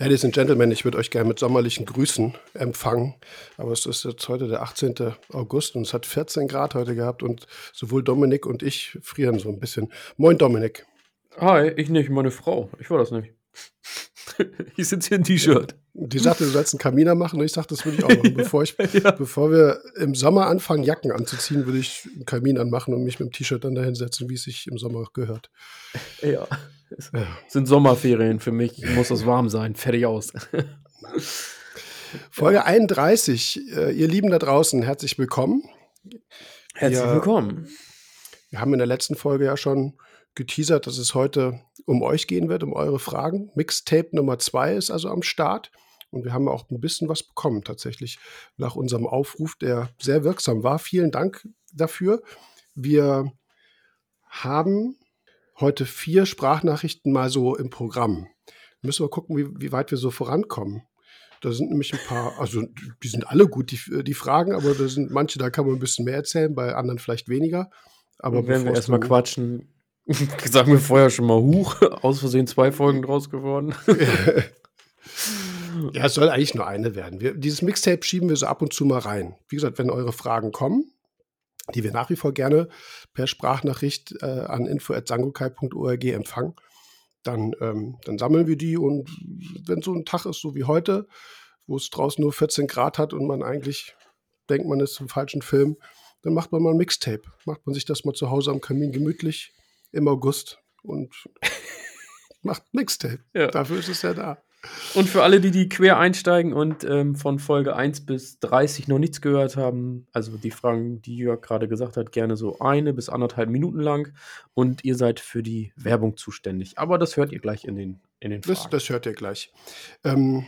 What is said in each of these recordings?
Ladies and Gentlemen, ich würde euch gerne mit sommerlichen Grüßen empfangen. Aber es ist jetzt heute der 18. August und es hat 14 Grad heute gehabt und sowohl Dominik und ich frieren so ein bisschen. Moin Dominik. Hi, ich nicht, meine Frau. Ich war das nicht. ich sitze hier in T-Shirt. Die sagte, du sollst einen Kaminer machen und ich sagte, das würde ich auch machen. Bevor, ich, ja. bevor wir im Sommer anfangen, Jacken anzuziehen, würde ich einen Kamin anmachen und mich mit dem T-Shirt dann dahin setzen, wie es sich im Sommer gehört. Ja. Es ja. sind Sommerferien für mich. Muss das warm sein. Fertig aus. Folge 31. Äh, ihr Lieben da draußen, herzlich willkommen. Herzlich wir, willkommen. Wir haben in der letzten Folge ja schon geteasert, dass es heute um euch gehen wird, um eure Fragen. Mixtape Nummer 2 ist also am Start. Und wir haben auch ein bisschen was bekommen, tatsächlich, nach unserem Aufruf, der sehr wirksam war. Vielen Dank dafür. Wir haben heute vier Sprachnachrichten mal so im Programm. Müssen wir gucken, wie, wie weit wir so vorankommen. Da sind nämlich ein paar, also die sind alle gut, die, die Fragen, aber da sind manche, da kann man ein bisschen mehr erzählen, bei anderen vielleicht weniger. Aber wenn wir erstmal quatschen, sagen wir vorher schon mal Huch, aus Versehen zwei Folgen draus geworden. ja, es soll eigentlich nur eine werden. Wir, dieses Mixtape schieben wir so ab und zu mal rein. Wie gesagt, wenn eure Fragen kommen, die wir nach wie vor gerne per Sprachnachricht äh, an info.sangokai.org empfangen. Dann, ähm, dann sammeln wir die und wenn so ein Tag ist, so wie heute, wo es draußen nur 14 Grad hat und man eigentlich denkt, man ist im falschen Film, dann macht man mal ein Mixtape. Macht man sich das mal zu Hause am Kamin gemütlich im August und macht Mixtape. Ja. Dafür ist es ja da. Und für alle, die die quer einsteigen und ähm, von Folge 1 bis 30 noch nichts gehört haben, also die Fragen, die Jörg gerade gesagt hat, gerne so eine bis anderthalb Minuten lang. Und ihr seid für die Werbung zuständig. Aber das hört ihr gleich in den, in den Fragen. Das, das hört ihr gleich. Ähm,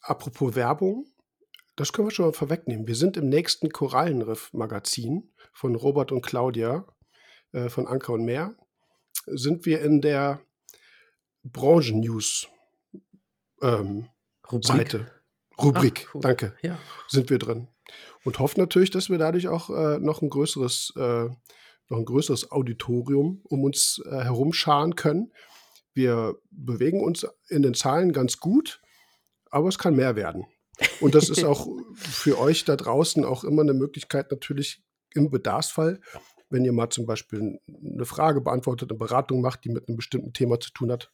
apropos Werbung, das können wir schon mal vorwegnehmen. Wir sind im nächsten Korallenriff-Magazin von Robert und Claudia äh, von Anker und Meer. Sind wir in der Branchen-News ähm, Rubrik. Seite. Rubrik, Ach, danke. Ja. Sind wir drin. Und hoffen natürlich, dass wir dadurch auch äh, noch ein größeres, äh, noch ein größeres Auditorium um uns äh, herumscharen können. Wir bewegen uns in den Zahlen ganz gut, aber es kann mehr werden. Und das ist auch für euch da draußen auch immer eine Möglichkeit, natürlich im Bedarfsfall, wenn ihr mal zum Beispiel eine Frage beantwortet, eine Beratung macht, die mit einem bestimmten Thema zu tun hat,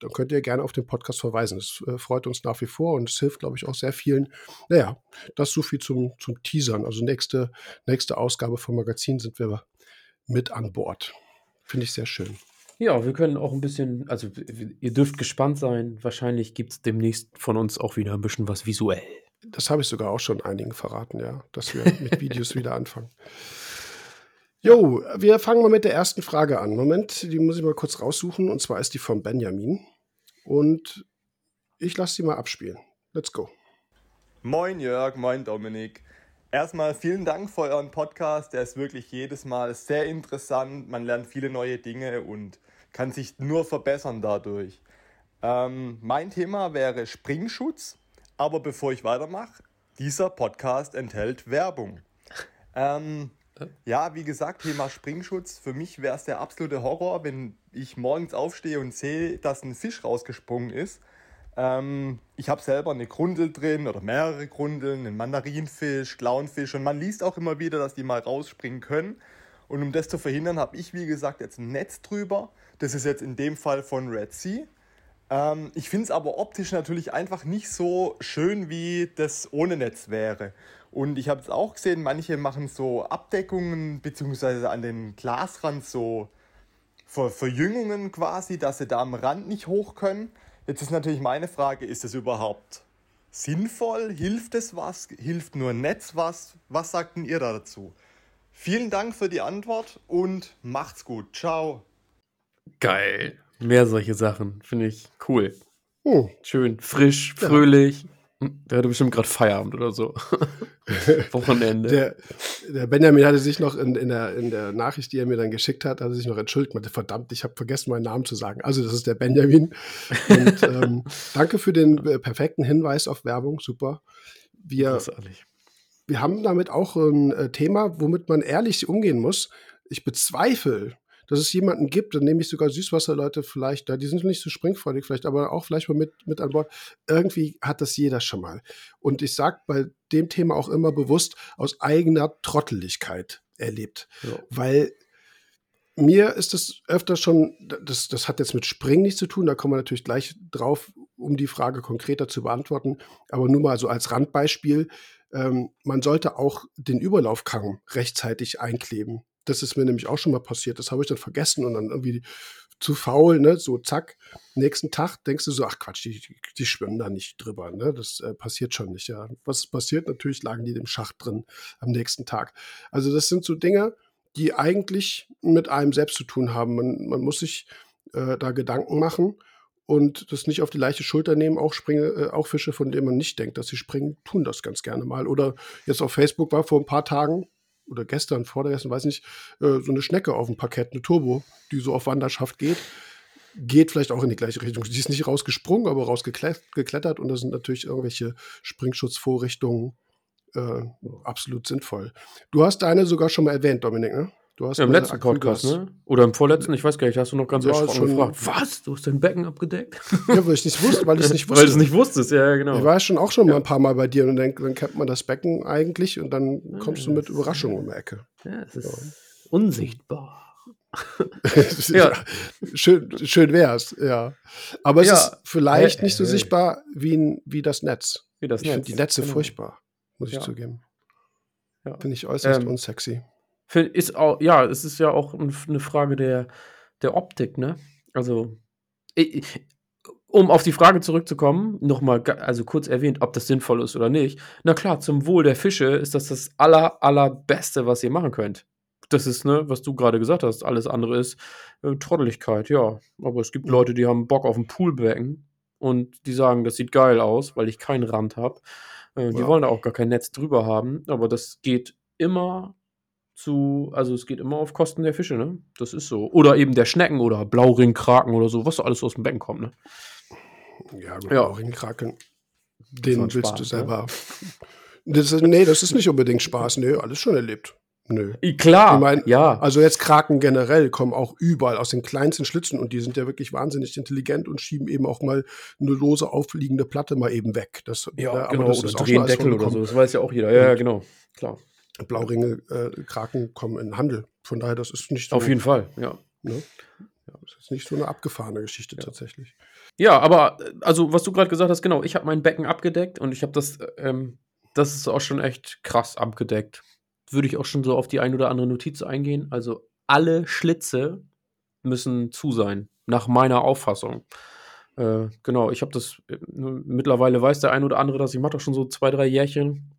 dann könnt ihr gerne auf den Podcast verweisen. Das äh, freut uns nach wie vor und es hilft, glaube ich, auch sehr vielen. Naja, das so viel zum, zum Teasern. Also nächste, nächste Ausgabe vom Magazin sind wir mit an Bord. Finde ich sehr schön. Ja, wir können auch ein bisschen, also ihr dürft gespannt sein. Wahrscheinlich gibt es demnächst von uns auch wieder ein bisschen was visuell. Das habe ich sogar auch schon einigen verraten, ja, dass wir mit Videos wieder anfangen. Jo, wir fangen mal mit der ersten Frage an. Moment, die muss ich mal kurz raussuchen. Und zwar ist die von Benjamin. Und ich lasse sie mal abspielen. Let's go. Moin Jörg, moin Dominik. Erstmal vielen Dank für euren Podcast. Der ist wirklich jedes Mal sehr interessant. Man lernt viele neue Dinge und kann sich nur verbessern dadurch. Ähm, mein Thema wäre Springschutz. Aber bevor ich weitermache, dieser Podcast enthält Werbung. Ähm, ja, wie gesagt, Thema Springschutz. Für mich wäre es der absolute Horror, wenn ich morgens aufstehe und sehe, dass ein Fisch rausgesprungen ist. Ähm, ich habe selber eine Grundel drin oder mehrere Grundeln, einen Mandarinfisch, Clownfisch und man liest auch immer wieder, dass die mal rausspringen können. Und um das zu verhindern, habe ich, wie gesagt, jetzt ein Netz drüber. Das ist jetzt in dem Fall von Red Sea. Ähm, ich finde es aber optisch natürlich einfach nicht so schön, wie das ohne Netz wäre. Und ich habe es auch gesehen, manche machen so Abdeckungen beziehungsweise an den Glasrand so Ver Verjüngungen quasi, dass sie da am Rand nicht hoch können. Jetzt ist natürlich meine Frage, ist das überhaupt sinnvoll? Hilft es was? Hilft nur Netz was? Was sagt denn ihr da dazu? Vielen Dank für die Antwort und macht's gut. Ciao. Geil. Mehr solche Sachen. Finde ich cool. Oh. Schön, frisch, fröhlich. Ja. Der hatte bestimmt gerade Feierabend oder so. Wochenende. Der, der, Benjamin hatte sich noch in, in, der, in der Nachricht, die er mir dann geschickt hat, hatte sich noch entschuldigt. Meinte, verdammt, ich habe vergessen, meinen Namen zu sagen. Also, das ist der Benjamin. Und ähm, danke für den äh, perfekten Hinweis auf Werbung. Super. Wir, wir haben damit auch ein äh, Thema, womit man ehrlich umgehen muss. Ich bezweifle, dass es jemanden gibt, dann nehme ich sogar Süßwasserleute vielleicht da, die sind nicht so springfreudig vielleicht, aber auch vielleicht mal mit, mit an Bord. Irgendwie hat das jeder schon mal. Und ich sage bei dem Thema auch immer bewusst aus eigener Trotteligkeit erlebt. Ja. Weil mir ist das öfter schon, das, das hat jetzt mit Springen nichts zu tun, da kommen wir natürlich gleich drauf, um die Frage konkreter zu beantworten. Aber nur mal so als Randbeispiel, ähm, man sollte auch den Überlaufkamm rechtzeitig einkleben. Das ist mir nämlich auch schon mal passiert. Das habe ich dann vergessen und dann irgendwie zu faul, ne? So zack, nächsten Tag denkst du so, ach Quatsch, die, die schwimmen da nicht drüber, ne? Das äh, passiert schon nicht, ja. Was passiert? Natürlich lagen die im Schacht drin am nächsten Tag. Also das sind so Dinge, die eigentlich mit einem selbst zu tun haben. Man, man muss sich äh, da Gedanken machen und das nicht auf die leichte Schulter nehmen. Auch, Springe, äh, auch Fische, von denen man nicht denkt, dass sie springen, tun das ganz gerne mal. Oder jetzt auf Facebook war vor ein paar Tagen oder gestern, vorgestern, weiß nicht, äh, so eine Schnecke auf dem Parkett, eine Turbo, die so auf Wanderschaft geht. Geht vielleicht auch in die gleiche Richtung. Die ist nicht rausgesprungen, aber rausgeklettert und da sind natürlich irgendwelche Springschutzvorrichtungen äh, absolut sinnvoll. Du hast deine sogar schon mal erwähnt, Dominik, ne? Du hast ja, im letzten Podcast, ne? Oder im vorletzten, ich weiß gar nicht, hast du noch ganz ja, erschrocken gefragt, was? Du hast dein Becken abgedeckt? Ja, weil ich nicht wusste, weil ich es nicht wusste. weil du es nicht wusstest, ja, genau. Ich war schon auch schon mal ein paar Mal bei dir und dann, dann kennt man das Becken eigentlich und dann kommst ja, du mit Überraschungen um die Ecke. Ja, es ist ja. unsichtbar. ja. schön, schön wär's, ja. Aber es ja. ist vielleicht nicht so sichtbar wie, wie das Netz. Wie das ich finde die Netze genau. furchtbar, muss ich zugeben. Finde ich äußerst ähm, unsexy. Ist auch, ja, es ist ja auch eine Frage der, der Optik, ne? Also, ich, um auf die Frage zurückzukommen, nochmal, also kurz erwähnt, ob das sinnvoll ist oder nicht. Na klar, zum Wohl der Fische ist das das aller, allerbeste, was ihr machen könnt. Das ist, ne, was du gerade gesagt hast. Alles andere ist äh, Trotteligkeit, ja. Aber es gibt mhm. Leute, die haben Bock auf ein Poolbecken und die sagen, das sieht geil aus, weil ich keinen Rand habe. Äh, die ja. wollen da auch gar kein Netz drüber haben. Aber das geht immer zu, also es geht immer auf Kosten der Fische, ne? Das ist so. Oder eben der Schnecken oder Blauringkraken oder so, was so alles aus dem Becken kommt, ne? Ja, gut, ja. Blauringkraken, den willst Spaß, du ne? selber. Ne? Das ist, nee, das ist nicht unbedingt Spaß, ne, alles schon erlebt. Nö. Klar, ich mein, ja. Also jetzt Kraken generell kommen auch überall aus den kleinsten Schlitzen und die sind ja wirklich wahnsinnig intelligent und schieben eben auch mal eine lose aufliegende Platte mal eben weg. Das, ja, äh, genau, das oder drehen Deckel oder so, das weiß ja auch jeder. Ja, ja genau, klar. Blauringe, äh, Kraken kommen in Handel. Von daher, das ist nicht so. Auf jeden Fall, ja. Ne? ja das ist nicht so eine abgefahrene Geschichte ja. tatsächlich. Ja, aber also was du gerade gesagt hast, genau, ich habe mein Becken abgedeckt und ich habe das, ähm, das ist auch schon echt krass abgedeckt. Würde ich auch schon so auf die ein oder andere Notiz eingehen. Also alle Schlitze müssen zu sein, nach meiner Auffassung. Äh, genau, ich habe das, äh, mittlerweile weiß der ein oder andere, dass ich mache doch schon so zwei, drei Jährchen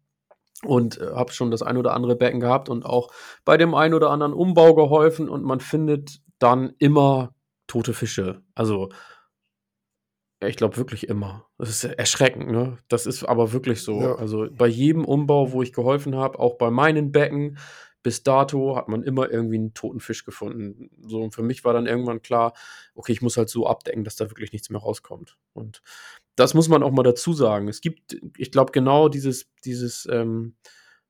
und äh, habe schon das ein oder andere Becken gehabt und auch bei dem ein oder anderen Umbau geholfen und man findet dann immer tote Fische. Also ich glaube wirklich immer. Das ist erschreckend, ne? Das ist aber wirklich so. Ja. Also bei jedem Umbau, wo ich geholfen habe, auch bei meinen Becken, bis dato hat man immer irgendwie einen toten Fisch gefunden. So, und für mich war dann irgendwann klar, okay, ich muss halt so abdecken, dass da wirklich nichts mehr rauskommt. Und das muss man auch mal dazu sagen. Es gibt, ich glaube, genau dieses, dieses ähm,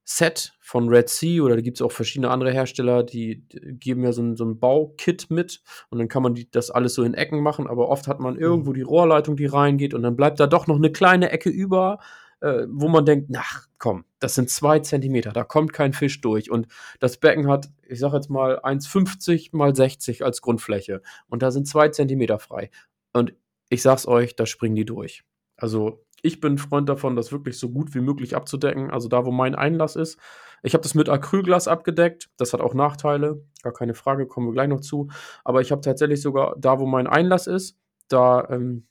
Set von Red Sea oder da gibt es auch verschiedene andere Hersteller, die, geben ja so ein, so ein Baukit mit und dann kann man die, das alles so in Ecken machen, aber oft hat man irgendwo mhm. die Rohrleitung, die reingeht und dann bleibt da doch noch eine kleine Ecke über, äh, wo man denkt, ach komm, das sind zwei Zentimeter, da kommt kein Fisch durch und das Becken hat, ich sag jetzt mal 1,50 mal 60 als Grundfläche und da sind zwei Zentimeter frei und ich sag's euch, da springen die durch. Also ich bin Freund davon, das wirklich so gut wie möglich abzudecken. Also da, wo mein Einlass ist. Ich habe das mit Acrylglas abgedeckt. Das hat auch Nachteile. Gar keine Frage, kommen wir gleich noch zu. Aber ich habe tatsächlich sogar da, wo mein Einlass ist, da ähm,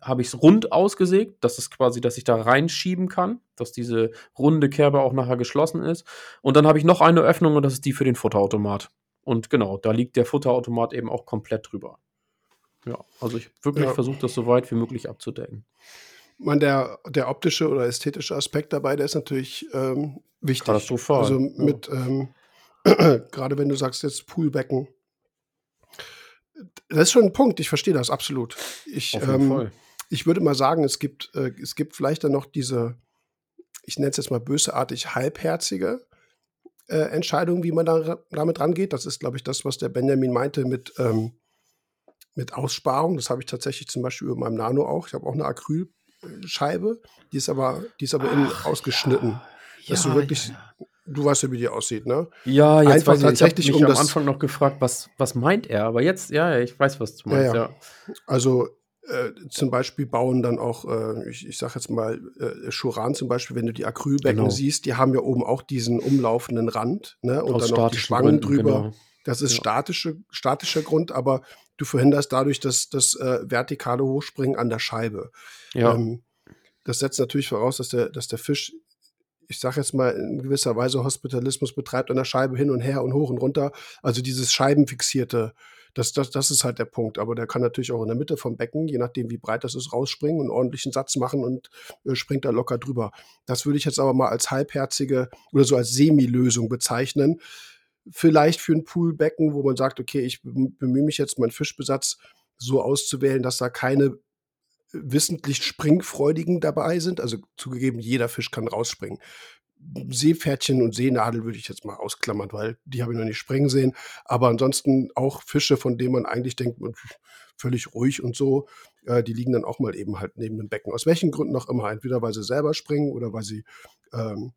habe ich es rund ausgesägt. Das ist quasi, dass ich da reinschieben kann, dass diese runde Kerbe auch nachher geschlossen ist. Und dann habe ich noch eine Öffnung und das ist die für den Futterautomat. Und genau, da liegt der Futterautomat eben auch komplett drüber. Ja, also ich wirklich ja. versuche das so weit wie möglich abzudecken. Man, der, der optische oder ästhetische Aspekt dabei, der ist natürlich ähm, wichtig. Katastrophal. Also mit, ja. ähm, gerade wenn du sagst jetzt Poolbecken, das ist schon ein Punkt, ich verstehe das absolut. Ich, ähm, ich würde mal sagen, es gibt, äh, es gibt vielleicht dann noch diese, ich nenne es jetzt mal bösartig halbherzige, äh, Entscheidung, wie man da, damit rangeht. Das ist, glaube ich, das, was der Benjamin meinte mit, ähm, mit Aussparung. Das habe ich tatsächlich zum Beispiel über meinem Nano auch. Ich habe auch eine Acrylscheibe, die ist aber, die ist aber innen ausgeschnitten. Ja, dass du wirklich, ja, ja. du weißt ja, wie die aussieht, ne? Ja, jetzt Einfach weiß ich, tatsächlich ich habe mich um am Anfang noch gefragt, was, was meint er? Aber jetzt, ja, ich weiß, was du meinst, ja. Also äh, zum Beispiel bauen dann auch, äh, ich, ich sage jetzt mal, äh, Schuran zum Beispiel, wenn du die Acrylbecken genau. siehst, die haben ja oben auch diesen umlaufenden Rand ne? und Aus dann auch die Spangen Gründen, drüber. Genau. Das ist ja. statische, statischer Grund, aber du verhinderst dadurch das, das äh, vertikale Hochspringen an der Scheibe. Ja. Ähm, das setzt natürlich voraus, dass der, dass der Fisch, ich sage jetzt mal, in gewisser Weise Hospitalismus betreibt an der Scheibe hin und her und hoch und runter. Also dieses Scheibenfixierte das, das, das ist halt der Punkt. Aber der kann natürlich auch in der Mitte vom Becken, je nachdem wie breit das ist, rausspringen und ordentlichen Satz machen und äh, springt da locker drüber. Das würde ich jetzt aber mal als halbherzige oder so als Semi-Lösung bezeichnen. Vielleicht für ein Poolbecken, wo man sagt, okay, ich bemühe mich jetzt, meinen Fischbesatz so auszuwählen, dass da keine wissentlich Springfreudigen dabei sind. Also zugegeben, jeder Fisch kann rausspringen. Seepferdchen und Seenadel würde ich jetzt mal ausklammern, weil die habe ich noch nicht springen sehen. Aber ansonsten auch Fische, von denen man eigentlich denkt, völlig ruhig und so, äh, die liegen dann auch mal eben halt neben dem Becken. Aus welchen Gründen auch immer. Entweder weil sie selber springen oder weil sie ähm,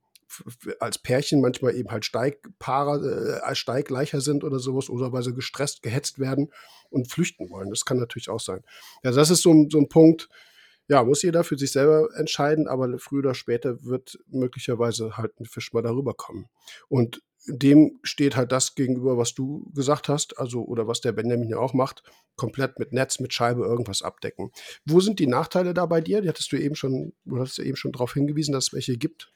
als Pärchen manchmal eben halt Steigpaare, äh, Steiggleicher sind oder sowas, oder weil sie gestresst, gehetzt werden und flüchten wollen. Das kann natürlich auch sein. Also das ist so, so ein Punkt, ja, muss jeder für sich selber entscheiden, aber früher oder später wird möglicherweise halt ein Fisch mal darüber kommen. Und dem steht halt das gegenüber, was du gesagt hast, also oder was der Benjamin ja auch macht, komplett mit Netz, mit Scheibe irgendwas abdecken. Wo sind die Nachteile da bei dir? Die hattest du eben schon, du hast ja eben schon darauf hingewiesen, dass es welche gibt.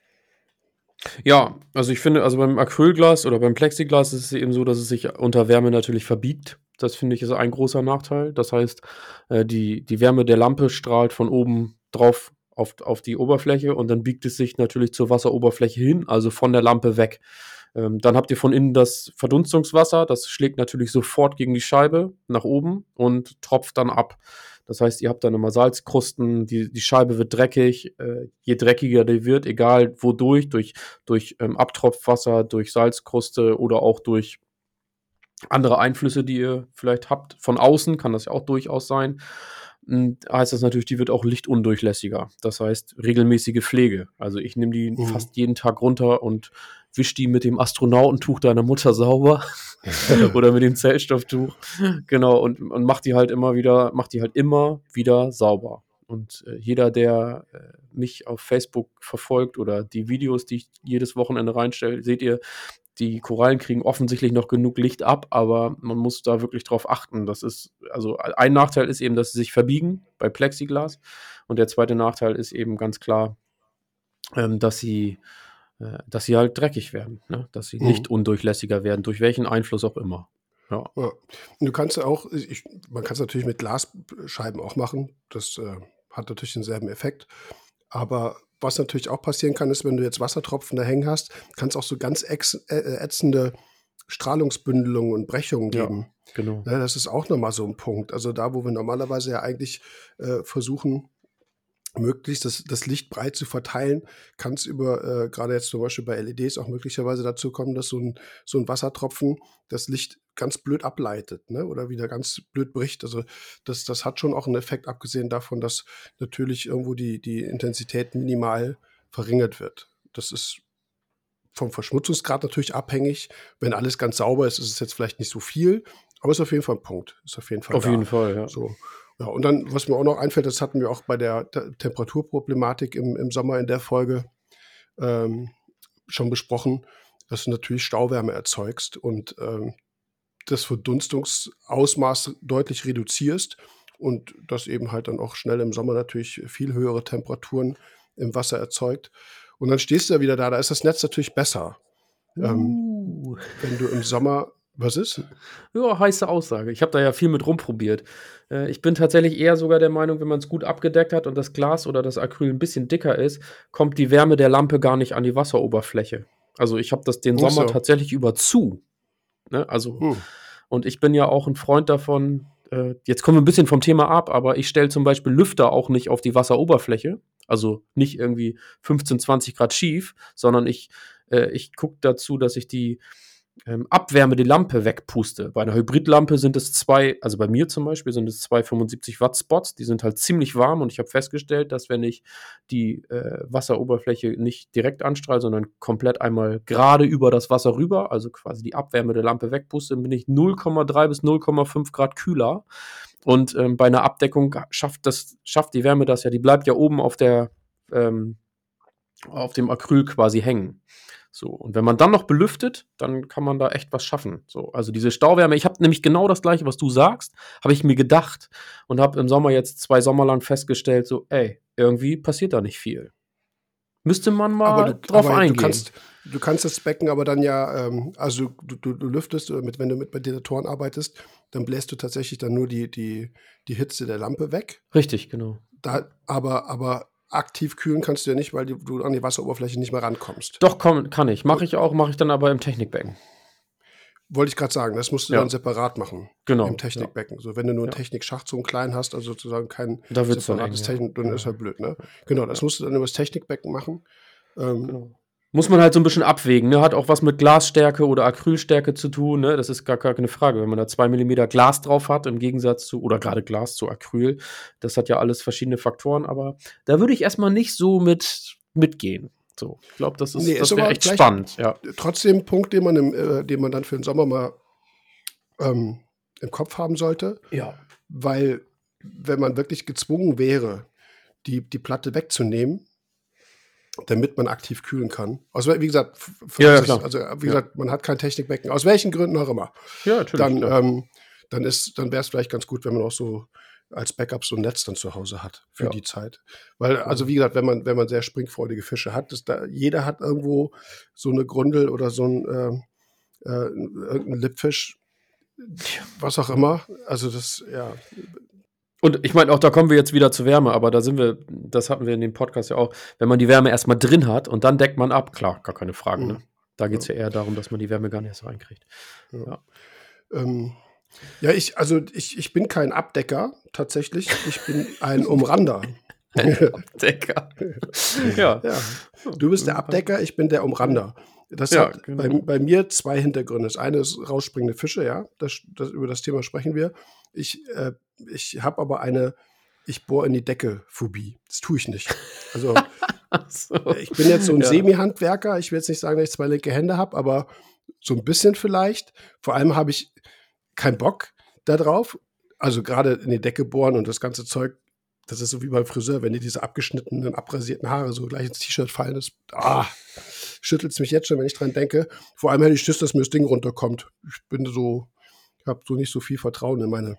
Ja, also ich finde, also beim Acrylglas oder beim Plexiglas ist es eben so, dass es sich unter Wärme natürlich verbiegt. Das finde ich ist ein großer Nachteil. Das heißt, äh, die, die Wärme der Lampe strahlt von oben drauf auf, auf die Oberfläche und dann biegt es sich natürlich zur Wasseroberfläche hin, also von der Lampe weg. Ähm, dann habt ihr von innen das Verdunstungswasser, das schlägt natürlich sofort gegen die Scheibe nach oben und tropft dann ab. Das heißt, ihr habt dann immer Salzkrusten, die, die Scheibe wird dreckig. Äh, je dreckiger die wird, egal wodurch, durch, durch ähm, Abtropfwasser, durch Salzkruste oder auch durch andere Einflüsse, die ihr vielleicht habt. Von außen kann das ja auch durchaus sein. Hm, heißt das natürlich, die wird auch lichtundurchlässiger. Das heißt, regelmäßige Pflege. Also ich nehme die mhm. fast jeden Tag runter und wisch die mit dem Astronautentuch deiner Mutter sauber oder mit dem Zellstofftuch. Genau, und, und mach die halt immer wieder, mach die halt immer wieder sauber. Und äh, jeder, der äh, mich auf Facebook verfolgt oder die Videos, die ich jedes Wochenende reinstelle, seht ihr, die Korallen kriegen offensichtlich noch genug Licht ab, aber man muss da wirklich drauf achten. Das ist, also ein Nachteil ist eben, dass sie sich verbiegen bei Plexiglas. Und der zweite Nachteil ist eben ganz klar, ähm, dass sie dass sie halt dreckig werden, ne? dass sie mhm. nicht undurchlässiger werden, durch welchen Einfluss auch immer. Ja. ja. Du kannst auch, ich, man kann es natürlich mit Glasscheiben auch machen, das äh, hat natürlich denselben Effekt, aber was natürlich auch passieren kann, ist, wenn du jetzt Wassertropfen da hängen hast, kann es auch so ganz äh, ätzende Strahlungsbündelungen und Brechungen geben. Ja, genau. Ja, das ist auch nochmal so ein Punkt. Also da, wo wir normalerweise ja eigentlich äh, versuchen, möglichst das, das Licht breit zu verteilen, kann es über, äh, gerade jetzt zum Beispiel bei LEDs auch möglicherweise dazu kommen, dass so ein, so ein Wassertropfen das Licht ganz blöd ableitet ne? oder wieder ganz blöd bricht. Also das, das hat schon auch einen Effekt, abgesehen davon, dass natürlich irgendwo die, die Intensität minimal verringert wird. Das ist vom Verschmutzungsgrad natürlich abhängig. Wenn alles ganz sauber ist, ist es jetzt vielleicht nicht so viel, aber ist auf jeden Fall ein Punkt. Ist auf jeden Fall. Auf da. jeden Fall, ja. So. Ja, und dann, was mir auch noch einfällt, das hatten wir auch bei der Temperaturproblematik im, im Sommer in der Folge ähm, schon besprochen, dass du natürlich Stauwärme erzeugst und ähm, das Verdunstungsausmaß deutlich reduzierst und das eben halt dann auch schnell im Sommer natürlich viel höhere Temperaturen im Wasser erzeugt. Und dann stehst du ja wieder da, da ist das Netz natürlich besser. Ähm, uh. Ähm, wenn du im Sommer was ist? Ja, heiße Aussage. Ich habe da ja viel mit rumprobiert. Äh, ich bin tatsächlich eher sogar der Meinung, wenn man es gut abgedeckt hat und das Glas oder das Acryl ein bisschen dicker ist, kommt die Wärme der Lampe gar nicht an die Wasseroberfläche. Also ich habe das den Sommer so. tatsächlich über zu. Ne? Also, hm. und ich bin ja auch ein Freund davon, äh, jetzt kommen wir ein bisschen vom Thema ab, aber ich stelle zum Beispiel Lüfter auch nicht auf die Wasseroberfläche. Also nicht irgendwie 15, 20 Grad schief, sondern ich äh, ich gucke dazu, dass ich die ähm, Abwärme die Lampe wegpuste. Bei einer Hybridlampe sind es zwei, also bei mir zum Beispiel sind es zwei 75 Watt Spots, die sind halt ziemlich warm und ich habe festgestellt, dass wenn ich die äh, Wasseroberfläche nicht direkt anstrahle, sondern komplett einmal gerade über das Wasser rüber, also quasi die Abwärme der Lampe wegpuste, bin ich 0,3 bis 0,5 Grad kühler. Und ähm, bei einer Abdeckung schafft das, schafft die Wärme das ja, die bleibt ja oben auf der ähm, auf dem Acryl quasi hängen. So, und wenn man dann noch belüftet, dann kann man da echt was schaffen. So, also diese Stauwärme, ich habe nämlich genau das gleiche, was du sagst, habe ich mir gedacht und habe im Sommer jetzt zwei Sommer lang festgestellt, so, ey, irgendwie passiert da nicht viel. Müsste man mal du, drauf eingehen. Du kannst, du kannst das Becken aber dann ja, ähm, also du, du, du lüftest, mit, wenn du mit Ventilatoren arbeitest, dann bläst du tatsächlich dann nur die, die, die Hitze der Lampe weg. Richtig, genau. Da, aber, aber aktiv kühlen kannst du ja nicht, weil du an die Wasseroberfläche nicht mehr rankommst. Doch, komm, kann ich. Mache ich auch, mache ich dann aber im Technikbecken. Wollte ich gerade sagen, das musst du ja. dann separat machen. Genau. Im Technikbecken. Ja. So, wenn du nur einen ja. Technikschacht so klein hast, also sozusagen kein da separates Technik, dann ist halt blöd, ne? Genau, das musst du dann über das Technikbecken machen. Ähm, genau muss man halt so ein bisschen abwägen. Ne? Hat auch was mit Glasstärke oder Acrylstärke zu tun. Ne? Das ist gar, gar keine Frage. Wenn man da zwei Millimeter Glas drauf hat, im Gegensatz zu, oder gerade Glas zu Acryl, das hat ja alles verschiedene Faktoren. Aber da würde ich erstmal nicht so mit mitgehen. So, ich glaube, das ist, nee, das wäre echt spannend. Ja. Trotzdem ein Punkt, den man, im, äh, den man dann für den Sommer mal ähm, im Kopf haben sollte. Ja. Weil, wenn man wirklich gezwungen wäre, die, die Platte wegzunehmen, damit man aktiv kühlen kann. Also wie gesagt, ja, ja, also wie gesagt, man hat kein Technikbecken, aus welchen Gründen auch immer. Ja, natürlich. Dann, ähm, dann ist, dann wäre es vielleicht ganz gut, wenn man auch so als Backup so ein Netz dann zu Hause hat für die Zeit. Weil, also wie gesagt, wenn man, wenn man sehr springfreudige Fische hat, da, jeder hat irgendwo so eine Grundel oder so ein äh, äh, irgendein Lippfisch, was auch immer. Also das, ja, und ich meine, auch da kommen wir jetzt wieder zur Wärme, aber da sind wir, das hatten wir in dem Podcast ja auch, wenn man die Wärme erstmal drin hat und dann deckt man ab, klar, gar keine Frage. Ne? Mhm. Da geht es ja. ja. eher darum, dass man die Wärme gar nicht erst reinkriegt. Ja. Ja. Ähm, ja, ich, also ich, ich bin kein Abdecker tatsächlich. Ich bin ein Umrander. Ein Abdecker. ja. ja. Du bist der Abdecker, ich bin der Umrander. Das ja, hat genau. bei, bei, mir zwei Hintergründe. Das eine ist rausspringende Fische, ja. Das, das, über das Thema sprechen wir. Ich, äh, ich habe aber eine, ich bohre in die Decke Phobie. Das tue ich nicht. Also so. ich bin jetzt so ein ja. Semi-Handwerker. Ich will jetzt nicht sagen, dass ich zwei linke Hände habe, aber so ein bisschen vielleicht. Vor allem habe ich keinen Bock darauf. Also gerade in die Decke bohren und das ganze Zeug das ist so wie beim Friseur, wenn dir diese abgeschnittenen, abrasierten Haare so gleich ins T-Shirt fallen, das ah, schüttelt es mich jetzt schon, wenn ich dran denke. Vor allem hätte ich Schiss, dass mir das Ding runterkommt. Ich bin so, ich habe so nicht so viel Vertrauen in meine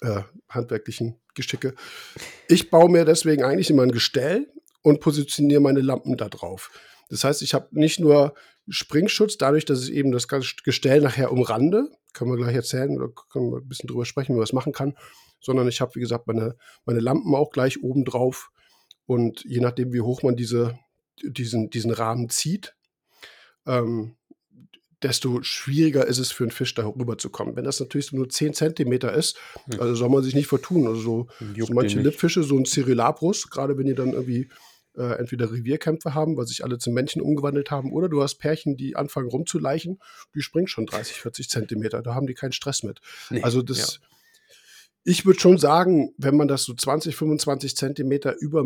äh, handwerklichen Geschicke. Ich baue mir deswegen eigentlich immer ein Gestell und positioniere meine Lampen da drauf. Das heißt, ich habe nicht nur Springschutz, dadurch, dass ich eben das Gestell nachher umrande, können wir gleich erzählen oder können wir ein bisschen drüber sprechen, wie man das machen kann, sondern ich habe, wie gesagt, meine, meine Lampen auch gleich oben drauf. Und je nachdem, wie hoch man diese, diesen, diesen Rahmen zieht, ähm, desto schwieriger ist es für einen Fisch da rüberzukommen. Wenn das natürlich nur 10 Zentimeter ist, also soll man sich nicht vertun. Also so, so manche Lippfische, so ein Cyrilabrus, gerade wenn die dann irgendwie äh, entweder Revierkämpfe haben, weil sich alle zum Männchen umgewandelt haben, oder du hast Pärchen, die anfangen rumzuleichen, die springen schon 30, 40 Zentimeter, da haben die keinen Stress mit. Nee, also das, ja. ich würde schon sagen, wenn man das so 20, 25 Zentimeter über,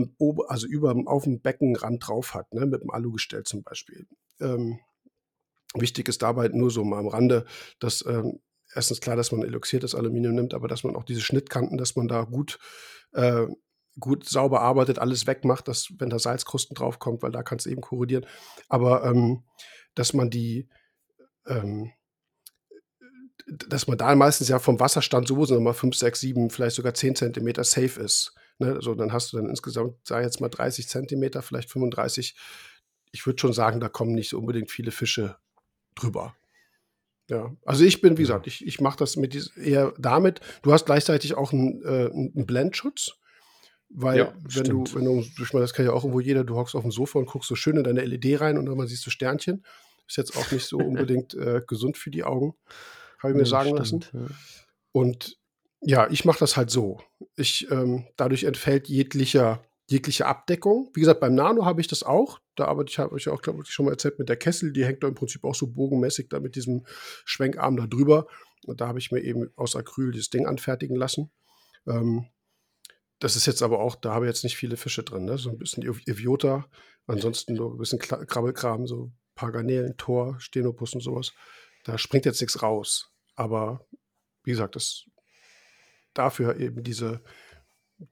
also über auf dem Beckenrand drauf hat, ne, mit dem Alugestell zum Beispiel. Ähm, wichtig ist dabei nur so mal am Rande, dass ähm, erstens klar, dass man eloxiertes Aluminium nimmt, aber dass man auch diese Schnittkanten, dass man da gut äh, gut sauber arbeitet, alles wegmacht, dass, wenn da Salzkrusten draufkommt, weil da kann es eben korrodieren. Aber ähm, dass man die, ähm, dass man da meistens ja vom Wasserstand sowieso nochmal 5, 6, 7, vielleicht sogar 10 Zentimeter safe ist. Ne? So, dann hast du dann insgesamt, sag jetzt mal 30 Zentimeter, vielleicht 35. Ich würde schon sagen, da kommen nicht unbedingt viele Fische drüber. Ja, also ich bin, wie gesagt, ich, ich mache das mit eher damit. Du hast gleichzeitig auch einen, äh, einen Blendschutz. Weil, ja, wenn stimmt. du, wenn du, ich meine, das kann ja auch irgendwo jeder, du hockst auf dem Sofa und guckst so schön in deine LED rein und dann siehst du Sternchen. Ist jetzt auch nicht so unbedingt äh, gesund für die Augen, habe ich mir ja, sagen stimmt, lassen. Ja. Und ja, ich mache das halt so. Ich, ähm, dadurch entfällt jeglicher jegliche Abdeckung. Wie gesagt, beim Nano habe ich das auch. Da arbeite ich, habe ich auch, glaube ich, schon mal erzählt mit der Kessel. Die hängt da im Prinzip auch so bogenmäßig da mit diesem Schwenkarm da drüber. Und da habe ich mir eben aus Acryl dieses Ding anfertigen lassen. Ähm, das ist jetzt aber auch, da habe ich jetzt nicht viele Fische drin, ne? So ein bisschen Eviota, ansonsten nur ein bisschen Krabbelkram, so ein paar Garnelen, Tor, Stenopus und sowas. Da springt jetzt nichts raus. Aber wie gesagt, das dafür eben diese,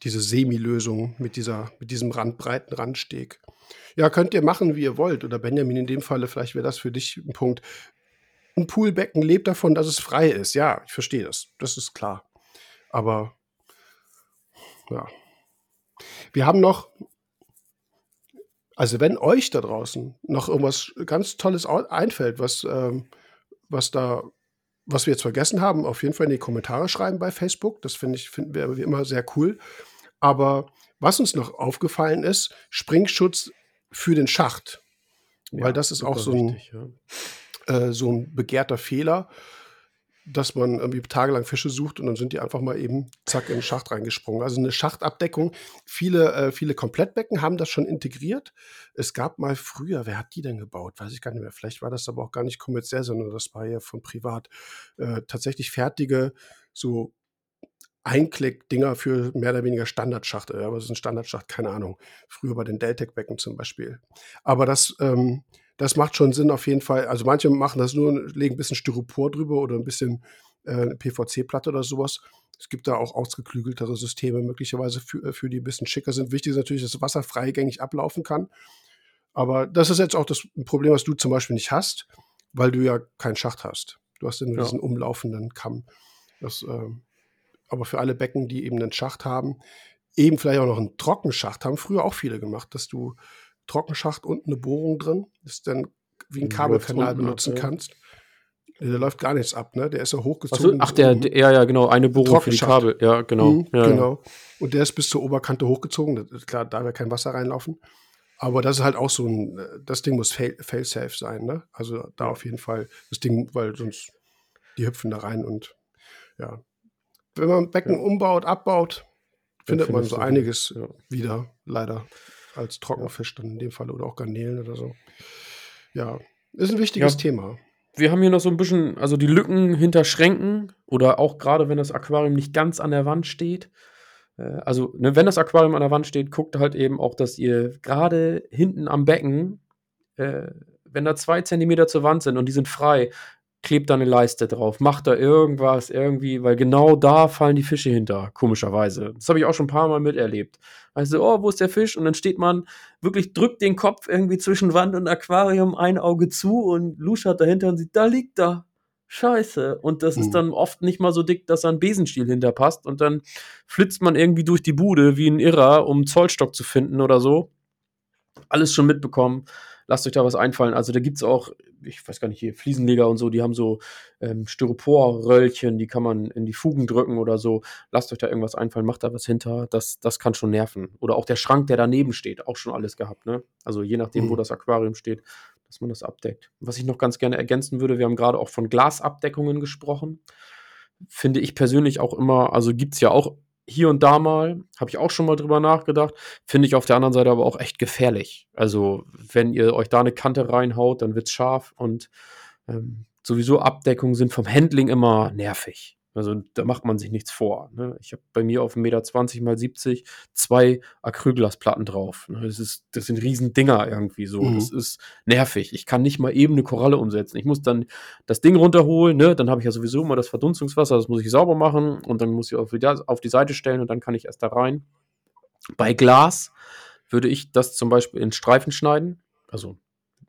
diese Semi-Lösung mit, mit diesem Rand, breiten Randsteg. Ja, könnt ihr machen, wie ihr wollt. Oder Benjamin, in dem Falle, vielleicht wäre das für dich ein Punkt. Ein Poolbecken lebt davon, dass es frei ist. Ja, ich verstehe das. Das ist klar. Aber ja. Wir haben noch, also wenn euch da draußen noch irgendwas ganz Tolles einfällt, was, ähm, was da, was wir jetzt vergessen haben, auf jeden Fall in die Kommentare schreiben bei Facebook. Das finde ich, finden wir wie immer sehr cool. Aber was uns noch aufgefallen ist, Springschutz für den Schacht. Ja, weil das ist auch so ein, wichtig, ja. äh, so ein begehrter Fehler dass man irgendwie tagelang Fische sucht und dann sind die einfach mal eben zack in den Schacht reingesprungen. Also eine Schachtabdeckung. Viele, äh, viele Komplettbecken haben das schon integriert. Es gab mal früher, wer hat die denn gebaut? Weiß ich gar nicht mehr. Vielleicht war das aber auch gar nicht kommerziell, sondern das war ja von privat. Äh, tatsächlich fertige, so Einklick-Dinger für mehr oder weniger Standardschacht. Aber es ist ein Standardschacht, keine Ahnung. Früher bei den Deltec-Becken zum Beispiel. Aber das, ähm, das macht schon Sinn auf jeden Fall. Also manche machen das nur, legen ein bisschen Styropor drüber oder ein bisschen äh, PVC-Platte oder sowas. Es gibt da auch ausgeklügeltere Systeme möglicherweise für, äh, für die ein bisschen schicker sind. Wichtig ist natürlich, dass Wasser freigängig ablaufen kann. Aber das ist jetzt auch das Problem, was du zum Beispiel nicht hast, weil du ja keinen Schacht hast. Du hast ja nur ja. diesen umlaufenden Kamm. Das, äh, aber für alle Becken, die eben einen Schacht haben, eben vielleicht auch noch einen Trockenschacht, haben früher auch viele gemacht, dass du Trockenschacht und eine Bohrung drin, das dann wie ein Kabelkanal benutzen kannst. Da läuft gar nichts ab, ne? Der ist ja hochgezogen. ach, der, der, ja, ja, genau, eine Bohrung für die Kabel, ja, genau. Mhm, ja, genau. Und der ist bis zur Oberkante hochgezogen. Klar, da wird kein Wasser reinlaufen. Aber das ist halt auch so ein, das Ding muss fail-safe sein, ne? Also da auf jeden Fall das Ding, weil sonst die hüpfen da rein und ja. Wenn man Becken ja. umbaut, abbaut, findet man so einiges ja. wieder, leider als Trockenfisch dann in dem Fall oder auch Garnelen oder so. Ja, ist ein wichtiges ja. Thema. Wir haben hier noch so ein bisschen, also die Lücken hinter Schränken oder auch gerade wenn das Aquarium nicht ganz an der Wand steht. Äh, also, ne, wenn das Aquarium an der Wand steht, guckt halt eben auch, dass ihr gerade hinten am Becken, äh, wenn da zwei Zentimeter zur Wand sind und die sind frei, klebt da eine Leiste drauf, macht da irgendwas irgendwie, weil genau da fallen die Fische hinter, komischerweise. Das habe ich auch schon ein paar Mal miterlebt. Also, oh, wo ist der Fisch? Und dann steht man, wirklich drückt den Kopf irgendwie zwischen Wand und Aquarium, ein Auge zu und luschert dahinter und sieht, da liegt da. Scheiße. Und das mhm. ist dann oft nicht mal so dick, dass da ein Besenstiel hinterpasst. Und dann flitzt man irgendwie durch die Bude wie ein Irrer, um einen Zollstock zu finden oder so. Alles schon mitbekommen lasst euch da was einfallen. Also da gibt es auch, ich weiß gar nicht, hier Fliesenleger und so, die haben so ähm, Styroporröllchen, die kann man in die Fugen drücken oder so. Lasst euch da irgendwas einfallen, macht da was hinter. Das, das kann schon nerven. Oder auch der Schrank, der daneben steht, auch schon alles gehabt. Ne? Also je nachdem, mhm. wo das Aquarium steht, dass man das abdeckt. Was ich noch ganz gerne ergänzen würde, wir haben gerade auch von Glasabdeckungen gesprochen. Finde ich persönlich auch immer, also gibt es ja auch hier und da mal, habe ich auch schon mal drüber nachgedacht. Finde ich auf der anderen Seite aber auch echt gefährlich. Also, wenn ihr euch da eine Kante reinhaut, dann wird es scharf und ähm, sowieso Abdeckungen sind vom Handling immer nervig. Also da macht man sich nichts vor. Ne? Ich habe bei mir auf 1,20 Meter mal 70 zwei Acrylglasplatten drauf. Ne? Das, ist, das sind riesen Dinger irgendwie so. Mhm. Das ist nervig. Ich kann nicht mal eben eine Koralle umsetzen. Ich muss dann das Ding runterholen, ne? dann habe ich ja sowieso immer das Verdunstungswasser, das muss ich sauber machen und dann muss ich auf die, auf die Seite stellen und dann kann ich erst da rein. Bei Glas würde ich das zum Beispiel in Streifen schneiden. Also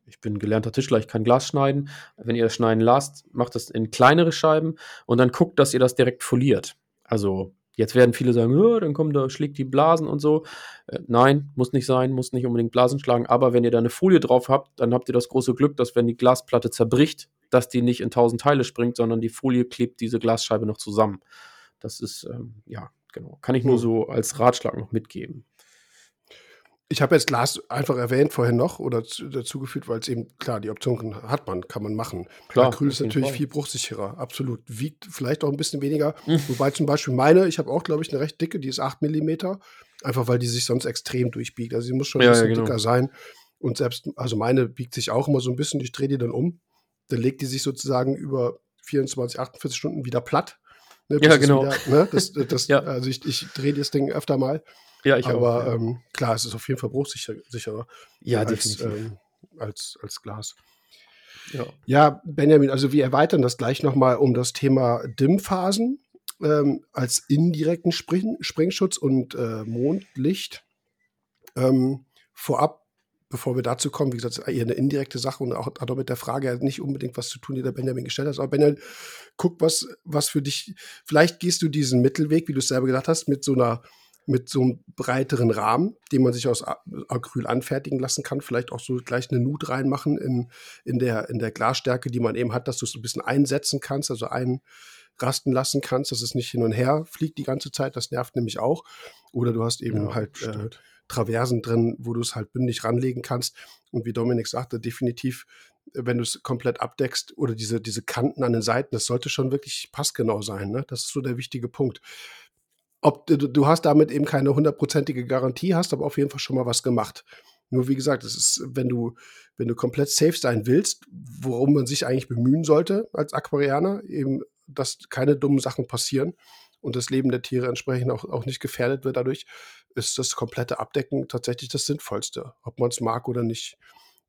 ich bin gelernter Tischler, ich kann Glas schneiden. Wenn ihr das schneiden lasst, macht das in kleinere Scheiben und dann guckt, dass ihr das direkt foliert. Also jetzt werden viele sagen, oh, dann kommen da, schlägt die Blasen und so. Äh, nein, muss nicht sein, muss nicht unbedingt Blasen schlagen. Aber wenn ihr da eine Folie drauf habt, dann habt ihr das große Glück, dass wenn die Glasplatte zerbricht, dass die nicht in tausend Teile springt, sondern die Folie klebt diese Glasscheibe noch zusammen. Das ist, ähm, ja, genau. Kann ich nur hm. so als Ratschlag noch mitgeben. Ich habe jetzt Glas einfach erwähnt vorhin noch oder dazugefügt, weil es eben, klar, die Option hat man, kann man machen. Klar, Acryl ist natürlich Fall. viel bruchsicherer, absolut. Wiegt vielleicht auch ein bisschen weniger. Mhm. Wobei zum Beispiel meine, ich habe auch, glaube ich, eine recht dicke, die ist 8 mm. Einfach weil die sich sonst extrem durchbiegt. Also sie muss schon ein bisschen ja, genau. dicker sein. Und selbst, also meine biegt sich auch immer so ein bisschen, ich drehe die dann um. Dann legt die sich sozusagen über 24, 48 Stunden wieder platt. Ne, ja, genau. Wieder, ne, das, das, ja. Also ich, ich drehe das Ding öfter mal. Ja, ich Aber auch. Ja. ähm, klar, es ist auf jeden Fall bruchsicherer ja, als, ähm, als, als Glas. Ja. ja, Benjamin, also wir erweitern das gleich nochmal um das Thema Dimmphasen ähm, als indirekten Spring Springschutz und äh, Mondlicht. Ähm, vorab, bevor wir dazu kommen, wie gesagt, eher eine indirekte Sache und auch hat auch mit der Frage nicht unbedingt was zu tun, die der Benjamin gestellt hat. Aber Benjamin, guck, was, was für dich, vielleicht gehst du diesen Mittelweg, wie du es selber gesagt hast, mit so einer mit so einem breiteren Rahmen, den man sich aus Acryl anfertigen lassen kann. Vielleicht auch so gleich eine Nut reinmachen in, in, der, in der Glasstärke, die man eben hat, dass du es ein bisschen einsetzen kannst, also einrasten lassen kannst, dass es nicht hin und her fliegt die ganze Zeit. Das nervt nämlich auch. Oder du hast eben ja, halt äh, Traversen drin, wo du es halt bündig ranlegen kannst. Und wie Dominik sagte, definitiv, wenn du es komplett abdeckst oder diese, diese Kanten an den Seiten, das sollte schon wirklich passgenau sein. Ne? Das ist so der wichtige Punkt ob du, du hast damit eben keine hundertprozentige Garantie, hast aber auf jeden Fall schon mal was gemacht. Nur wie gesagt, es ist, wenn du, wenn du komplett safe sein willst, worum man sich eigentlich bemühen sollte als Aquarianer, eben, dass keine dummen Sachen passieren und das Leben der Tiere entsprechend auch, auch nicht gefährdet wird dadurch, ist das komplette Abdecken tatsächlich das Sinnvollste, ob man es mag oder nicht.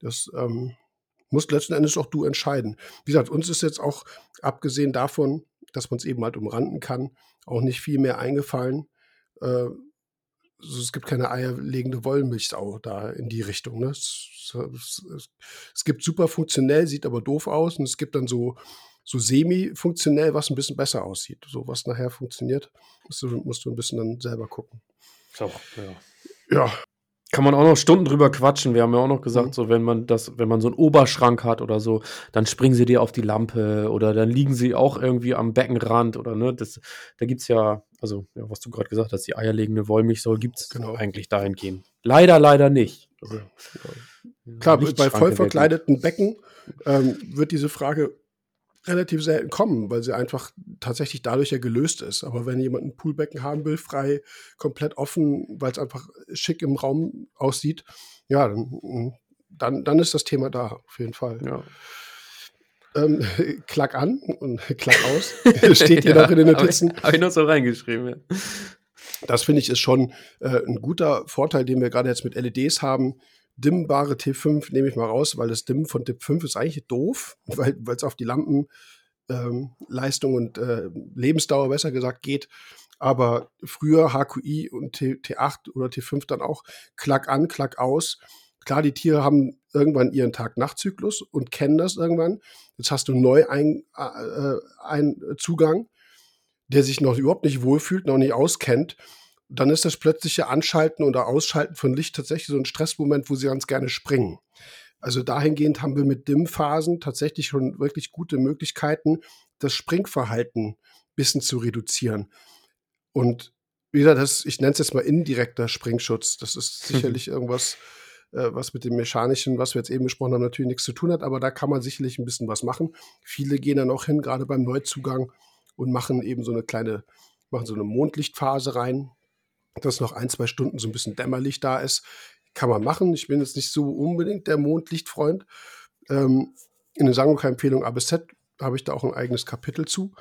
Das ähm, musst letzten Endes auch du entscheiden. Wie gesagt, uns ist jetzt auch, abgesehen davon, dass man es eben halt umranden kann, auch nicht viel mehr eingefallen. Äh, also es gibt keine eierlegende Wollmilchsau da in die Richtung. Ne? Es, es, es, es, gibt super funktionell, sieht aber doof aus. Und es gibt dann so, so semi-funktionell, was ein bisschen besser aussieht. So was nachher funktioniert, musst du, musst du ein bisschen dann selber gucken. So, ja. Ja, kann man auch noch Stunden drüber quatschen. Wir haben ja auch noch gesagt, mhm. so wenn man das, wenn man so einen Oberschrank hat oder so, dann springen sie dir auf die Lampe oder dann liegen sie auch irgendwie am Beckenrand oder ne, das, da gibt's ja, also ja, was du gerade gesagt hast, die eierlegende Wollmilchsäule gibt's genau. eigentlich dahingehend. Leider, leider nicht. Also, Klar, bei voll verkleideten Becken ähm, wird diese Frage relativ selten kommen, weil sie einfach tatsächlich dadurch ja gelöst ist. Aber wenn jemand ein Poolbecken haben will, frei, komplett offen, weil es einfach schick im Raum aussieht, ja, dann, dann, dann ist das Thema da, auf jeden Fall. Ja. Ähm, klack an und klack aus. Steht hier ja, noch in den Notizen. Habe ich, hab ich noch so reingeschrieben, ja. Das finde ich ist schon äh, ein guter Vorteil, den wir gerade jetzt mit LEDs haben dimmbare T5 nehme ich mal raus, weil das Dimmen von T5 ist eigentlich doof, weil es auf die Lampenleistung ähm, und äh, Lebensdauer besser gesagt geht. Aber früher HQI und T, T8 oder T5 dann auch Klack an, Klack aus. Klar, die Tiere haben irgendwann ihren Tag-Nacht-Zyklus und kennen das irgendwann. Jetzt hast du neu einen äh, ein Zugang, der sich noch überhaupt nicht wohlfühlt, noch nicht auskennt dann ist das plötzliche Anschalten oder Ausschalten von Licht tatsächlich so ein Stressmoment, wo sie ganz gerne springen. Also dahingehend haben wir mit DIM-Phasen tatsächlich schon wirklich gute Möglichkeiten, das Springverhalten ein bisschen zu reduzieren. Und wieder das, ich nenne es jetzt mal indirekter Springschutz. Das ist mhm. sicherlich irgendwas, äh, was mit dem Mechanischen, was wir jetzt eben besprochen haben, natürlich nichts zu tun hat, aber da kann man sicherlich ein bisschen was machen. Viele gehen dann auch hin, gerade beim Neuzugang, und machen eben so eine kleine, machen so eine Mondlichtphase rein dass noch ein, zwei Stunden so ein bisschen dämmerlich da ist. Kann man machen. Ich bin jetzt nicht so unbedingt der Mondlichtfreund. Ähm, in der Sangoka-Empfehlung A bis Z habe ich da auch ein eigenes Kapitel zu.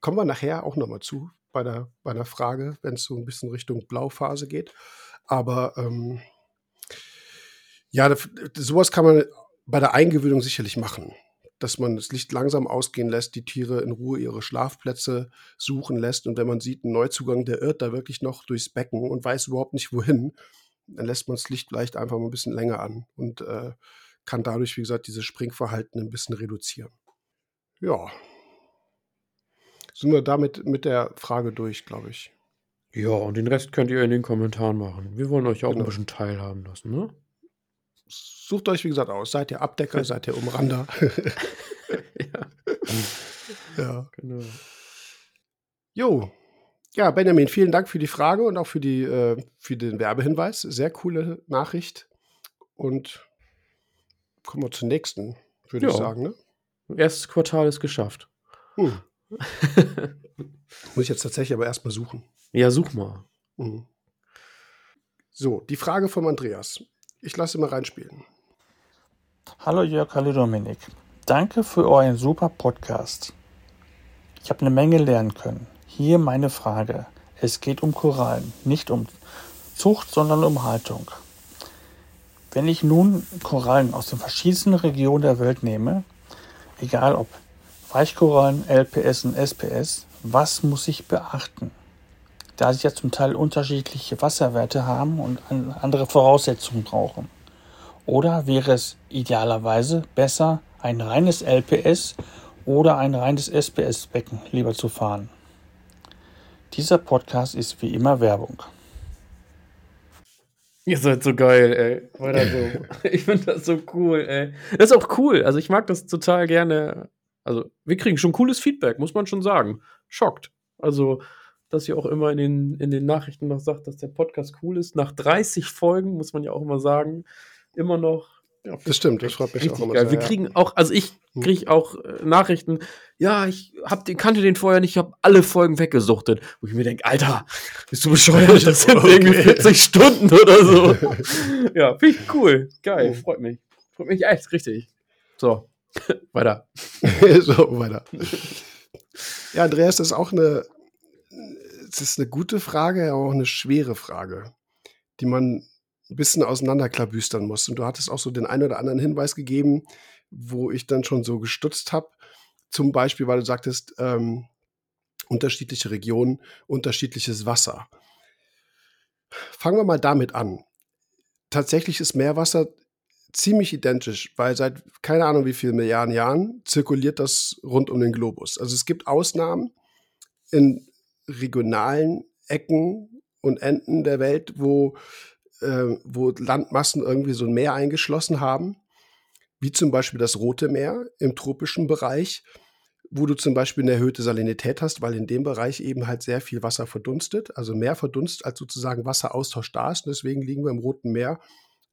Kommen wir nachher auch nochmal zu bei der, bei der Frage, wenn es so ein bisschen Richtung Blauphase geht. Aber ähm, ja, sowas kann man bei der Eingewöhnung sicherlich machen dass man das Licht langsam ausgehen lässt, die Tiere in Ruhe ihre Schlafplätze suchen lässt. Und wenn man sieht, ein Neuzugang, der irrt da wirklich noch durchs Becken und weiß überhaupt nicht wohin, dann lässt man das Licht vielleicht einfach mal ein bisschen länger an und äh, kann dadurch, wie gesagt, dieses Springverhalten ein bisschen reduzieren. Ja. Sind wir damit mit der Frage durch, glaube ich. Ja, und den Rest könnt ihr in den Kommentaren machen. Wir wollen euch auch genau. ein bisschen teilhaben lassen, ne? Sucht euch, wie gesagt, aus. Seid ihr Abdecker, seid ihr Umrander. ja. ja. Genau. Jo. Ja, Benjamin, vielen Dank für die Frage und auch für, die, äh, für den Werbehinweis. Sehr coole Nachricht. Und kommen wir zur nächsten, würde ich sagen. Ne? Erstes Quartal ist geschafft. Hm. Muss ich jetzt tatsächlich aber erstmal suchen. Ja, such mal. Mhm. So, die Frage vom Andreas. Ich lasse mal reinspielen. Hallo Jörg, hallo Dominik. Danke für euren super Podcast. Ich habe eine Menge lernen können. Hier meine Frage. Es geht um Korallen, nicht um Zucht, sondern um Haltung. Wenn ich nun Korallen aus den verschiedensten Regionen der Welt nehme, egal ob Weichkorallen, LPS und SPS, was muss ich beachten? Da sie ja zum Teil unterschiedliche Wasserwerte haben und andere Voraussetzungen brauchen. Oder wäre es idealerweise besser, ein reines LPS oder ein reines SPS-Becken lieber zu fahren? Dieser Podcast ist wie immer Werbung. Ihr seid so geil, ey. Ich finde das so cool, ey. Das ist auch cool. Also ich mag das total gerne also, wir kriegen schon cooles Feedback, muss man schon sagen. Schockt. Also, dass ihr auch immer in den, in den Nachrichten noch sagt, dass der Podcast cool ist. Nach 30 Folgen, muss man ja auch immer sagen, immer noch. Ja, das stimmt, das freut mich auch immer geil. sehr. Wir kriegen auch, also ich hm. kriege auch äh, Nachrichten, ja, ich hab den, kannte den vorher nicht, ich habe alle Folgen weggesuchtet. Wo ich mir denke, Alter, bist du bescheuert? Das sind okay. irgendwie 40 Stunden oder so. ja, finde ich cool. Geil, hm. freut mich. Freut mich echt, richtig. So, weiter. so, weiter. Ja, Andreas, das ist auch eine, es ist eine gute Frage, aber auch eine schwere Frage, die man ein bisschen auseinanderklabüstern muss. Und du hattest auch so den einen oder anderen Hinweis gegeben, wo ich dann schon so gestutzt habe. Zum Beispiel, weil du sagtest, ähm, unterschiedliche Regionen, unterschiedliches Wasser. Fangen wir mal damit an. Tatsächlich ist Meerwasser ziemlich identisch, weil seit keine Ahnung wie vielen Milliarden Jahren zirkuliert das rund um den Globus. Also es gibt Ausnahmen in regionalen Ecken und Enden der Welt, wo, äh, wo Landmassen irgendwie so ein Meer eingeschlossen haben, wie zum Beispiel das Rote Meer im tropischen Bereich, wo du zum Beispiel eine erhöhte Salinität hast, weil in dem Bereich eben halt sehr viel Wasser verdunstet, also mehr verdunstet, als sozusagen Wasseraustausch da ist. Und deswegen liegen wir im Roten Meer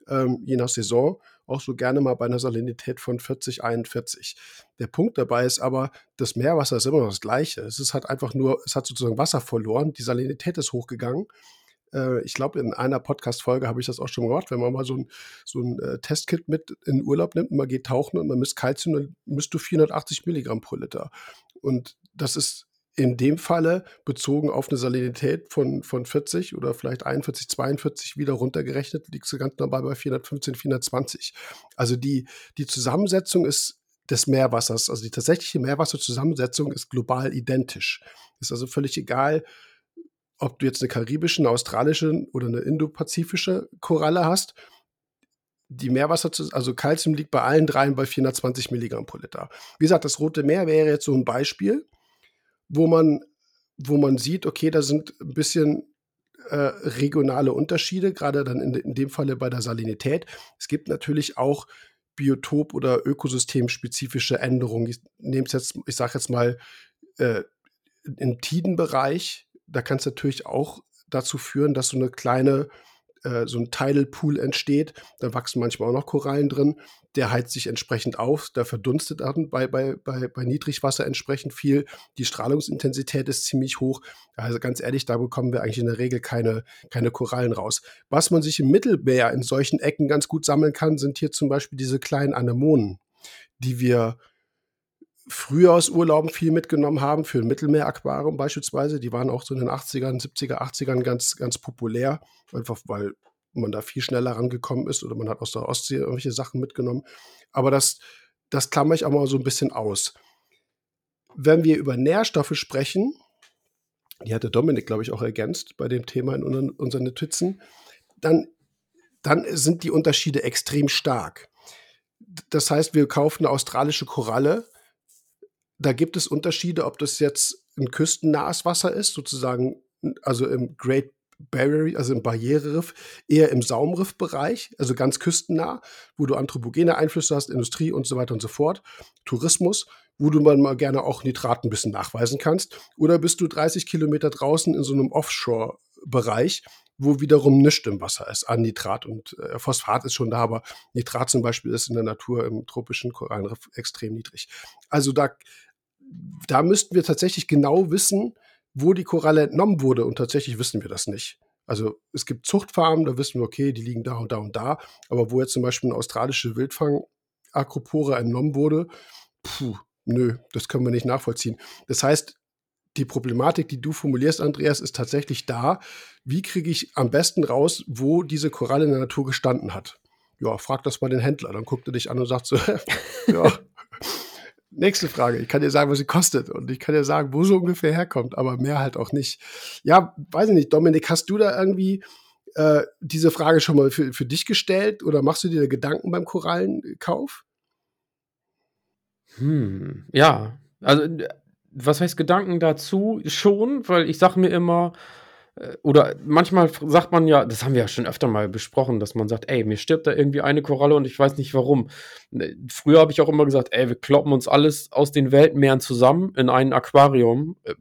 ähm, je nach Saison auch so gerne mal bei einer Salinität von 40, 41. Der Punkt dabei ist aber, das Meerwasser ist immer noch das Gleiche. Es ist halt einfach nur, es hat sozusagen Wasser verloren, die Salinität ist hochgegangen. Äh, ich glaube, in einer Podcast-Folge habe ich das auch schon gemacht, wenn man mal so ein, so ein äh, Testkit mit in Urlaub nimmt und man geht tauchen und man misst Kalzium, dann misst du 480 Milligramm pro Liter. Und das ist in dem Falle bezogen auf eine Salinität von, von 40 oder vielleicht 41, 42 wieder runtergerechnet, liegt sie ganz normal bei 415, 420. Also die, die Zusammensetzung ist des Meerwassers, also die tatsächliche Meerwasserzusammensetzung ist global identisch. Ist also völlig egal, ob du jetzt eine karibische, eine australische oder eine indopazifische Koralle hast. Die Meerwasser, also Kalzium liegt bei allen dreien bei 420 Milligramm pro Liter. Wie gesagt, das Rote Meer wäre jetzt so ein Beispiel wo man, wo man sieht, okay, da sind ein bisschen äh, regionale Unterschiede, gerade dann in, in dem Falle bei der Salinität. Es gibt natürlich auch Biotop- oder ökosystemspezifische Änderungen. Ich nehme jetzt, ich sage jetzt mal, äh, im Tidenbereich, da kann es natürlich auch dazu führen, dass so eine kleine äh, so ein Tidal Pool entsteht. Da wachsen manchmal auch noch Korallen drin. Der heizt sich entsprechend auf, da verdunstet dann bei, bei, bei, bei Niedrigwasser entsprechend viel. Die Strahlungsintensität ist ziemlich hoch. Also ganz ehrlich, da bekommen wir eigentlich in der Regel keine, keine Korallen raus. Was man sich im Mittelmeer in solchen Ecken ganz gut sammeln kann, sind hier zum Beispiel diese kleinen Anemonen, die wir früher aus Urlauben viel mitgenommen haben, für ein Mittelmeeraquarium beispielsweise. Die waren auch so in den 80ern, 70er, 80ern ganz, ganz populär, einfach weil man da viel schneller rangekommen ist oder man hat aus der Ostsee irgendwelche Sachen mitgenommen. Aber das, das klammer ich auch mal so ein bisschen aus. Wenn wir über Nährstoffe sprechen, die hatte Dominik, glaube ich, auch ergänzt bei dem Thema in unseren, unseren Notizen, dann, dann sind die Unterschiede extrem stark. Das heißt, wir kaufen eine australische Koralle, da gibt es Unterschiede, ob das jetzt ein küstennahes Wasser ist, sozusagen, also im Great Barrier, also im Barriereriff, eher im Saumriffbereich, also ganz küstennah, wo du anthropogene Einflüsse hast, Industrie und so weiter und so fort, Tourismus, wo du mal gerne auch Nitrat ein bisschen nachweisen kannst? Oder bist du 30 Kilometer draußen in so einem Offshore-Bereich, wo wiederum nichts im Wasser ist an Nitrat und äh, Phosphat ist schon da, aber Nitrat zum Beispiel ist in der Natur im tropischen Korallenriff extrem niedrig. Also da, da müssten wir tatsächlich genau wissen, wo die Koralle entnommen wurde und tatsächlich wissen wir das nicht. Also es gibt Zuchtfarmen, da wissen wir, okay, die liegen da und da und da, aber wo jetzt zum Beispiel eine australische Wildfang-Akropore entnommen wurde, puh, nö, das können wir nicht nachvollziehen. Das heißt, die Problematik, die du formulierst, Andreas, ist tatsächlich da. Wie kriege ich am besten raus, wo diese Koralle in der Natur gestanden hat? Ja, frag das mal den Händler. Dann guckt er dich an und sagt so, ja. Nächste Frage. Ich kann dir sagen, was sie kostet und ich kann dir sagen, wo sie ungefähr herkommt, aber mehr halt auch nicht. Ja, weiß ich nicht. Dominik, hast du da irgendwie äh, diese Frage schon mal für, für dich gestellt oder machst du dir Gedanken beim Korallenkauf? Hm, ja. Also was heißt Gedanken dazu? Schon, weil ich sage mir immer, äh, oder manchmal sagt man ja, das haben wir ja schon öfter mal besprochen, dass man sagt, ey, mir stirbt da irgendwie eine Koralle und ich weiß nicht warum. Ne, früher habe ich auch immer gesagt, ey, wir kloppen uns alles aus den Weltmeeren zusammen in ein Aquarium. Äh,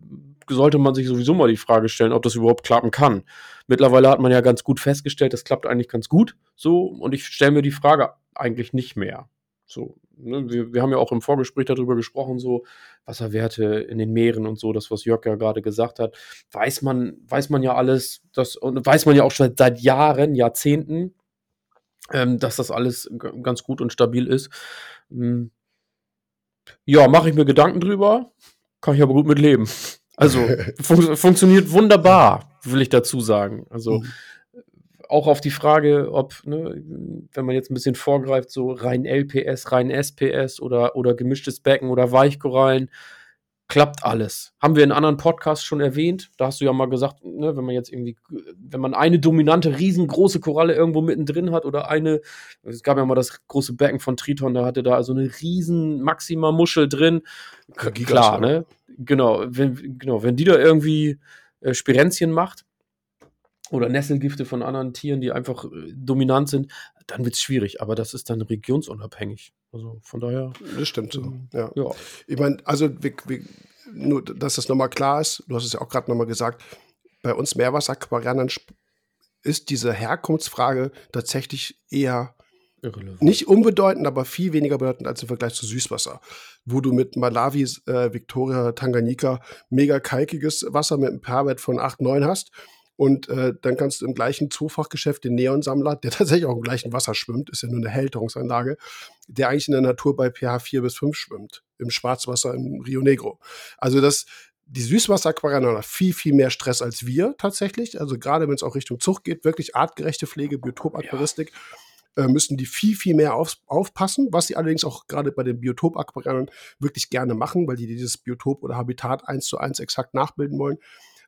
sollte man sich sowieso mal die Frage stellen, ob das überhaupt klappen kann. Mittlerweile hat man ja ganz gut festgestellt, das klappt eigentlich ganz gut. So, und ich stelle mir die Frage eigentlich nicht mehr. So, ne, wir, wir haben ja auch im Vorgespräch darüber gesprochen, so Wasserwerte in den Meeren und so, das, was Jörg ja gerade gesagt hat, weiß man, weiß man ja alles, das, und weiß man ja auch schon seit Jahren, Jahrzehnten, ähm, dass das alles ganz gut und stabil ist. Hm. Ja, mache ich mir Gedanken drüber, kann ich aber gut mit leben. Also fun funktioniert wunderbar, will ich dazu sagen. Also mhm auch auf die Frage, ob, ne, wenn man jetzt ein bisschen vorgreift, so rein LPS, rein SPS oder, oder gemischtes Becken oder Weichkorallen, klappt alles. Haben wir in anderen Podcasts schon erwähnt. Da hast du ja mal gesagt, ne, wenn man jetzt irgendwie, wenn man eine dominante, riesengroße Koralle irgendwo mittendrin hat oder eine, es gab ja mal das große Becken von Triton, da hatte da also eine riesen Maxima-Muschel drin. Klar, ne? Genau, wenn, genau, wenn die da irgendwie äh, Spirenzchen macht, oder Nesselgifte von anderen Tieren, die einfach äh, dominant sind, dann wird es schwierig. Aber das ist dann regionsunabhängig. Also von daher. Das stimmt so. Ähm, ja. ja. Ich meine, also wir, wir, nur, dass das nochmal klar ist, du hast es ja auch gerade nochmal gesagt, bei uns Meerwasseraquarianern ist diese Herkunftsfrage tatsächlich eher Irrelevant. nicht unbedeutend, aber viel weniger bedeutend als im Vergleich zu Süßwasser, wo du mit Malawi, äh, Victoria, Tanganyika mega kalkiges Wasser mit einem pH-Wert von 8, 9 hast und äh, dann kannst du im gleichen Zoofachgeschäft den Neonsammler, der tatsächlich auch im gleichen Wasser schwimmt, ist ja nur eine Hälterungsanlage, der eigentlich in der Natur bei pH 4 bis 5 schwimmt, im Schwarzwasser im Rio Negro. Also das, die Süßwasseraquarien haben viel, viel mehr Stress als wir tatsächlich. Also gerade wenn es auch Richtung Zucht geht, wirklich artgerechte Pflege, Biotopaquaristik. Ja äh, müssen die viel, viel mehr auf, aufpassen, was sie allerdings auch gerade bei den Biotopaquarianern wirklich gerne machen, weil die dieses Biotop oder Habitat eins zu eins exakt nachbilden wollen.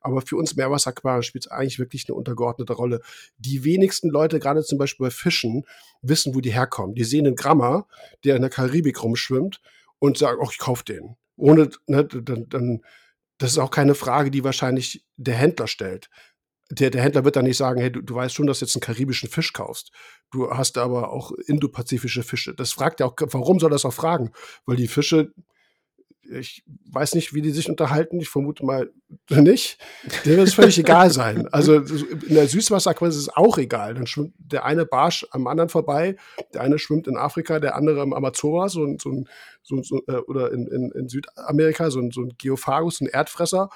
Aber für uns Meerwasseraquarien spielt es eigentlich wirklich eine untergeordnete Rolle. Die wenigsten Leute, gerade zum Beispiel bei Fischen, wissen, wo die herkommen. Die sehen einen Grammer, der in der Karibik rumschwimmt und sagen, oh, ich kaufe den. Ohne, ne, dann, dann, das ist auch keine Frage, die wahrscheinlich der Händler stellt. Der, der Händler wird dann nicht sagen, hey, du, du weißt schon, dass du jetzt einen karibischen Fisch kaufst. Du hast aber auch indopazifische Fische. Das fragt er auch, warum soll das auch fragen? Weil die Fische, ich weiß nicht, wie die sich unterhalten. Ich vermute mal nicht. Dem wird es völlig egal sein. Also in der Süßwasserquelle ist es auch egal. Dann schwimmt der eine Barsch am anderen vorbei. Der eine schwimmt in Afrika, der andere im Amazonas so, so, so, so äh, oder in, in, in Südamerika, so, so ein Geophagus, ein Erdfresser.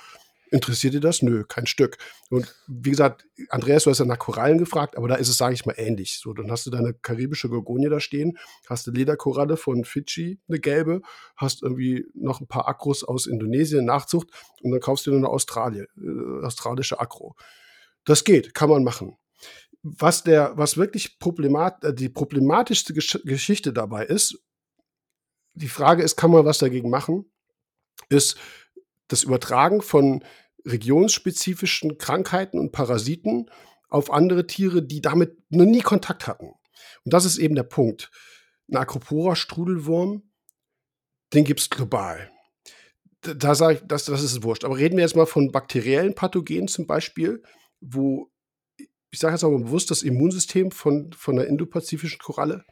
Interessiert dir das? Nö, kein Stück. Und wie gesagt, Andreas, du hast ja nach Korallen gefragt, aber da ist es, sage ich mal, ähnlich. So, dann hast du deine karibische Gorgonie da stehen, hast eine Lederkoralle von Fidschi, eine gelbe, hast irgendwie noch ein paar Akros aus Indonesien, Nachzucht, und dann kaufst du dir eine Australie, äh, australische Akro. Das geht, kann man machen. Was der, was wirklich problemat, äh, die problematischste Gesch Geschichte dabei ist, die Frage ist, kann man was dagegen machen, ist das Übertragen von regionsspezifischen Krankheiten und Parasiten auf andere Tiere, die damit noch nie Kontakt hatten. Und das ist eben der Punkt. Ein Acropora-Strudelwurm, den gibt es global. Da sage ich, das, das ist wurscht. Aber reden wir jetzt mal von bakteriellen Pathogenen zum Beispiel, wo, ich sage jetzt aber bewusst, das Immunsystem von, von einer indopazifischen Koralle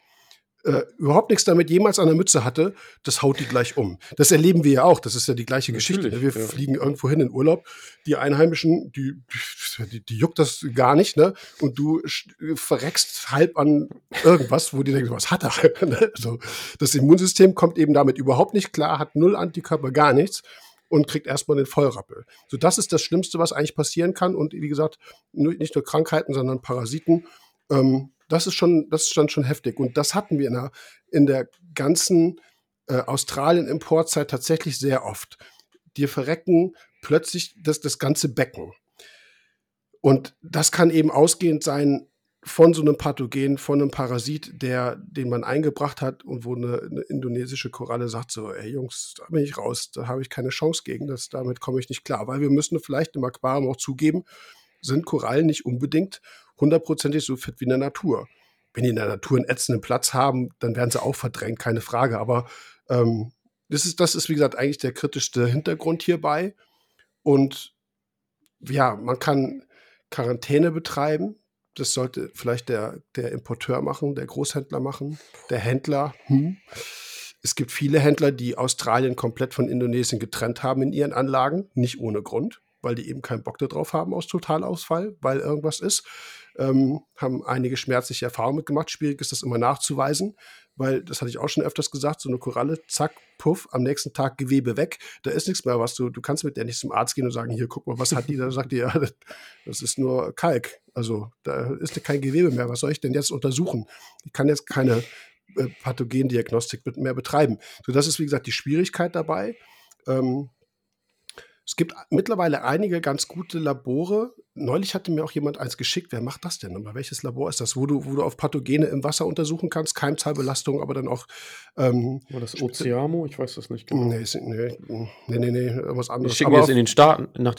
äh, überhaupt nichts damit jemals an der Mütze hatte, das haut die gleich um. Das erleben wir ja auch. Das ist ja die gleiche Natürlich, Geschichte. Ne? Wir ja. fliegen irgendwo hin in Urlaub. Die Einheimischen, die, die, die, juckt das gar nicht, ne? Und du verreckst halb an irgendwas, wo die denken, was hat er? Ne? so, das Immunsystem kommt eben damit überhaupt nicht klar, hat null Antikörper, gar nichts und kriegt erstmal den Vollrappel. So, das ist das Schlimmste, was eigentlich passieren kann. Und wie gesagt, nicht nur Krankheiten, sondern Parasiten. Ähm, das ist schon, das ist schon heftig. Und das hatten wir in der, in der ganzen äh, Australien-Importzeit tatsächlich sehr oft. Dir verrecken plötzlich das, das ganze Becken. Und das kann eben ausgehend sein von so einem Pathogen, von einem Parasit, der, den man eingebracht hat und wo eine, eine indonesische Koralle sagt so, ey Jungs, da bin ich raus, da habe ich keine Chance gegen, das, damit komme ich nicht klar. Weil wir müssen vielleicht im Aquarium auch zugeben, sind Korallen nicht unbedingt hundertprozentig so fit wie in der Natur. Wenn die in der Natur einen ätzenden Platz haben, dann werden sie auch verdrängt, keine Frage. Aber ähm, das, ist, das ist, wie gesagt, eigentlich der kritischste Hintergrund hierbei. Und ja, man kann Quarantäne betreiben. Das sollte vielleicht der, der Importeur machen, der Großhändler machen, der Händler. Hm. Es gibt viele Händler, die Australien komplett von Indonesien getrennt haben in ihren Anlagen, nicht ohne Grund, weil die eben keinen Bock darauf haben aus Totalausfall, weil irgendwas ist ähm, haben einige schmerzliche Erfahrungen mitgemacht. Schwierig ist das immer nachzuweisen, weil, das hatte ich auch schon öfters gesagt, so eine Koralle, zack, puff, am nächsten Tag Gewebe weg. Da ist nichts mehr, was du, du kannst mit der nicht zum Arzt gehen und sagen, hier, guck mal, was hat die? Da sagt die, ja, das ist nur Kalk. Also da ist kein Gewebe mehr. Was soll ich denn jetzt untersuchen? Ich kann jetzt keine äh, Pathogendiagnostik mehr betreiben. So, das ist, wie gesagt, die Schwierigkeit dabei. Ähm, es gibt mittlerweile einige ganz gute Labore. Neulich hatte mir auch jemand eins geschickt. Wer macht das denn? Aber welches Labor ist das? Wo du, wo du auf Pathogene im Wasser untersuchen kannst, Keimzahlbelastung, aber dann auch. Ähm, War das Oceamo? Ich weiß das nicht genau. Nee, nee, nee, nee, nee was anderes. Die schicken jetzt in den Staaten nach.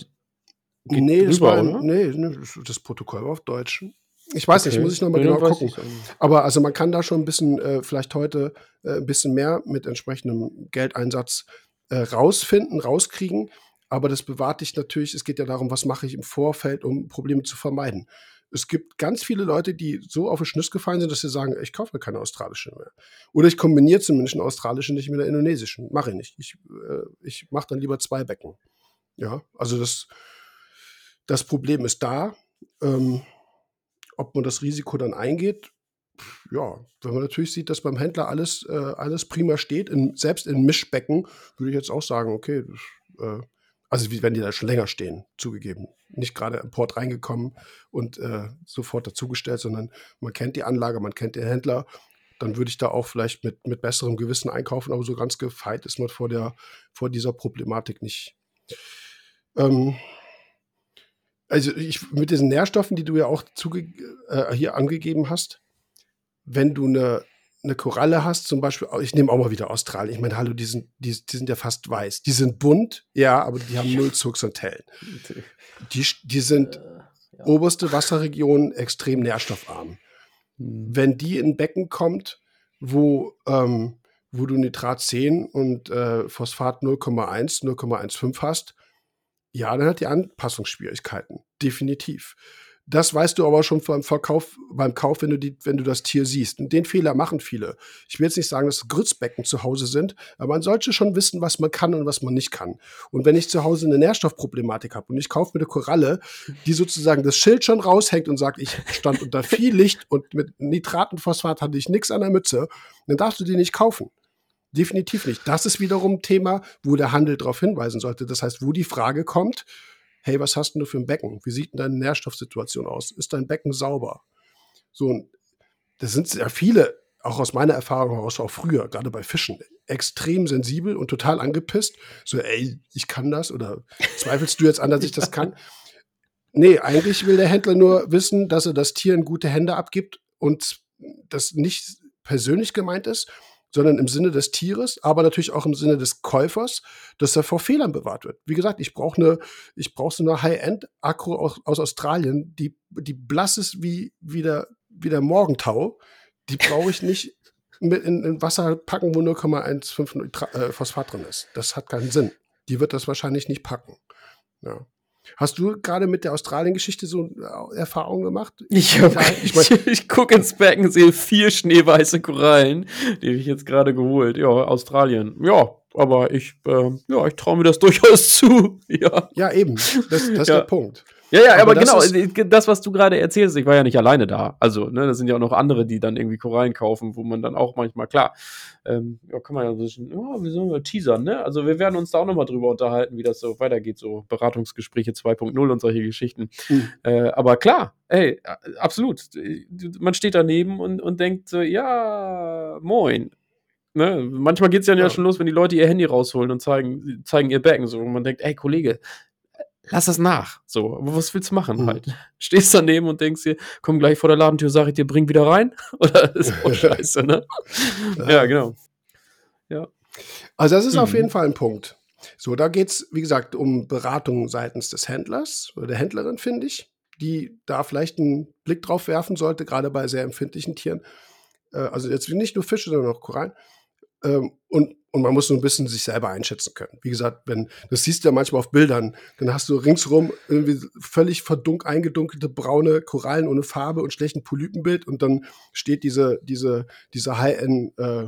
Nee, das war, nee, nee, das Protokoll war auf Deutsch. Ich weiß okay. nicht, muss ich nochmal genau gucken. Aber also man kann da schon ein bisschen, äh, vielleicht heute äh, ein bisschen mehr mit entsprechendem Geldeinsatz äh, rausfinden, rauskriegen. Aber das bewahrt dich natürlich, es geht ja darum, was mache ich im Vorfeld, um Probleme zu vermeiden. Es gibt ganz viele Leute, die so auf den Schnuss gefallen sind, dass sie sagen, ich kaufe mir keine australische mehr. Oder ich kombiniere zumindest eine australische nicht mit einer indonesischen. Mache ich nicht. Ich, äh, ich mache dann lieber zwei Becken. Ja, also das, das Problem ist da. Ähm, ob man das Risiko dann eingeht, ja, wenn man natürlich sieht, dass beim Händler alles, äh, alles prima steht, in, selbst in Mischbecken, würde ich jetzt auch sagen, okay, das, äh, also wie wenn die da schon länger stehen, zugegeben. Nicht gerade im Port reingekommen und äh, sofort dazugestellt, sondern man kennt die Anlage, man kennt den Händler. Dann würde ich da auch vielleicht mit, mit besserem Gewissen einkaufen, aber so ganz gefeit ist man vor, der, vor dieser Problematik nicht. Ähm, also ich, mit diesen Nährstoffen, die du ja auch zuge äh, hier angegeben hast, wenn du eine eine Koralle hast, zum Beispiel, ich nehme auch mal wieder Australien. Ich meine, hallo, die sind, die, die sind ja fast weiß. Die sind bunt, ja, aber die haben null Zugsantellen. Die, die sind äh, ja. oberste Wasserregion extrem nährstoffarm. Hm. Wenn die in ein Becken kommt, wo, ähm, wo du Nitrat 10 und äh, Phosphat 0,1, 0,15 hast, ja, dann hat die Anpassungsschwierigkeiten. Definitiv. Das weißt du aber schon beim Verkauf, beim Kauf, wenn du, die, wenn du das Tier siehst. Und den Fehler machen viele. Ich will jetzt nicht sagen, dass Grützbecken zu Hause sind, aber man sollte schon wissen, was man kann und was man nicht kann. Und wenn ich zu Hause eine Nährstoffproblematik habe und ich kaufe mir eine Koralle, die sozusagen das Schild schon raushängt und sagt, ich stand unter viel Licht und mit Nitratenphosphat hatte ich nichts an der Mütze, dann darfst du die nicht kaufen. Definitiv nicht. Das ist wiederum ein Thema, wo der Handel darauf hinweisen sollte. Das heißt, wo die Frage kommt, hey, was hast du für ein Becken? Wie sieht denn deine Nährstoffsituation aus? Ist dein Becken sauber? So, das sind ja viele, auch aus meiner Erfahrung heraus, auch früher, gerade bei Fischen, extrem sensibel und total angepisst. So, ey, ich kann das oder zweifelst du jetzt an, dass ich das kann? Nee, eigentlich will der Händler nur wissen, dass er das Tier in gute Hände abgibt und das nicht persönlich gemeint ist, sondern im Sinne des Tieres, aber natürlich auch im Sinne des Käufers, dass er vor Fehlern bewahrt wird. Wie gesagt, ich brauche eine, ich brauche so eine High-End-Akku aus, aus, Australien, die, die blass ist wie, wie, der, wie der Morgentau. Die brauche ich nicht mit in, in, Wasser packen, wo 0,15 äh, Phosphat drin ist. Das hat keinen Sinn. Die wird das wahrscheinlich nicht packen. Ja. Hast du gerade mit der Australien-Geschichte so äh, Erfahrungen gemacht? Ich, hab, ich, mein, ich, ich gucke ins Becken, sehe vier schneeweiße Korallen, die habe ich jetzt gerade geholt. Ja, Australien. Ja, aber ich, äh, ja, ich traue mir das durchaus zu. Ja, ja eben. Das, das ist ja. der Punkt. Ja, ja, aber, aber genau, das, was du gerade erzählst, ich war ja nicht alleine da. Also, ne, das sind ja auch noch andere, die dann irgendwie Korallen kaufen, wo man dann auch manchmal, klar, ähm, ja, kann man ja so ein bisschen, ja, wie sollen wir teasern, ne? Also, wir werden uns da auch nochmal drüber unterhalten, wie das so weitergeht, so Beratungsgespräche 2.0 und solche Geschichten. Mhm. Äh, aber klar, ey, absolut. Man steht daneben und, und denkt so, ja, moin. Ne? Manchmal geht es ja, ja schon los, wenn die Leute ihr Handy rausholen und zeigen, zeigen ihr Becken so. Und man denkt, ey, Kollege, lass das nach. So, aber was willst du machen mhm. halt? Stehst daneben und denkst dir, komm gleich vor der Ladentür, sag ich dir, bring wieder rein? Oder ist auch scheiße, ne? ja, genau. Ja. Also, das ist mhm. auf jeden Fall ein Punkt. So, da geht es, wie gesagt, um Beratung seitens des Händlers oder der Händlerin, finde ich, die da vielleicht einen Blick drauf werfen sollte, gerade bei sehr empfindlichen Tieren. Äh, also jetzt nicht nur Fische, sondern auch Korallen. Ähm, und, und man muss so ein bisschen sich selber einschätzen können. Wie gesagt, wenn, das siehst du ja manchmal auf Bildern, dann hast du ringsrum irgendwie völlig verdunk eingedunkelte braune Korallen ohne Farbe und schlechten Polypenbild und dann steht diese, diese, diese High-End, äh,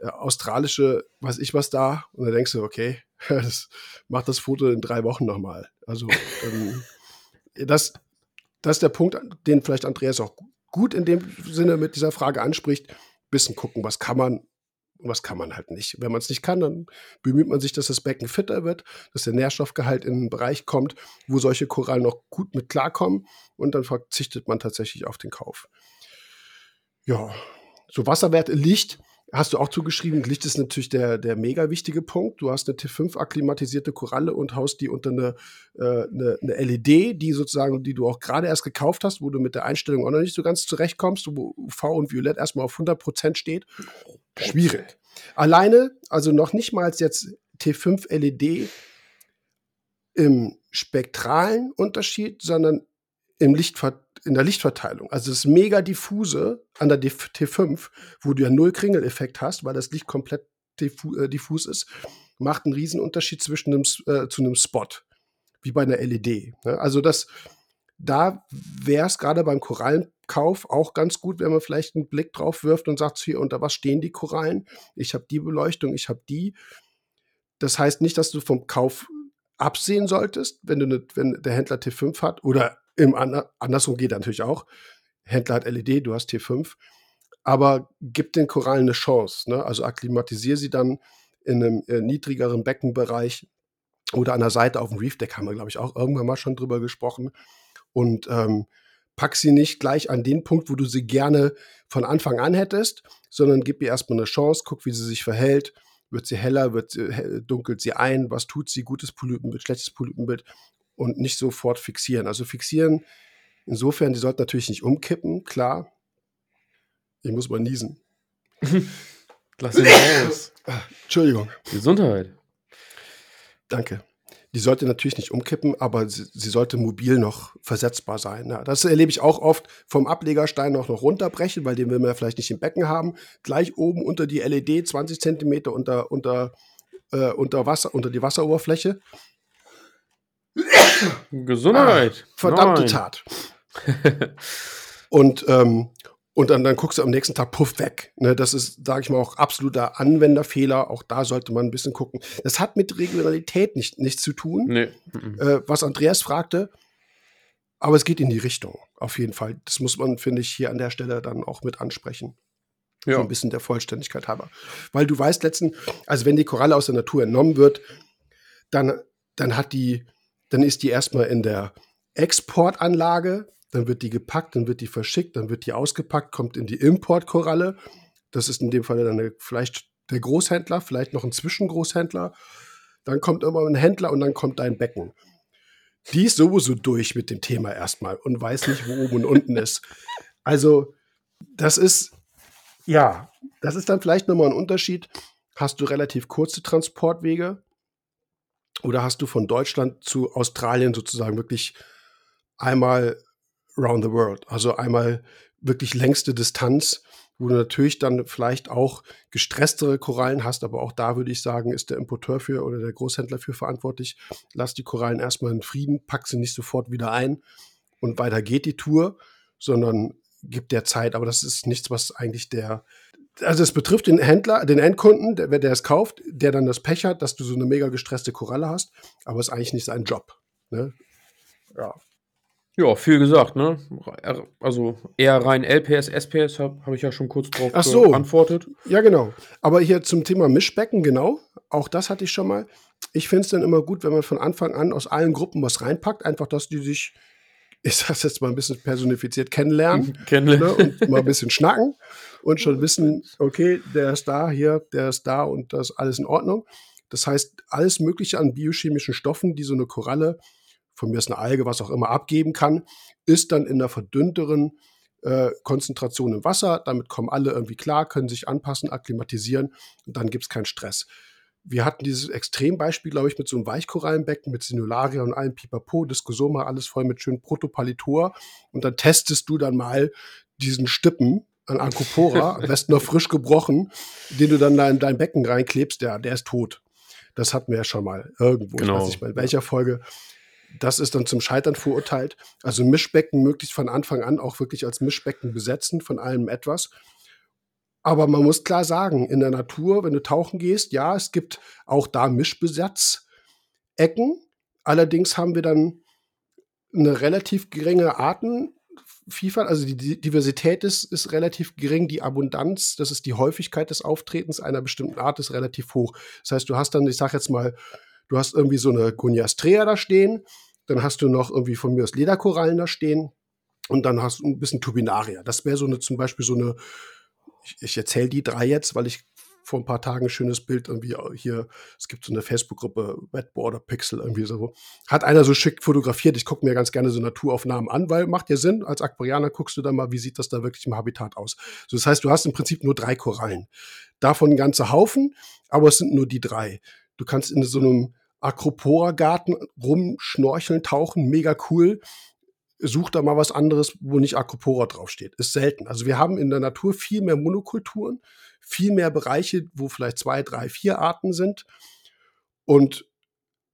äh, australische, weiß ich was da, und dann denkst du, okay, das macht das Foto in drei Wochen nochmal. Also, ähm, das, das ist der Punkt, den vielleicht Andreas auch gut in dem Sinne mit dieser Frage anspricht. Bisschen gucken, was kann man was kann man halt nicht. Wenn man es nicht kann, dann bemüht man sich, dass das Becken fitter wird, dass der Nährstoffgehalt in einen Bereich kommt, wo solche Korallen noch gut mit klarkommen und dann verzichtet man tatsächlich auf den Kauf. Ja, so Wasserwerte Licht hast du auch zugeschrieben. Licht ist natürlich der, der mega wichtige Punkt. Du hast eine T5-akklimatisierte Koralle und haust die unter eine, äh, eine, eine, LED, die sozusagen, die du auch gerade erst gekauft hast, wo du mit der Einstellung auch noch nicht so ganz zurechtkommst, wo UV und Violett erstmal auf 100% steht. Schwierig. Alleine, also noch nicht mal jetzt T5 LED im spektralen Unterschied, sondern im Lichtver in der Lichtverteilung. Also das mega diffuse an der T5, wo du ja null Kringeleffekt hast, weil das Licht komplett diffu äh, diffus ist, macht einen Riesenunterschied zwischen einem, äh, zu einem Spot, wie bei einer LED. Ne? Also das, da wäre es gerade beim Korallenkauf auch ganz gut, wenn man vielleicht einen Blick drauf wirft und sagt, hier, unter was stehen die Korallen? Ich habe die Beleuchtung, ich habe die. Das heißt nicht, dass du vom Kauf absehen solltest, wenn, du ne, wenn der Händler T5 hat oder im andersrum geht natürlich auch. Händler hat LED, du hast T5. Aber gib den Korallen eine Chance. Ne? Also akklimatisiere sie dann in einem äh, niedrigeren Beckenbereich oder an der Seite auf dem Reef Deck haben wir, glaube ich, auch irgendwann mal schon drüber gesprochen. Und ähm, pack sie nicht gleich an den Punkt, wo du sie gerne von Anfang an hättest, sondern gib ihr erstmal eine Chance, guck, wie sie sich verhält. Wird sie heller, wird sie, dunkelt sie ein, was tut sie, gutes Polypenbild, schlechtes Polypenbild und nicht sofort fixieren. Also fixieren, insofern, die sollten natürlich nicht umkippen, klar. Ich muss mal niesen. Lass ihn raus. Entschuldigung. Gesundheit. Danke. Die sollte natürlich nicht umkippen, aber sie, sie sollte mobil noch versetzbar sein. Ja, das erlebe ich auch oft vom Ablegerstein noch, noch runterbrechen, weil den will man ja vielleicht nicht im Becken haben. Gleich oben unter die LED, 20 Zentimeter unter, unter, äh, unter Wasser, unter die Wasseroberfläche. Gesundheit. Ah, verdammte Nein. Tat. und ähm, und dann, dann guckst du am nächsten Tag, puff, weg. Ne, das ist, sage ich mal, auch absoluter Anwenderfehler. Auch da sollte man ein bisschen gucken. Das hat mit Regionalität nicht, nichts zu tun, nee. äh, was Andreas fragte. Aber es geht in die Richtung, auf jeden Fall. Das muss man, finde ich, hier an der Stelle dann auch mit ansprechen. Ja. So ein bisschen der Vollständigkeit halber. Weil du weißt letzten, also wenn die Koralle aus der Natur entnommen wird, dann, dann hat die, dann ist die erstmal in der Exportanlage, dann wird die gepackt, dann wird die verschickt, dann wird die ausgepackt, kommt in die Importkoralle. Das ist in dem Fall dann vielleicht der Großhändler, vielleicht noch ein Zwischengroßhändler. Dann kommt immer ein Händler und dann kommt dein Becken. Die ist sowieso durch mit dem Thema erstmal und weiß nicht, wo oben und unten ist. Also, das ist, ja, das ist dann vielleicht nochmal ein Unterschied. Hast du relativ kurze Transportwege, oder hast du von Deutschland zu Australien sozusagen wirklich einmal around the world. Also einmal wirklich längste Distanz, wo du natürlich dann vielleicht auch gestresstere Korallen hast, aber auch da würde ich sagen, ist der Importeur für oder der Großhändler für verantwortlich. Lass die Korallen erstmal in Frieden, pack sie nicht sofort wieder ein und weiter geht die Tour, sondern gibt der Zeit. Aber das ist nichts, was eigentlich der, also es betrifft den Händler, den Endkunden, der, der es kauft, der dann das Pech hat, dass du so eine mega gestresste Koralle hast, aber es ist eigentlich nicht sein Job. Ne? Ja. Ja, viel gesagt, ne? Also eher rein LPS, SPS habe hab ich ja schon kurz drauf Ach so. geantwortet. Ja, genau. Aber hier zum Thema Mischbecken, genau. Auch das hatte ich schon mal. Ich finde es dann immer gut, wenn man von Anfang an aus allen Gruppen was reinpackt, einfach, dass die sich, ich sag's jetzt mal ein bisschen personifiziert, kennenlernen. kennenlernen. Ne? Und mal ein bisschen schnacken und schon wissen, okay, der ist da, hier, der ist da und das ist alles in Ordnung. Das heißt, alles Mögliche an biochemischen Stoffen, die so eine Koralle von mir ist eine Alge, was auch immer, abgeben kann, ist dann in der verdünnteren äh, Konzentration im Wasser. Damit kommen alle irgendwie klar, können sich anpassen, akklimatisieren und dann gibt es keinen Stress. Wir hatten dieses Extrembeispiel, glaube ich, mit so einem Weichkorallenbecken mit Sinularia und allem Pipapo, Discosoma, alles voll mit schönen Protopalitor. Und dann testest du dann mal diesen Stippen an Ancopora, am besten noch frisch gebrochen, den du dann da in dein Becken reinklebst, ja, der ist tot. Das hatten wir ja schon mal irgendwo. Genau. Ich weiß nicht mal in welcher Folge das ist dann zum Scheitern verurteilt. Also Mischbecken möglichst von Anfang an auch wirklich als Mischbecken besetzen, von allem etwas. Aber man muss klar sagen, in der Natur, wenn du tauchen gehst, ja, es gibt auch da Mischbesatzecken. Allerdings haben wir dann eine relativ geringe Artenvielfalt, also die Diversität ist, ist relativ gering, die Abundanz, das ist die Häufigkeit des Auftretens einer bestimmten Art, ist relativ hoch. Das heißt, du hast dann, ich sag jetzt mal, Du hast irgendwie so eine Goniastrea da stehen, dann hast du noch irgendwie von mir aus Lederkorallen da stehen und dann hast du ein bisschen Turbinaria. Das wäre so eine, zum Beispiel so eine, ich, ich erzähle die drei jetzt, weil ich vor ein paar Tagen ein schönes Bild irgendwie hier, es gibt so eine Facebook-Gruppe, Wet Border Pixel, irgendwie so. Hat einer so schick fotografiert. Ich gucke mir ganz gerne so Naturaufnahmen an, weil macht ja Sinn. Als Aquarianer guckst du dann mal, wie sieht das da wirklich im Habitat aus. So, das heißt, du hast im Prinzip nur drei Korallen. Davon ein ganzer Haufen, aber es sind nur die drei. Du kannst in so einem Acropora-Garten rumschnorcheln, tauchen, mega cool. Such da mal was anderes, wo nicht Acropora draufsteht. Ist selten. Also wir haben in der Natur viel mehr Monokulturen, viel mehr Bereiche, wo vielleicht zwei, drei, vier Arten sind. Und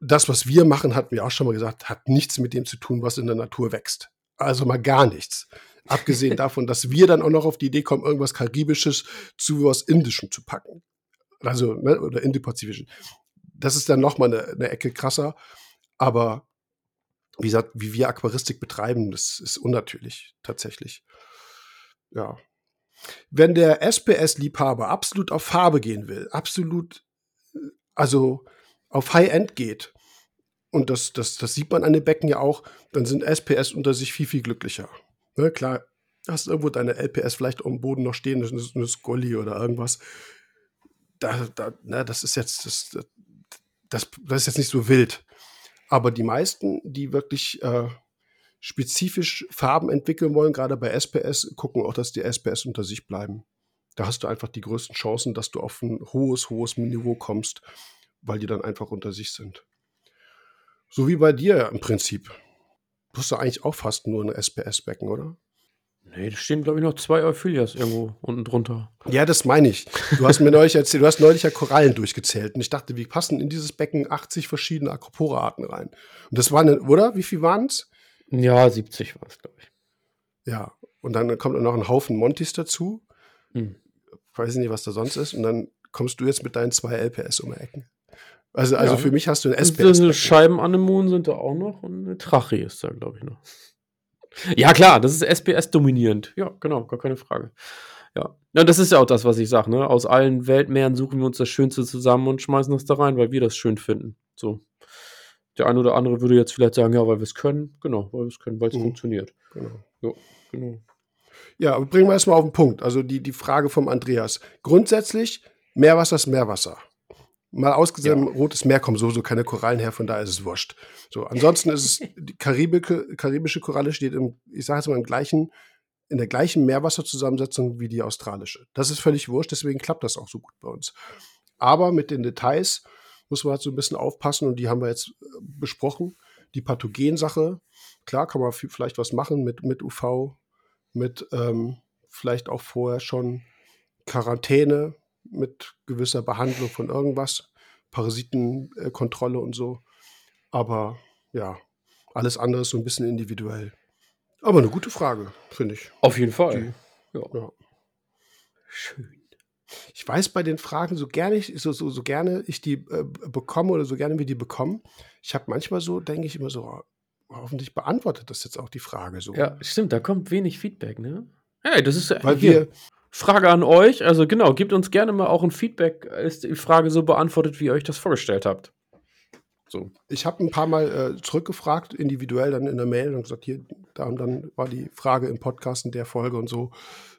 das, was wir machen, hatten wir auch schon mal gesagt, hat nichts mit dem zu tun, was in der Natur wächst. Also mal gar nichts. Abgesehen davon, dass wir dann auch noch auf die Idee kommen, irgendwas Karibisches zu was Indischem zu packen. Also, ne, oder Indopazifischen das ist dann nochmal eine, eine Ecke krasser. Aber wie gesagt, wie wir Aquaristik betreiben, das ist unnatürlich, tatsächlich. Ja. Wenn der SPS-Liebhaber absolut auf Farbe gehen will, absolut, also auf High-End geht, und das, das, das sieht man an den Becken ja auch, dann sind SPS unter sich viel, viel glücklicher. Ne, klar, hast irgendwo deine LPS vielleicht am Boden noch stehen, das ist eine Scully oder irgendwas. Da, da, ne, das ist jetzt, das, das, das ist jetzt nicht so wild. Aber die meisten, die wirklich äh, spezifisch Farben entwickeln wollen, gerade bei SPS, gucken auch, dass die SPS unter sich bleiben. Da hast du einfach die größten Chancen, dass du auf ein hohes, hohes Niveau kommst, weil die dann einfach unter sich sind. So wie bei dir im Prinzip. Du hast ja eigentlich auch fast nur ein SPS-Becken, oder? Nee, da stehen, glaube ich, noch zwei Euphilias irgendwo unten drunter. Ja, das meine ich. Du hast mir neulich erzählt, du hast neulich ja Korallen durchgezählt. Und ich dachte, wie passen in dieses Becken 80 verschiedene Acropora-Arten rein? Und das waren, oder? Wie viel waren es? Ja, 70 waren es, glaube ich. Ja, und dann kommt noch ein Haufen Montis dazu. Hm. Weiß nicht, was da sonst ist. Und dann kommst du jetzt mit deinen zwei LPS um die Ecken. Also, also ja. für mich hast du ein SPS. Scheibenanemonen sind da auch noch und eine Trache ist da, glaube ich, noch. Ja, klar, das ist SPS dominierend. Ja, genau, gar keine Frage. Ja. ja, das ist ja auch das, was ich sage. Ne? Aus allen Weltmeeren suchen wir uns das Schönste zusammen und schmeißen das da rein, weil wir das schön finden. So. Der eine oder andere würde jetzt vielleicht sagen, ja, weil wir es können. Genau, weil wir es können, weil es mhm. funktioniert. Genau. Ja, genau. Ja, aber bringen wir erstmal auf den Punkt. Also die, die Frage vom Andreas. Grundsätzlich, Meerwasser ist Meerwasser. Mal ausgesehen, ja. rotes Meer kommen sowieso keine Korallen her, von daher ist es wurscht. So, ansonsten ist es, die Karibische, karibische Koralle steht im, ich sage jetzt mal, im gleichen, in der gleichen Meerwasserzusammensetzung wie die australische. Das ist völlig wurscht, deswegen klappt das auch so gut bei uns. Aber mit den Details muss man halt so ein bisschen aufpassen und die haben wir jetzt äh, besprochen. die Pathogensache. Klar kann man vielleicht was machen mit, mit UV, mit ähm, vielleicht auch vorher schon Quarantäne, mit gewisser Behandlung von irgendwas, Parasitenkontrolle und so. Aber ja, alles andere ist so ein bisschen individuell. Aber eine gute Frage, finde ich. Auf jeden Fall. Die, ja. ja. Schön. Ich weiß bei den Fragen so gerne, so, so, so gerne ich die äh, bekomme oder so gerne wir die bekommen. Ich habe manchmal so, denke ich immer so, oh, hoffentlich beantwortet das jetzt auch die Frage so. Ja, stimmt, da kommt wenig Feedback, ne? Hey, das ist Weil hier, wir, Frage an euch. Also genau, gebt uns gerne mal auch ein Feedback. Ist die Frage so beantwortet, wie ihr euch das vorgestellt habt? So. Ich habe ein paar Mal äh, zurückgefragt, individuell dann in der Mail und gesagt, hier, da und dann war die Frage im Podcast in der Folge und so,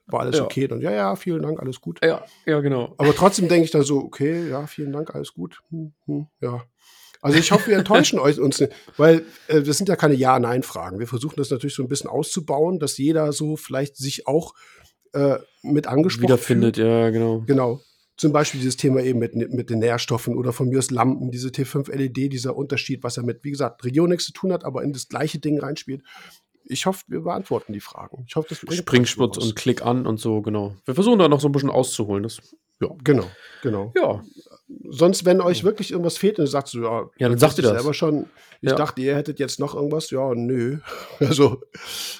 war alles ja. okay. Dann, ja, ja, vielen Dank, alles gut. Ja, ja, genau. Aber trotzdem denke ich dann so, okay, ja, vielen Dank, alles gut. Hm, hm, ja. Also ich hoffe, wir enttäuschen euch uns nicht, weil äh, das sind ja keine Ja-Nein-Fragen. Wir versuchen das natürlich so ein bisschen auszubauen, dass jeder so vielleicht sich auch äh, mit angesprochen Wiederfindet, fühlt. ja, genau. Genau. Zum Beispiel dieses Thema eben mit, mit den Nährstoffen oder von mir aus Lampen, diese T5 LED, dieser Unterschied, was er mit, wie gesagt, Region nichts zu tun hat, aber in das gleiche Ding reinspielt. Ich hoffe, wir beantworten die Fragen. Ich hoffe, das Springspurt und Klick an und so, genau. Wir versuchen da noch so ein bisschen auszuholen. Das, ja. Genau, genau. Ja, sonst, wenn euch wirklich irgendwas fehlt, dann sagst du, ja, ja dann sagt ihr das. selber schon. Ich ja. dachte, ihr hättet jetzt noch irgendwas. Ja, nö. Also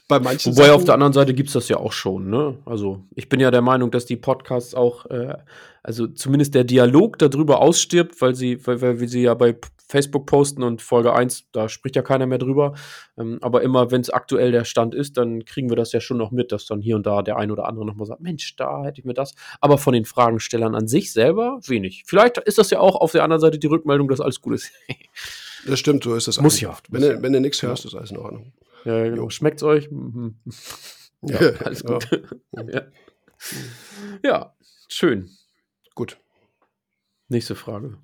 bei manchen. Wobei Sachen, auf der anderen Seite gibt es das ja auch schon, ne? Also ich bin ja der Meinung, dass die Podcasts auch, äh, also zumindest der Dialog darüber ausstirbt, weil sie, weil, weil wir sie ja bei Facebook posten und Folge 1, da spricht ja keiner mehr drüber. Ähm, aber immer, wenn es aktuell der Stand ist, dann kriegen wir das ja schon noch mit, dass dann hier und da der ein oder andere nochmal sagt, Mensch, da hätte ich mir das. Aber von den Fragenstellern an sich selber wenig. Vielleicht ist das ja auch auf der anderen Seite die Rückmeldung, dass alles gut ist. das stimmt, so ist das. Muss ja. Wenn, du, wenn du nichts hörst, ist alles in Ordnung. Ja, genau. Schmeckt's euch? Mhm. Ja, alles gut. ja. ja, schön. Gut. Nächste Frage.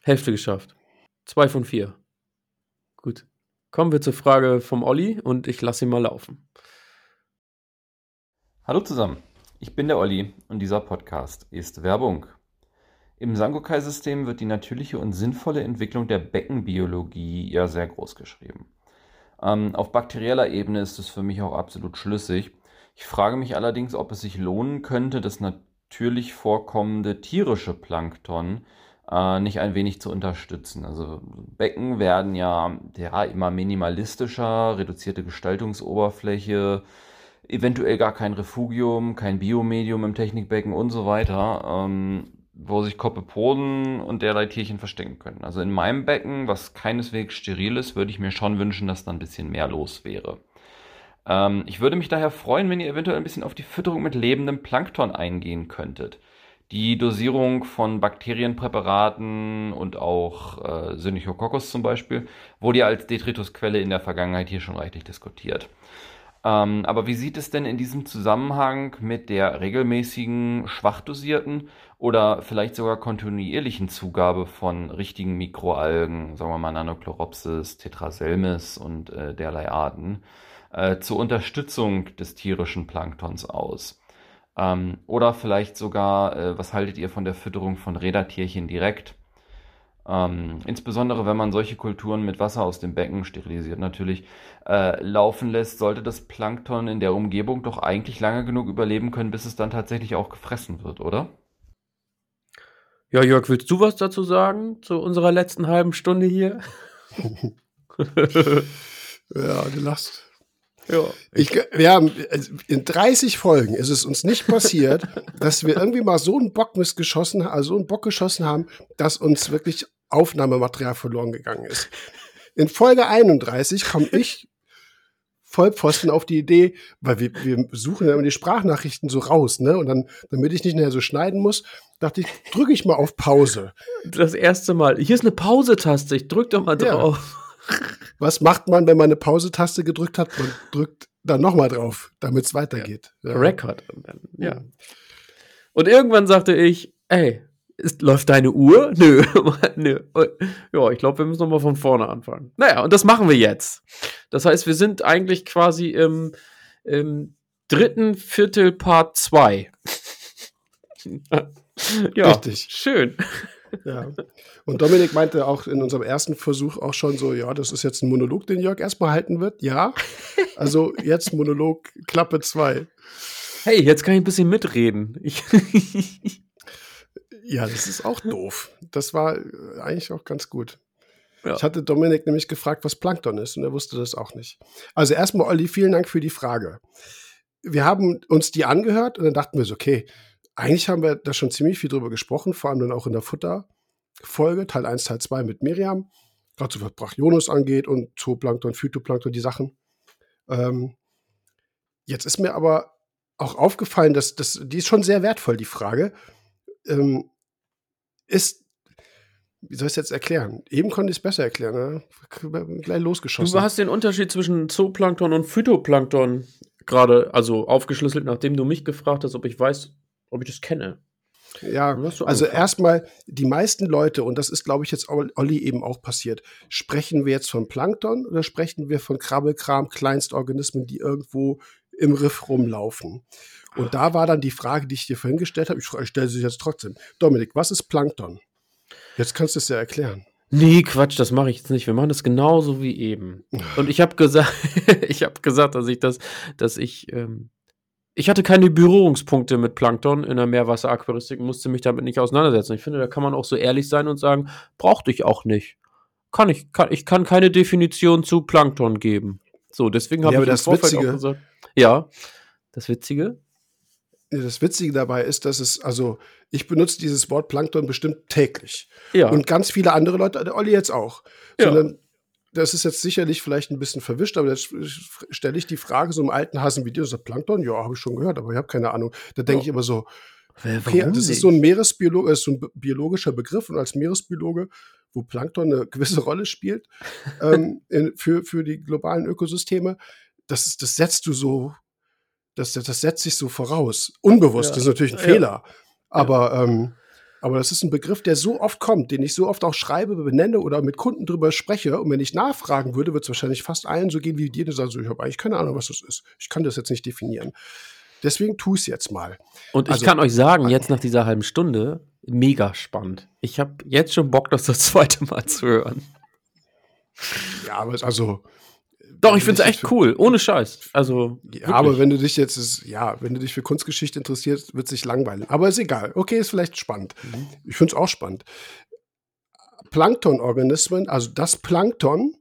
Hälfte geschafft. Zwei von vier. Gut. Kommen wir zur Frage vom Olli und ich lasse ihn mal laufen. Hallo zusammen, ich bin der Olli und dieser Podcast ist Werbung. Im Sangokai-System wird die natürliche und sinnvolle Entwicklung der Beckenbiologie ja sehr groß geschrieben. Ähm, auf bakterieller Ebene ist es für mich auch absolut schlüssig. Ich frage mich allerdings, ob es sich lohnen könnte, das natürlich vorkommende tierische Plankton äh, nicht ein wenig zu unterstützen. Also Becken werden ja, ja immer minimalistischer, reduzierte Gestaltungsoberfläche, eventuell gar kein Refugium, kein Biomedium im Technikbecken und so weiter, ähm, wo sich Kopepoden und derlei Tierchen verstecken können. Also in meinem Becken, was keineswegs steril ist, würde ich mir schon wünschen, dass da ein bisschen mehr los wäre. Ähm, ich würde mich daher freuen, wenn ihr eventuell ein bisschen auf die Fütterung mit lebendem Plankton eingehen könntet. Die Dosierung von Bakterienpräparaten und auch äh, Synechococcus zum Beispiel wurde ja als Detritusquelle in der Vergangenheit hier schon reichlich diskutiert. Ähm, aber wie sieht es denn in diesem Zusammenhang mit der regelmäßigen, schwach dosierten oder vielleicht sogar kontinuierlichen Zugabe von richtigen Mikroalgen, sagen wir mal Nanochloropsis, Tetraselmis und äh, derlei Arten, äh, zur Unterstützung des tierischen Planktons aus? Ähm, oder vielleicht sogar, äh, was haltet ihr von der Fütterung von Rädertierchen direkt? Ähm, insbesondere wenn man solche Kulturen mit Wasser aus dem Becken, sterilisiert natürlich, äh, laufen lässt, sollte das Plankton in der Umgebung doch eigentlich lange genug überleben können, bis es dann tatsächlich auch gefressen wird, oder? Ja, Jörg, willst du was dazu sagen zu unserer letzten halben Stunde hier? ja, du lachst. Ja. Ich, wir haben also in 30 Folgen ist es uns nicht passiert, dass wir irgendwie mal so einen Bockmist geschossen, also so einen Bock geschossen haben, dass uns wirklich Aufnahmematerial verloren gegangen ist. In Folge 31 komme ich Vollpfosten auf die Idee, weil wir, wir suchen ja immer die Sprachnachrichten so raus, ne? Und dann, damit ich nicht mehr so schneiden muss, dachte ich, drücke ich mal auf Pause. Das erste Mal. Hier ist eine Pause-Taste, ich drück doch mal drauf. Ja. Was macht man, wenn man eine Pause-Taste gedrückt hat? Man drückt dann nochmal drauf, damit es weitergeht. Ja. Record. Ja. Und irgendwann sagte ich, ey, ist, läuft deine Uhr? Nö. Nö. Ja, ich glaube, wir müssen nochmal von vorne anfangen. Naja, und das machen wir jetzt. Das heißt, wir sind eigentlich quasi im, im dritten Viertel Part 2. ja, Richtig. schön. Ja. Und Dominik meinte auch in unserem ersten Versuch auch schon so, ja, das ist jetzt ein Monolog, den Jörg erstmal halten wird. Ja. Also jetzt Monolog Klappe 2. Hey, jetzt kann ich ein bisschen mitreden. Ja, das ist auch doof. Das war äh, eigentlich auch ganz gut. Ja. Ich hatte Dominik nämlich gefragt, was Plankton ist, und er wusste das auch nicht. Also erstmal, Olli, vielen Dank für die Frage. Wir haben uns die angehört und dann dachten wir so, okay, eigentlich haben wir da schon ziemlich viel drüber gesprochen, vor allem dann auch in der Futterfolge, Teil 1, Teil 2 mit Miriam, gerade so was Brachionus angeht und Zooplankton, Phytoplankton, die Sachen. Ähm, jetzt ist mir aber auch aufgefallen, dass das, die ist schon sehr wertvoll, die Frage. Ähm, ist wie soll ich es jetzt erklären? Eben konnte ich es besser erklären. Ne? Gleich losgeschossen. Du hast den Unterschied zwischen Zooplankton und Phytoplankton gerade, also aufgeschlüsselt, nachdem du mich gefragt hast, ob ich weiß, ob ich das kenne. Ja, also erstmal, die meisten Leute, und das ist, glaube ich, jetzt Olli eben auch passiert, sprechen wir jetzt von Plankton oder sprechen wir von Krabbelkram, Kleinstorganismen, die irgendwo im Riff rumlaufen? Und da war dann die Frage, die ich dir vorhin gestellt habe, ich stelle sie jetzt trotzdem. Dominik, was ist Plankton? Jetzt kannst du es ja erklären. Nee, Quatsch, das mache ich jetzt nicht. Wir machen das genauso wie eben. Und ich habe gesagt, ich habe gesagt, dass ich das, dass ich, ähm, ich hatte keine Berührungspunkte mit Plankton in der Meerwasseraquaristik, musste mich damit nicht auseinandersetzen. Ich finde, da kann man auch so ehrlich sein und sagen, brauchte ich auch nicht. Kann ich, kann, ich kann keine Definition zu Plankton geben. So, deswegen habe ja, ich das Vorfeld Witzige, auch gesagt. Ja, das Witzige das Witzige dabei ist, dass es, also ich benutze dieses Wort Plankton bestimmt täglich. Ja. Und ganz viele andere Leute, der Olli jetzt auch. Ja. Sondern das ist jetzt sicherlich vielleicht ein bisschen verwischt, aber jetzt stelle ich die Frage so im alten Hasen wie dir, so Plankton, ja, habe ich schon gehört, aber ich habe keine Ahnung. Da denke ja. ich immer so, okay, das ist so ein Meeresbiolog, ist so ein biologischer Begriff und als Meeresbiologe, wo Plankton eine gewisse Rolle spielt ähm, in, für, für die globalen Ökosysteme, das, das setzt du so das, das setzt sich so voraus. Unbewusst, ja. das ist natürlich ein ja. Fehler. Aber, ähm, aber das ist ein Begriff, der so oft kommt, den ich so oft auch schreibe, benenne oder mit Kunden drüber spreche. Und wenn ich nachfragen würde, wird es wahrscheinlich fast allen so gehen wie dir, die sagen so, ich habe eigentlich keine Ahnung, was das ist. Ich kann das jetzt nicht definieren. Deswegen tu es jetzt mal. Und ich also, kann euch sagen, jetzt nach dieser halben Stunde, mega spannend. Ich habe jetzt schon Bock, das das zweite Mal zu hören. Ja, aber also, doch, ich finde es echt cool, ohne Scheiß. Also. Ja, aber wenn du dich jetzt, ist, ja, wenn du dich für Kunstgeschichte interessierst, wird es sich langweilen. Aber ist egal. Okay, ist vielleicht spannend. Mhm. Ich finde es auch spannend. Planktonorganismen, also das Plankton,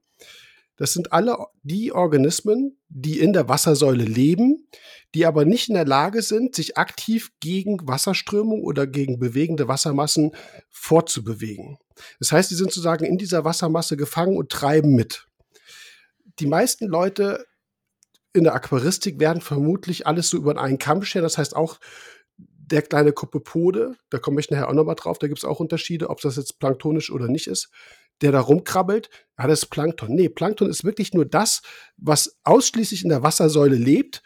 das sind alle die Organismen, die in der Wassersäule leben, die aber nicht in der Lage sind, sich aktiv gegen Wasserströmung oder gegen bewegende Wassermassen fortzubewegen. Das heißt, die sind sozusagen in dieser Wassermasse gefangen und treiben mit die meisten Leute in der Aquaristik werden vermutlich alles so über einen Kamm scheren. Das heißt auch der kleine Kopepode, da komme ich nachher auch nochmal drauf, da gibt es auch Unterschiede, ob das jetzt planktonisch oder nicht ist, der da rumkrabbelt, ja, das Plankton. Nee, Plankton ist wirklich nur das, was ausschließlich in der Wassersäule lebt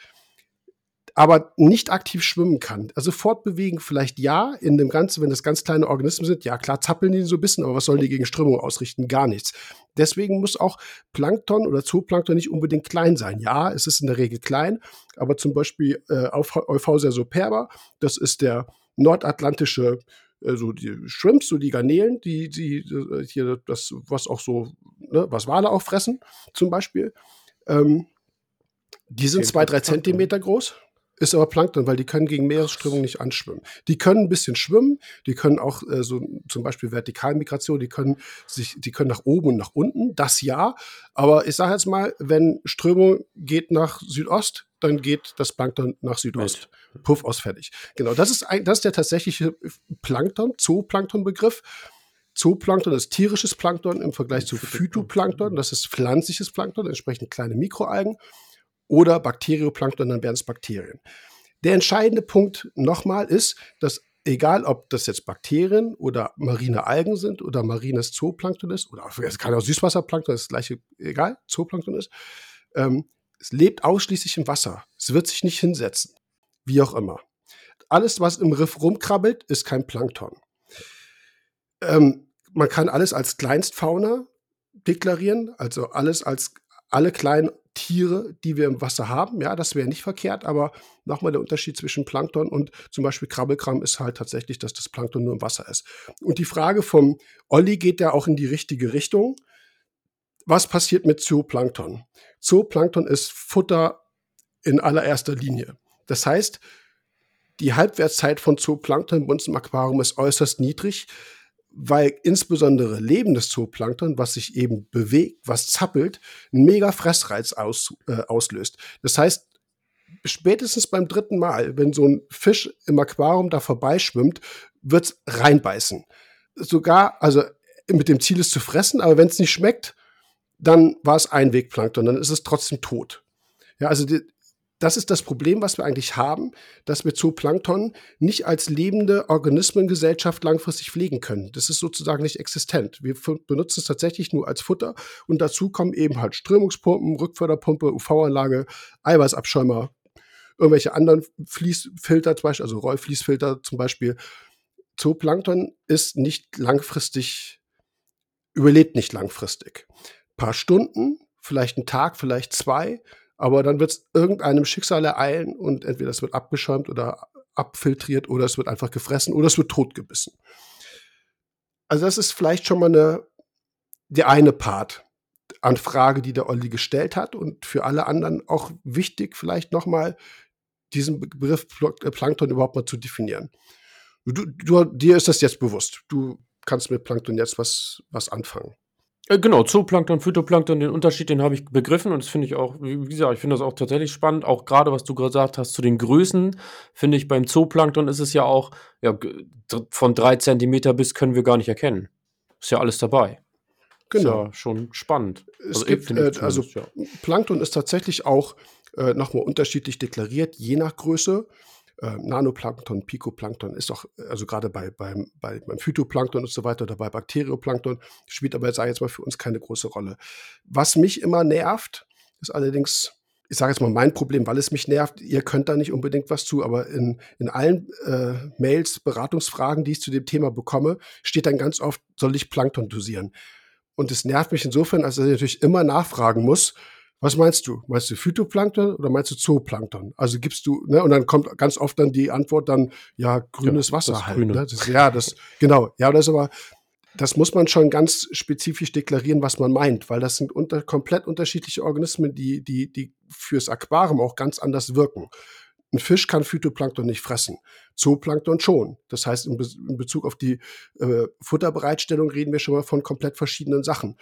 aber nicht aktiv schwimmen kann. Also fortbewegen vielleicht ja, in dem Ganzen, wenn das ganz kleine Organismen sind, ja klar zappeln die so ein bisschen, aber was sollen die gegen Strömung ausrichten? Gar nichts. Deswegen muss auch Plankton oder Zooplankton nicht unbedingt klein sein. Ja, es ist in der Regel klein, aber zum Beispiel äh, Euphausia superba, das ist der nordatlantische äh, so die Shrimps, so die Garnelen, die, die äh, hier das, was auch so, ne, was Wale auch fressen, zum Beispiel. Ähm, die sind okay, zwei, drei Zentimeter groß. Ist aber Plankton, weil die können gegen Meeresströmungen nicht anschwimmen. Die können ein bisschen schwimmen, die können auch äh, so zum Beispiel Vertikalmigration, die können sich, die können nach oben und nach unten, das ja. Aber ich sage jetzt mal, wenn Strömung geht nach Südost, dann geht das Plankton nach Südost. Mit. Puff aus fertig. Genau, das ist, ein, das ist der tatsächliche Plankton, Zooplankton-Begriff. Zooplankton ist tierisches Plankton im Vergleich zu Phytoplankton, das ist pflanzliches Plankton, entsprechend kleine Mikroalgen oder Bakterioplankton, dann wären es Bakterien. Der entscheidende Punkt nochmal ist, dass egal ob das jetzt Bakterien oder marine Algen sind oder marines Zooplankton ist, oder es kann auch Süßwasserplankton, das gleiche, egal, Zooplankton ist, ähm, es lebt ausschließlich im Wasser. Es wird sich nicht hinsetzen. Wie auch immer. Alles, was im Riff rumkrabbelt, ist kein Plankton. Ähm, man kann alles als Kleinstfauna deklarieren, also alles als alle kleinen Tiere, die wir im Wasser haben. Ja, das wäre nicht verkehrt, aber nochmal der Unterschied zwischen Plankton und zum Beispiel Krabbelkram ist halt tatsächlich, dass das Plankton nur im Wasser ist. Und die Frage vom Olli geht ja auch in die richtige Richtung. Was passiert mit Zooplankton? Zooplankton ist Futter in allererster Linie. Das heißt, die Halbwertszeit von Zooplankton bei uns im Aquarium ist äußerst niedrig weil insbesondere lebendes Zooplankton, was sich eben bewegt, was zappelt, einen mega Fressreiz aus, äh, auslöst. Das heißt, spätestens beim dritten Mal, wenn so ein Fisch im Aquarium da vorbeischwimmt, wird's reinbeißen. Sogar, also mit dem Ziel es zu fressen, aber wenn es nicht schmeckt, dann war es Einwegplankton, dann ist es trotzdem tot. Ja, also die, das ist das Problem, was wir eigentlich haben, dass wir Zooplankton nicht als lebende Organismengesellschaft langfristig pflegen können. Das ist sozusagen nicht existent. Wir benutzen es tatsächlich nur als Futter und dazu kommen eben halt Strömungspumpen, Rückförderpumpe, UV-Anlage, Eiweißabschäumer, irgendwelche anderen Fließfilter, zum Beispiel, also Rollfließfilter zum Beispiel. Zooplankton ist nicht langfristig, überlebt nicht langfristig. Ein paar Stunden, vielleicht einen Tag, vielleicht zwei, aber dann wird es irgendeinem Schicksal ereilen und entweder es wird abgeschäumt oder abfiltriert oder es wird einfach gefressen oder es wird totgebissen. Also das ist vielleicht schon mal eine, der eine Part an Frage, die der Olli gestellt hat und für alle anderen auch wichtig, vielleicht nochmal diesen Begriff äh, Plankton überhaupt mal zu definieren. Du, du, dir ist das jetzt bewusst. Du kannst mit Plankton jetzt was, was anfangen. Äh, genau, Zooplankton, Phytoplankton, den Unterschied, den habe ich begriffen und das finde ich auch, wie gesagt, ich finde das auch tatsächlich spannend. Auch gerade, was du gesagt hast zu den Größen, finde ich beim Zooplankton ist es ja auch, ja, von drei Zentimeter bis können wir gar nicht erkennen. Ist ja alles dabei. Genau. Ist ja schon spannend. Es also, gibt, äh, also ja. Plankton ist tatsächlich auch äh, nochmal unterschiedlich deklariert, je nach Größe äh, Nanoplankton, Pikoplankton ist doch, also gerade bei, beim, bei, beim Phytoplankton und so weiter oder bei Bakterioplankton, spielt aber, sage ich jetzt mal, für uns keine große Rolle. Was mich immer nervt, ist allerdings, ich sage jetzt mal mein Problem, weil es mich nervt, ihr könnt da nicht unbedingt was zu, aber in, in allen äh, Mails, Beratungsfragen, die ich zu dem Thema bekomme, steht dann ganz oft, soll ich Plankton dosieren? Und es nervt mich insofern, als ich natürlich immer nachfragen muss, was meinst du? Meinst du Phytoplankton oder meinst du Zooplankton? Also gibst du, ne, und dann kommt ganz oft dann die Antwort dann, ja, grünes ja, Wasser halt. Grüne. Ne? Das, ja, das, genau. Ja, das ist aber, das muss man schon ganz spezifisch deklarieren, was man meint, weil das sind unter, komplett unterschiedliche Organismen, die, die, die fürs Aquarium auch ganz anders wirken. Ein Fisch kann Phytoplankton nicht fressen, Zooplankton schon. Das heißt, in Bezug auf die äh, Futterbereitstellung reden wir schon mal von komplett verschiedenen Sachen.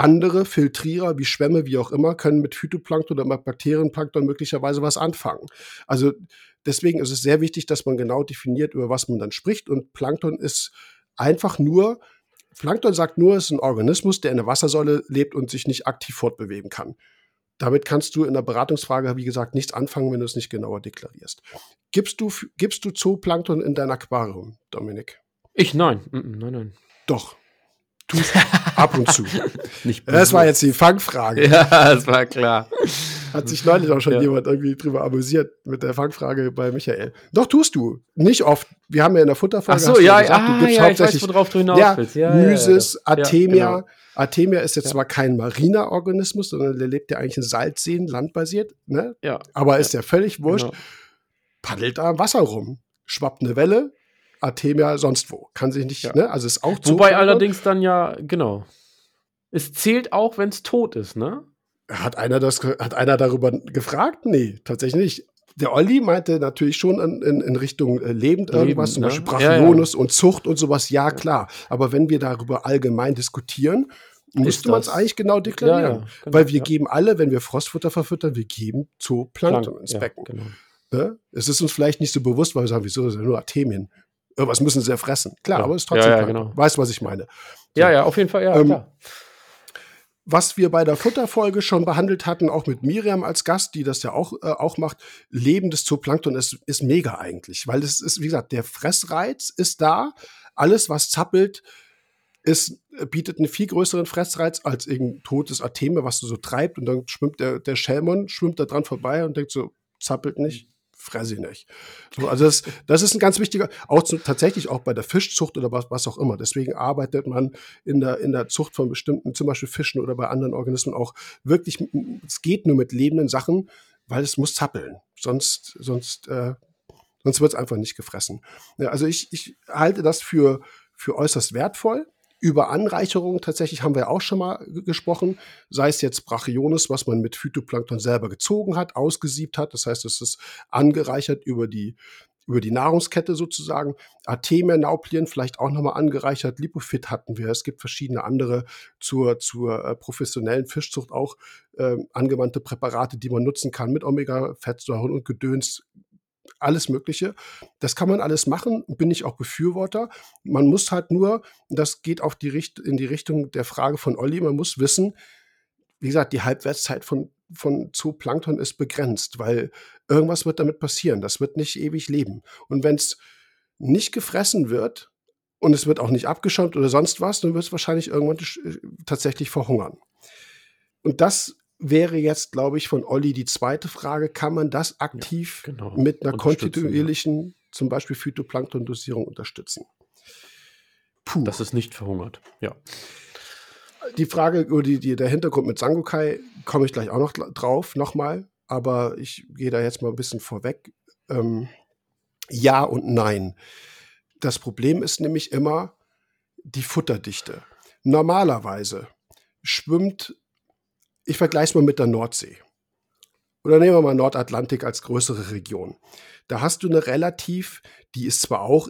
Andere Filtrierer wie Schwämme, wie auch immer, können mit Phytoplankton oder mit Bakterienplankton möglicherweise was anfangen. Also deswegen ist es sehr wichtig, dass man genau definiert, über was man dann spricht. Und Plankton ist einfach nur, Plankton sagt nur, es ist ein Organismus, der in der Wassersäule lebt und sich nicht aktiv fortbewegen kann. Damit kannst du in der Beratungsfrage, wie gesagt, nichts anfangen, wenn du es nicht genauer deklarierst. Gibst du, gibst du Zooplankton in dein Aquarium, Dominik? Ich nein. Nein, nein. Doch tust ab und zu. Nicht das war jetzt die Fangfrage. Ja, das war klar. Hat sich neulich auch schon ja. jemand irgendwie drüber amüsiert mit der Fangfrage bei Michael. Doch, tust du. Nicht oft. Wir haben ja in der Futterfrage. Ach so, ja, gesagt, ah, du gibst ja, hauptsächlich, ich weiß, worauf du hinaus ja, willst. Ja, Mysis, ja, Artemia. Genau. Artemia ist jetzt zwar kein mariner Organismus, sondern der lebt ja eigentlich in Salzseen, landbasiert. Ne? Ja. Aber ist ja völlig wurscht. Genau. Paddelt da im Wasser rum. Schwappt eine Welle, Artemia sonst wo. Kann sich nicht, ja. ne? Also ist auch Wobei allerdings dann ja, genau. Es zählt auch, wenn es tot ist, ne? Hat einer das, hat einer darüber gefragt? Nee, tatsächlich nicht. Der Olli meinte natürlich schon in, in, in Richtung äh, lebend Leben, irgendwas, zum ne? Beispiel Brachionus ja, ja. und Zucht und sowas, ja klar. Aber wenn wir darüber allgemein diskutieren, müsste man es eigentlich genau deklarieren. Ja, genau, Weil wir geben alle, wenn wir Frostfutter verfüttern, wir geben Zooplankton Plank, ins Becken. Genau. Ne? Es ist uns vielleicht nicht so bewusst, weil wir sagen, wieso ist ja nur Artemien? Irgendwas müssen sie ja fressen. Klar, ja. aber es ist trotzdem. Ja, ja, genau. Weißt du, was ich meine? So. Ja, ja, auf jeden Fall, ja, ähm, klar. Was wir bei der Futterfolge schon behandelt hatten, auch mit Miriam als Gast, die das ja auch, äh, auch macht, lebendes Zooplankton ist, ist mega eigentlich. Weil es ist, wie gesagt, der Fressreiz ist da. Alles, was zappelt, ist, bietet einen viel größeren Fressreiz als irgendein totes Arteme, was du so treibt. Und dann schwimmt der, der Schelmon, schwimmt da dran vorbei und denkt so, zappelt nicht, fresse ich nicht. So, also das, das ist ein ganz wichtiger, auch zu, tatsächlich auch bei der Fischzucht oder was, was auch immer. Deswegen arbeitet man in der, in der Zucht von bestimmten, zum Beispiel Fischen oder bei anderen Organismen auch wirklich, es geht nur mit lebenden Sachen, weil es muss zappeln. Sonst, sonst, äh, sonst wird es einfach nicht gefressen. Ja, also ich, ich halte das für, für äußerst wertvoll. Über Anreicherungen tatsächlich haben wir auch schon mal gesprochen, sei es jetzt Brachiones, was man mit Phytoplankton selber gezogen hat, ausgesiebt hat. Das heißt, es ist angereichert über die, über die Nahrungskette sozusagen. Artemia nauplien vielleicht auch nochmal angereichert. Lipofit hatten wir. Es gibt verschiedene andere zur, zur äh, professionellen Fischzucht auch äh, angewandte Präparate, die man nutzen kann mit Omega-Fettsäuren und Gedöns alles Mögliche. Das kann man alles machen, bin ich auch Befürworter. Man muss halt nur, das geht auf die Richt in die Richtung der Frage von Olli, man muss wissen, wie gesagt, die Halbwertszeit von, von Zooplankton ist begrenzt, weil irgendwas wird damit passieren. Das wird nicht ewig leben. Und wenn es nicht gefressen wird und es wird auch nicht abgeschäumt oder sonst was, dann wird es wahrscheinlich irgendwann äh, tatsächlich verhungern. Und das wäre jetzt, glaube ich, von Olli die zweite Frage. Kann man das aktiv ja, genau. mit einer kontinuierlichen, ja. zum Beispiel Phytoplankton-Dosierung unterstützen? Puh. Dass es nicht verhungert, ja. Die Frage oder die, die, der Hintergrund mit Sangokai komme ich gleich auch noch drauf, nochmal. Aber ich gehe da jetzt mal ein bisschen vorweg. Ähm, ja und nein. Das Problem ist nämlich immer die Futterdichte. Normalerweise schwimmt ich vergleiche es mal mit der Nordsee. Oder nehmen wir mal Nordatlantik als größere Region. Da hast du eine relativ, die ist zwar auch,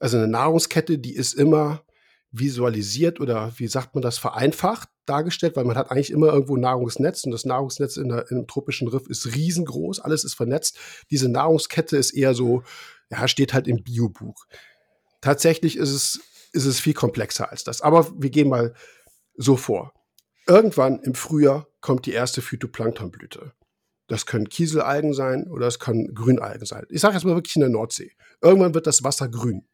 also eine Nahrungskette, die ist immer visualisiert oder wie sagt man das, vereinfacht dargestellt, weil man hat eigentlich immer irgendwo ein Nahrungsnetz und das Nahrungsnetz in, der, einem tropischen Riff ist riesengroß, alles ist vernetzt. Diese Nahrungskette ist eher so, ja, steht halt im Biobuch. Tatsächlich ist es, ist es viel komplexer als das. Aber wir gehen mal so vor. Irgendwann im Frühjahr kommt die erste Phytoplanktonblüte. Das können Kieselalgen sein oder es können Grünalgen sein. Ich sage jetzt mal wirklich in der Nordsee. Irgendwann wird das Wasser grün.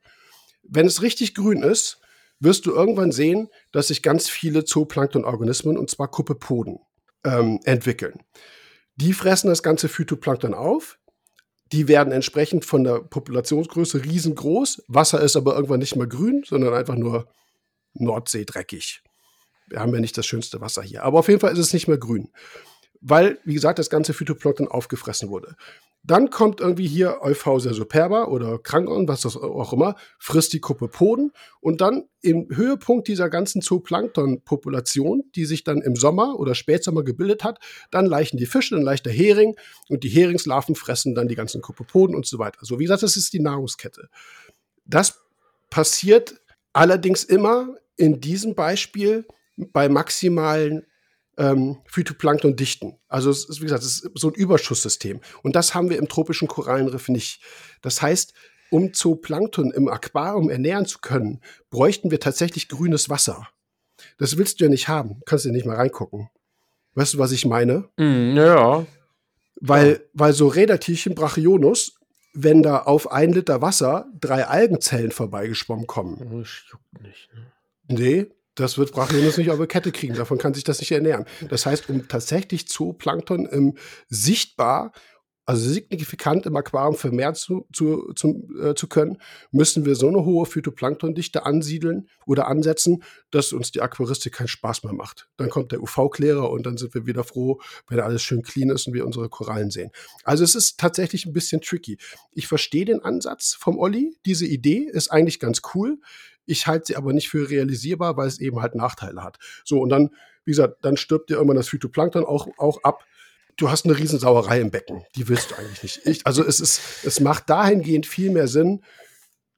Wenn es richtig grün ist, wirst du irgendwann sehen, dass sich ganz viele Zooplanktonorganismen, und zwar Kuppepoden, ähm, entwickeln. Die fressen das ganze Phytoplankton auf. Die werden entsprechend von der Populationsgröße riesengroß. Wasser ist aber irgendwann nicht mehr grün, sondern einfach nur Nordsee dreckig wir haben ja nicht das schönste Wasser hier. Aber auf jeden Fall ist es nicht mehr grün. Weil, wie gesagt, das ganze Phytoplankton aufgefressen wurde. Dann kommt irgendwie hier Euphausia superba oder Krankon, was das auch immer, frisst die Kuppe und dann im Höhepunkt dieser ganzen Zooplankton-Population, die sich dann im Sommer oder Spätsommer gebildet hat, dann leichen die Fische, dann leicht der Hering und die Heringslarven fressen dann die ganzen Kuppe und so weiter. Also wie gesagt, das ist die Nahrungskette. Das passiert allerdings immer in diesem Beispiel bei maximalen ähm, Phytoplankton-Dichten. Also es ist, wie gesagt, es ist so ein Überschusssystem. Und das haben wir im tropischen Korallenriff nicht. Das heißt, um Zooplankton im Aquarium ernähren zu können, bräuchten wir tatsächlich grünes Wasser. Das willst du ja nicht haben. Kannst du ja nicht mal reingucken. Weißt du, was ich meine? Mm, ja. Weil, ja. weil so Rädertierchen Brachionus, wenn da auf ein Liter Wasser drei Algenzellen vorbeigeschwommen kommen. Das juckt nicht. Ne? Nee, das wird Brachionis nicht auf die Kette kriegen. Davon kann sich das nicht ernähren. Das heißt, um tatsächlich Zooplankton im sichtbar, also signifikant im Aquarium vermehrt zu, zu, zu, äh, zu können, müssen wir so eine hohe Phytoplanktondichte ansiedeln oder ansetzen, dass uns die Aquaristik keinen Spaß mehr macht. Dann kommt der UV-Klärer und dann sind wir wieder froh, wenn alles schön clean ist und wir unsere Korallen sehen. Also es ist tatsächlich ein bisschen tricky. Ich verstehe den Ansatz vom Olli. Diese Idee ist eigentlich ganz cool. Ich halte sie aber nicht für realisierbar, weil es eben halt Nachteile hat. So, und dann, wie gesagt, dann stirbt dir irgendwann das Phytoplankton auch, auch ab. Du hast eine Riesensauerei im Becken. Die willst du eigentlich nicht. Ich, also es ist, es macht dahingehend viel mehr Sinn,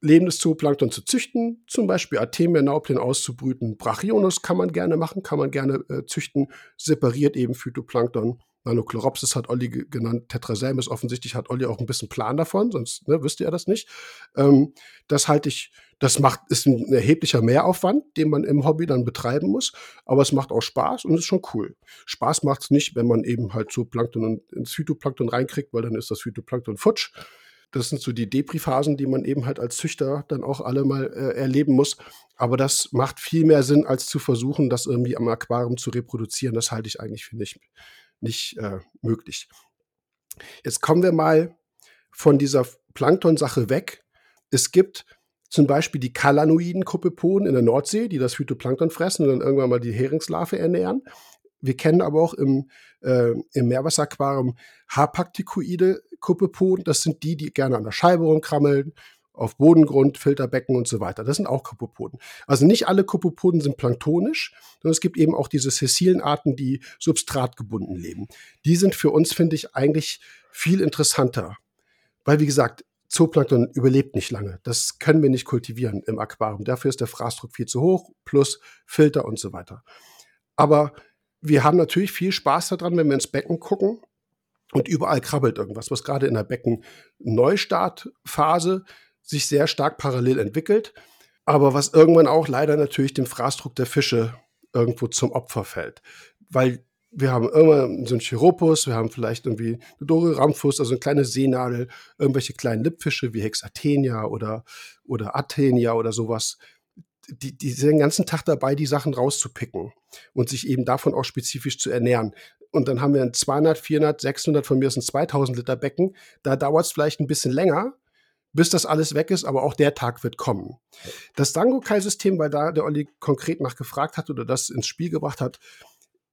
lebendes Zooplankton zu züchten, zum Beispiel Artemia nauplin auszubrüten. Brachionus kann man gerne machen, kann man gerne äh, züchten, separiert eben Phytoplankton Nanochloropsis hat Olli genannt, Tetraselmis offensichtlich hat Olli auch ein bisschen Plan davon, sonst ne, wüsste er das nicht. Ähm, das halte ich, das macht, ist ein erheblicher Mehraufwand, den man im Hobby dann betreiben muss, aber es macht auch Spaß und ist schon cool. Spaß macht es nicht, wenn man eben halt so Plankton und ins Phytoplankton reinkriegt, weil dann ist das Phytoplankton futsch. Das sind so die Depri-Phasen, die man eben halt als Züchter dann auch alle mal äh, erleben muss. Aber das macht viel mehr Sinn, als zu versuchen, das irgendwie am Aquarium zu reproduzieren. Das halte ich eigentlich für nicht nicht äh, möglich. Jetzt kommen wir mal von dieser Plankton-Sache weg. Es gibt zum Beispiel die kalanoiden Koppepoden in der Nordsee, die das Phytoplankton fressen und dann irgendwann mal die Heringslarve ernähren. Wir kennen aber auch im, äh, im Meerwasseraquarium Harpaktikoide Kuppepoden. Das sind die, die gerne an der Scheibe rumkrammeln, auf Bodengrund, Filterbecken und so weiter. Das sind auch Kuppepoden. Also nicht alle Kuppepoden sind planktonisch, sondern es gibt eben auch diese sessilen Arten, die substratgebunden leben. Die sind für uns, finde ich, eigentlich viel interessanter. Weil, wie gesagt, Zooplankton überlebt nicht lange. Das können wir nicht kultivieren im Aquarium. Dafür ist der Fraßdruck viel zu hoch, plus Filter und so weiter. Aber wir haben natürlich viel Spaß daran, wenn wir ins Becken gucken und überall krabbelt irgendwas, was gerade in der Becken-Neustartphase sich sehr stark parallel entwickelt, aber was irgendwann auch leider natürlich dem Fraßdruck der Fische irgendwo zum Opfer fällt. Weil wir haben irgendwann so ein Chiropus, wir haben vielleicht irgendwie eine Dore Ramphus, also eine kleine Seenadel, irgendwelche kleinen Lippfische wie Hexatenia oder, oder Athenia oder sowas. Die, die sind den ganzen Tag dabei, die Sachen rauszupicken und sich eben davon auch spezifisch zu ernähren. Und dann haben wir ein 200, 400, 600, von mir ist ein 2000 Liter Becken. Da dauert es vielleicht ein bisschen länger, bis das alles weg ist, aber auch der Tag wird kommen. Das Dangokai-System, weil da der Olli konkret nachgefragt hat oder das ins Spiel gebracht hat,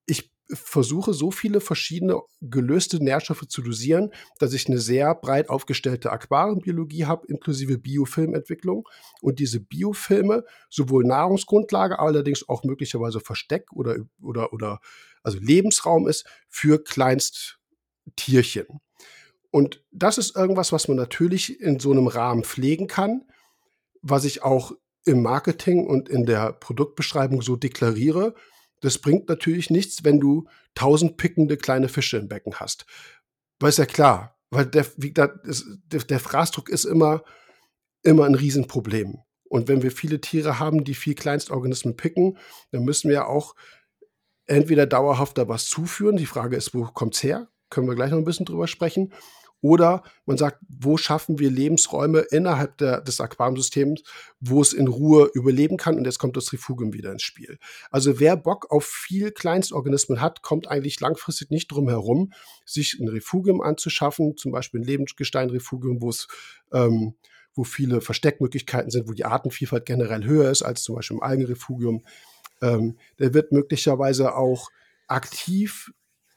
ich versuche so viele verschiedene gelöste Nährstoffe zu dosieren, dass ich eine sehr breit aufgestellte Aquarienbiologie habe, inklusive Biofilmentwicklung. Und diese Biofilme sowohl Nahrungsgrundlage, allerdings auch möglicherweise Versteck oder, oder, oder also Lebensraum ist für Kleinsttierchen. Und das ist irgendwas, was man natürlich in so einem Rahmen pflegen kann, was ich auch im Marketing und in der Produktbeschreibung so deklariere das bringt natürlich nichts, wenn du tausend pickende kleine Fische im Becken hast. Weil ist ja klar, weil der, der, der Fraßdruck ist immer, immer ein Riesenproblem. Und wenn wir viele Tiere haben, die viel Kleinstorganismen picken, dann müssen wir auch entweder dauerhaft da was zuführen. Die Frage ist, wo kommt es her? Können wir gleich noch ein bisschen drüber sprechen. Oder man sagt, wo schaffen wir Lebensräume innerhalb der, des Aquariumsystems, wo es in Ruhe überleben kann. Und jetzt kommt das Refugium wieder ins Spiel. Also wer Bock auf viel Kleinstorganismen hat, kommt eigentlich langfristig nicht drum herum, sich ein Refugium anzuschaffen, zum Beispiel ein Lebensgesteinrefugium, wo es ähm, wo viele Versteckmöglichkeiten sind, wo die Artenvielfalt generell höher ist als zum Beispiel im Algenrefugium. Ähm, der wird möglicherweise auch aktiv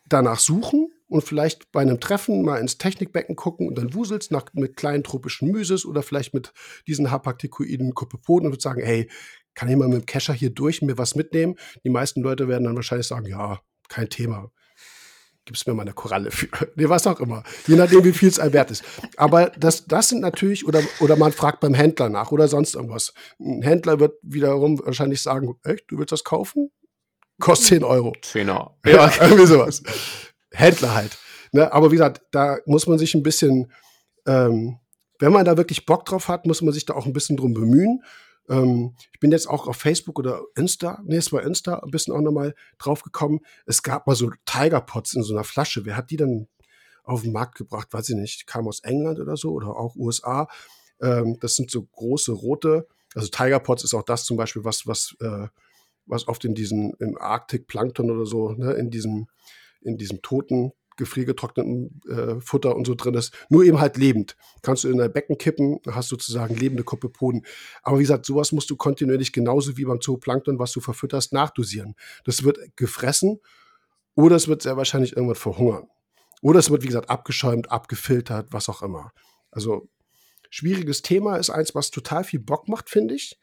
danach suchen, und vielleicht bei einem Treffen mal ins Technikbecken gucken und dann wuselst nach, mit kleinen tropischen Mysis oder vielleicht mit diesen Hapaktikoiden Kopepoden und würde sagen, hey, kann ich mal mit dem Kescher hier durch mir was mitnehmen? Die meisten Leute werden dann wahrscheinlich sagen, ja, kein Thema. Gib's mir mal eine Koralle für. Nee, was auch immer. Je nachdem, wie viel es ein wert ist. Aber das, das sind natürlich, oder, oder man fragt beim Händler nach oder sonst irgendwas. Ein Händler wird wiederum wahrscheinlich sagen, echt, du willst das kaufen? Kostet 10 Euro. Zehner. Ja, irgendwie sowas. Händler halt. Ne? Aber wie gesagt, da muss man sich ein bisschen, ähm, wenn man da wirklich Bock drauf hat, muss man sich da auch ein bisschen drum bemühen. Ähm, ich bin jetzt auch auf Facebook oder Insta, nee, es war Insta, ein bisschen auch nochmal drauf gekommen. Es gab mal so Tigerpots in so einer Flasche. Wer hat die dann auf den Markt gebracht? Weiß ich nicht. Kam aus England oder so oder auch USA. Ähm, das sind so große rote. Also Tigerpots ist auch das zum Beispiel, was, was, äh, was oft in diesen, im Arktik Plankton oder so, ne, in diesem in diesem toten, gefriergetrockneten äh, Futter und so drin ist, nur eben halt lebend. Kannst du in dein Becken kippen, hast sozusagen lebende Koppepoden. Aber wie gesagt, sowas musst du kontinuierlich genauso wie beim Zooplankton, was du verfütterst, nachdosieren. Das wird gefressen oder es wird sehr wahrscheinlich irgendwann verhungern. Oder es wird, wie gesagt, abgeschäumt, abgefiltert, was auch immer. Also schwieriges Thema ist eins, was total viel Bock macht, finde ich,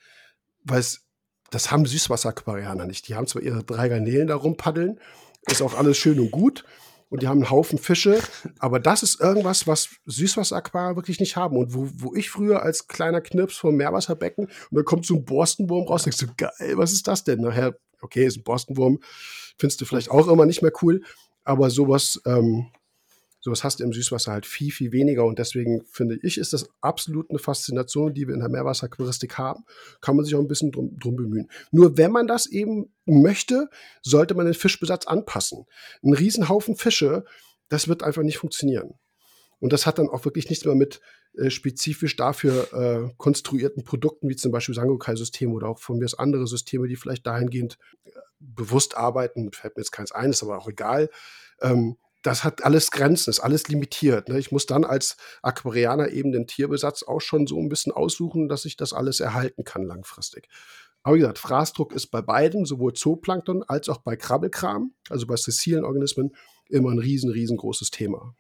weil es das haben Süßwasseraquarianer nicht. Die haben zwar ihre drei Garnelen da rumpaddeln, ist auch alles schön und gut. Und die haben einen Haufen Fische. Aber das ist irgendwas, was Süßwasseraquarier wirklich nicht haben. Und wo, wo ich früher als kleiner Knirps vom Meerwasserbecken und da kommt so ein Borstenwurm raus, denkst du, geil, was ist das denn? Nachher, okay, ist ein Borstenwurm, findest du vielleicht auch immer nicht mehr cool. Aber sowas, ähm, Sowas hast du im Süßwasser halt viel, viel weniger. Und deswegen finde ich, ist das absolut eine Faszination, die wir in der Meerwasseraquaristik haben. Kann man sich auch ein bisschen drum, drum bemühen. Nur wenn man das eben möchte, sollte man den Fischbesatz anpassen. Ein Riesenhaufen Fische, das wird einfach nicht funktionieren. Und das hat dann auch wirklich nichts mehr mit äh, spezifisch dafür äh, konstruierten Produkten, wie zum Beispiel Sangokai-Systeme oder auch von mir aus andere Systeme, die vielleicht dahingehend äh, bewusst arbeiten. Fällt mir jetzt keins ein, ist aber auch egal. Ähm, das hat alles Grenzen, ist alles limitiert. Ne? Ich muss dann als Aquarianer eben den Tierbesatz auch schon so ein bisschen aussuchen, dass ich das alles erhalten kann langfristig. Aber wie gesagt, Fraßdruck ist bei beiden, sowohl Zooplankton als auch bei Krabbelkram, also bei sessilen Organismen, immer ein riesen, riesengroßes Thema.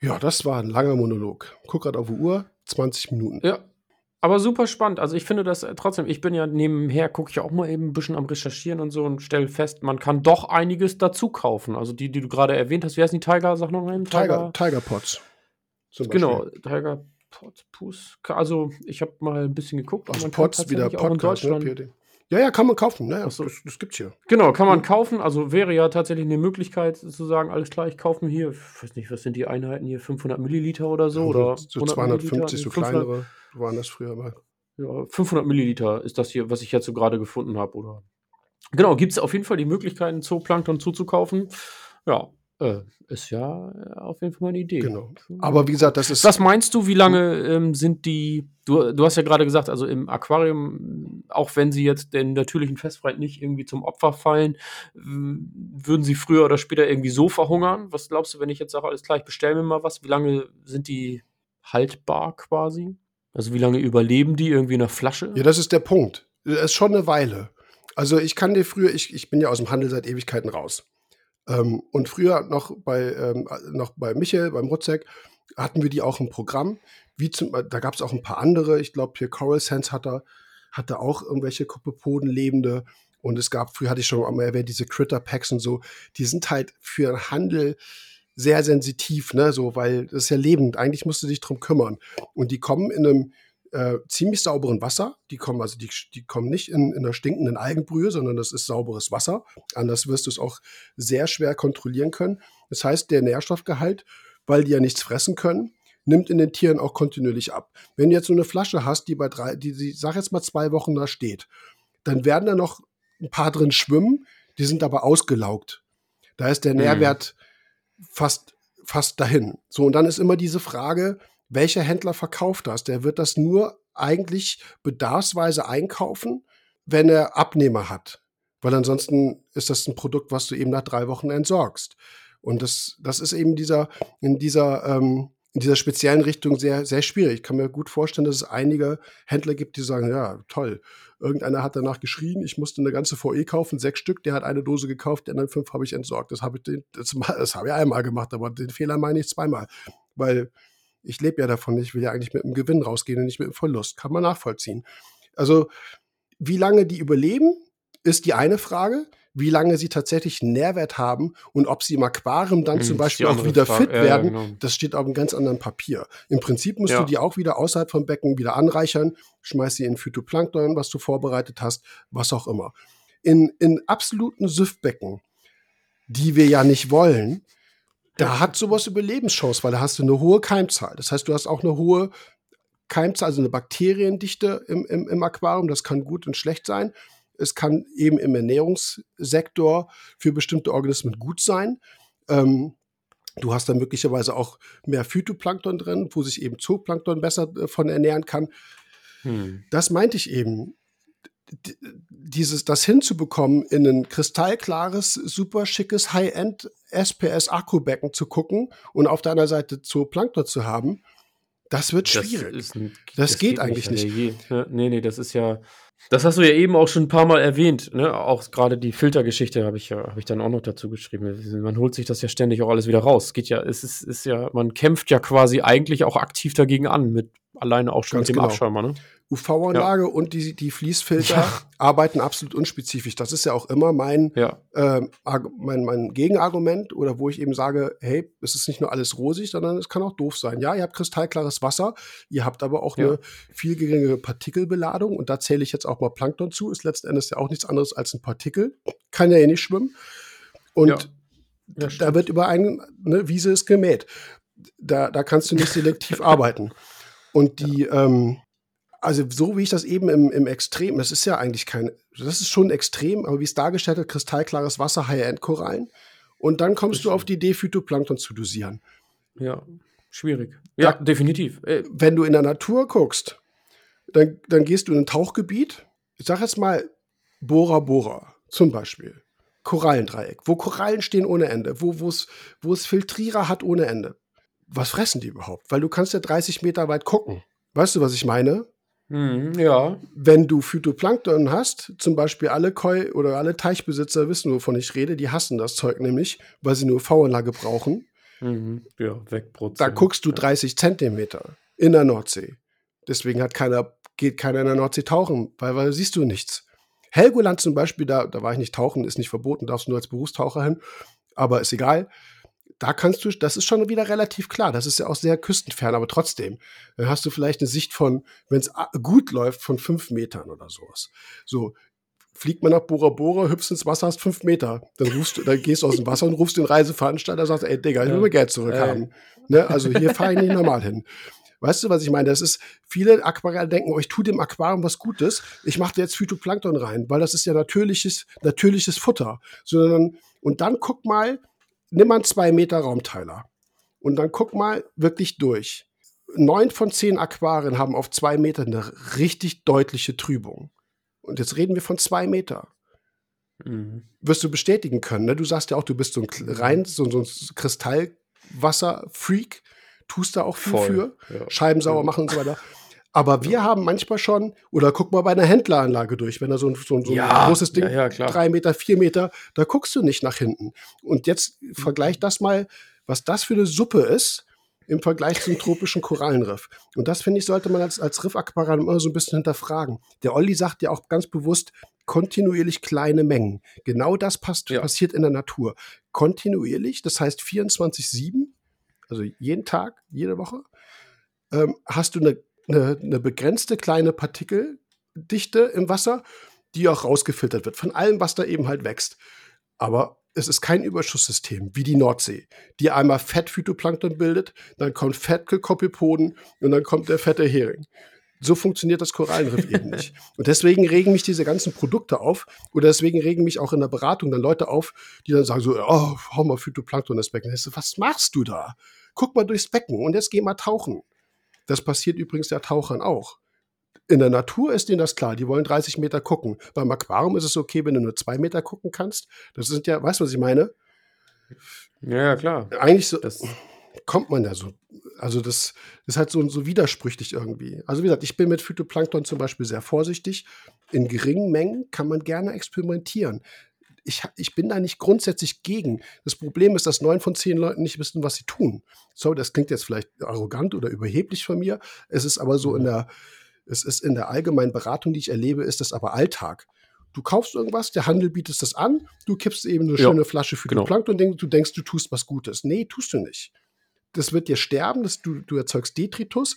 Ja, das war ein langer Monolog. Guck gerade auf die Uhr, 20 Minuten. Ja, aber super spannend. Also ich finde das äh, trotzdem, ich bin ja nebenher, gucke ich auch mal eben ein bisschen am Recherchieren und so und stelle fest, man kann doch einiges dazu kaufen. Also die, die du gerade erwähnt hast, wie heißen die Tiger, sag noch einen? Tiger, Tiger Pots. Genau, Tiger Pots, Pus. Also ich habe mal ein bisschen geguckt. Also Pots wieder Podcast. Ne? Ja, ja, kann man kaufen. Naja, so. das, das gibt's hier. Genau, kann man kaufen. Also wäre ja tatsächlich eine Möglichkeit zu sagen, alles klar, ich kaufe mir hier, ich weiß nicht, was sind die Einheiten hier, 500 Milliliter oder so? Ja, oder so 250, so kleinere waren das früher mal. Ja, 500 Milliliter ist das hier, was ich jetzt so gerade gefunden habe, oder? Genau, gibt es auf jeden Fall die Möglichkeit, Zooplankton zuzukaufen. Ja, äh, ist ja äh, auf jeden Fall mal eine Idee. Genau. Aber wie gesagt, das ist. Was meinst du, wie lange ähm, sind die. Du, du hast ja gerade gesagt, also im Aquarium, auch wenn sie jetzt den natürlichen Festfreiheit nicht irgendwie zum Opfer fallen, würden sie früher oder später irgendwie so verhungern? Was glaubst du, wenn ich jetzt sage, alles klar, ich bestelle mir mal was, wie lange sind die haltbar quasi? Also wie lange überleben die irgendwie in der Flasche? Ja, das ist der Punkt. Das ist schon eine Weile. Also ich kann dir früher, ich, ich bin ja aus dem Handel seit Ewigkeiten raus. Ähm, und früher noch bei, ähm, noch bei Michael, beim Rutzek, hatten wir die auch im Programm. Wie zum, da gab es auch ein paar andere. Ich glaube, hier Coral Sense hat da, hatte auch irgendwelche Kopepoden lebende. Und es gab, früher hatte ich schon einmal erwähnt, diese Critter Packs und so. Die sind halt für den Handel sehr sensitiv, ne, so, weil das ist ja lebend. Eigentlich musst du dich drum kümmern. Und die kommen in einem äh, ziemlich sauberen Wasser. Die kommen also, die, die kommen nicht in, in einer stinkenden Algenbrühe, sondern das ist sauberes Wasser. Anders wirst du es auch sehr schwer kontrollieren können. Das heißt, der Nährstoffgehalt, weil die ja nichts fressen können, nimmt in den Tieren auch kontinuierlich ab. Wenn du jetzt so eine Flasche hast, die bei drei, die, die sag jetzt mal zwei Wochen da steht, dann werden da noch ein paar drin schwimmen, die sind aber ausgelaugt. Da ist der mhm. Nährwert fast, fast dahin. So, und dann ist immer diese Frage, welcher Händler verkauft das? Der wird das nur eigentlich bedarfsweise einkaufen, wenn er Abnehmer hat. Weil ansonsten ist das ein Produkt, was du eben nach drei Wochen entsorgst. Und das, das ist eben dieser, in dieser, ähm, in dieser speziellen Richtung sehr, sehr schwierig. Ich kann mir gut vorstellen, dass es einige Händler gibt, die sagen, ja, toll. Irgendeiner hat danach geschrien, ich musste eine ganze VE kaufen, sechs Stück, der hat eine Dose gekauft, die anderen fünf habe ich entsorgt. Das habe ich, das, das habe ich einmal gemacht, aber den Fehler meine ich zweimal. Weil ich lebe ja davon, ich will ja eigentlich mit einem Gewinn rausgehen und nicht mit einem Verlust. Kann man nachvollziehen. Also, wie lange die überleben, ist die eine Frage. Wie lange sie tatsächlich einen Nährwert haben und ob sie im Aquarium dann hm, zum Beispiel auch wieder Frage. fit werden, ja, genau. das steht auf einem ganz anderen Papier. Im Prinzip musst ja. du die auch wieder außerhalb vom Becken wieder anreichern, schmeißt sie in Phytoplankton, was du vorbereitet hast, was auch immer. In, in absoluten Süffbecken, die wir ja nicht wollen, da hat sowas Überlebenschance, weil da hast du eine hohe Keimzahl. Das heißt, du hast auch eine hohe Keimzahl, also eine Bakteriendichte im, im, im Aquarium. Das kann gut und schlecht sein. Es kann eben im Ernährungssektor für bestimmte Organismen gut sein. Ähm, du hast dann möglicherweise auch mehr Phytoplankton drin, wo sich eben Zooplankton besser äh, von ernähren kann. Hm. Das meinte ich eben dieses, das hinzubekommen, in ein kristallklares, super schickes High-End SPS-Akkubecken zu gucken und auf deiner Seite Zooplankton zu haben, das wird schwierig. Das, ein, das, das geht, geht, eigentlich nicht. nicht. Nee, nee, das ist ja, das hast du ja eben auch schon ein paar Mal erwähnt, ne? Auch gerade die Filtergeschichte habe ich ja, habe ich dann auch noch dazu geschrieben. Man holt sich das ja ständig auch alles wieder raus. Es geht ja, es ist, ist ja, man kämpft ja quasi eigentlich auch aktiv dagegen an, mit alleine auch schon Ganz mit dem genau. Abschäumer, ne? UV-Anlage ja. und die, die Fließfilter ja. arbeiten absolut unspezifisch. Das ist ja auch immer mein, ja. äh, mein, mein Gegenargument oder wo ich eben sage, hey, es ist nicht nur alles rosig, sondern es kann auch doof sein. Ja, ihr habt kristallklares Wasser, ihr habt aber auch eine viel geringere Partikelbeladung und da zähle ich jetzt auch mal Plankton zu, ist letzten Endes ja auch nichts anderes als ein Partikel, kann ja eh nicht schwimmen. Und da wird über eine ne, Wiese ist gemäht. Da, da kannst du nicht selektiv arbeiten. Und die, ähm, also so wie ich das eben im, im Extrem, das ist ja eigentlich kein, das ist schon extrem, aber wie es dargestellt hat, kristallklares Wasser, High-End-Korallen. Und dann kommst du auf die Idee, Phytoplankton zu dosieren. Ja, schwierig. Ja, da, definitiv. Äh, wenn du in der Natur guckst, dann, dann gehst du in ein Tauchgebiet. Ich sag jetzt mal Bora Bora zum Beispiel. Korallendreieck, wo Korallen stehen ohne Ende, wo es wo es Filtrierer hat ohne Ende. Was fressen die überhaupt? Weil du kannst ja 30 Meter weit gucken. Weißt du, was ich meine? Mhm, ja. Wenn du Phytoplankton hast, zum Beispiel alle Koi oder alle Teichbesitzer wissen, wovon ich rede, die hassen das Zeug nämlich, weil sie nur V-Anlage brauchen. Mhm, ja, wegbrutzeln. Da guckst du 30 Zentimeter in der Nordsee. Deswegen hat keiner, geht keiner in der Nordsee tauchen, weil, weil siehst du nichts. Helgoland zum Beispiel, da, da war ich nicht tauchen, ist nicht verboten, darfst du nur als Berufstaucher hin, aber ist egal. Da kannst du, das ist schon wieder relativ klar. Das ist ja auch sehr küstenfern, aber trotzdem. Dann hast du vielleicht eine Sicht von, wenn es gut läuft, von fünf Metern oder sowas. So, fliegt man nach Bora Bora, hüpfst ins Wasser, hast fünf Meter. Dann, rufst, dann gehst du aus dem Wasser und rufst den Reiseveranstalter, sagst, ey Digga, ich will ja. Geld zurückhaben. Ne? Also hier fahre ich nicht normal hin. Weißt du, was ich meine? Das ist, viele Aquarianer denken, oh, ich tue dem Aquarium was Gutes. Ich mache jetzt Phytoplankton rein, weil das ist ja natürliches, natürliches Futter. Sondern, und dann guck mal, nimm mal einen zwei Meter Raumteiler. Und dann guck mal wirklich durch. Neun von zehn Aquarien haben auf zwei Meter eine richtig deutliche Trübung. Und jetzt reden wir von zwei Meter. Mhm. Wirst du bestätigen können. Ne? Du sagst ja auch, du bist so ein rein so, so ein Kristallwasser-Freak tust da auch viel Voll, für, ja. Scheiben sauber machen und so weiter. Aber wir haben manchmal schon, oder guck mal bei einer Händleranlage durch, wenn da so ein, so ein, so ein ja, großes Ding, ja, ja, drei Meter, vier Meter, da guckst du nicht nach hinten. Und jetzt vergleich das mal, was das für eine Suppe ist im Vergleich zum tropischen Korallenriff. Und das, finde ich, sollte man als, als Riffaquarium immer so ein bisschen hinterfragen. Der Olli sagt ja auch ganz bewusst, kontinuierlich kleine Mengen. Genau das passt, passiert in der Natur. Kontinuierlich, das heißt 24-7 also jeden Tag, jede Woche, ähm, hast du eine, eine, eine begrenzte kleine Partikeldichte im Wasser, die auch rausgefiltert wird von allem, was da eben halt wächst. Aber es ist kein Überschusssystem wie die Nordsee, die einmal Fettphytoplankton bildet, dann kommt Fettkelkopepoden und dann kommt der fette Hering. So funktioniert das Korallenriff eben nicht. Und deswegen regen mich diese ganzen Produkte auf oder deswegen regen mich auch in der Beratung dann Leute auf, die dann sagen so, oh, hau mal Phytoplankton das Becken. Was machst du da? guck mal durchs Becken und jetzt geh mal tauchen. Das passiert übrigens der Tauchern auch. In der Natur ist denen das klar, die wollen 30 Meter gucken. Beim Aquarium ist es okay, wenn du nur zwei Meter gucken kannst. Das sind ja, weißt du, was ich meine? Ja, klar. Eigentlich so, das kommt man ja so. Also das ist halt so, so widersprüchlich irgendwie. Also wie gesagt, ich bin mit Phytoplankton zum Beispiel sehr vorsichtig. In geringen Mengen kann man gerne experimentieren ich, ich bin da nicht grundsätzlich gegen. Das Problem ist, dass neun von zehn Leuten nicht wissen, was sie tun. Sorry, das klingt jetzt vielleicht arrogant oder überheblich von mir. Es ist aber so in der, es ist in der allgemeinen Beratung, die ich erlebe, ist das aber Alltag. Du kaufst irgendwas, der Handel bietet das an, du kippst eben eine ja, schöne Flasche für genau. den Plankton und du denkst, du tust was Gutes. Nee, tust du nicht. Das wird dir sterben, das, du, du erzeugst Detritus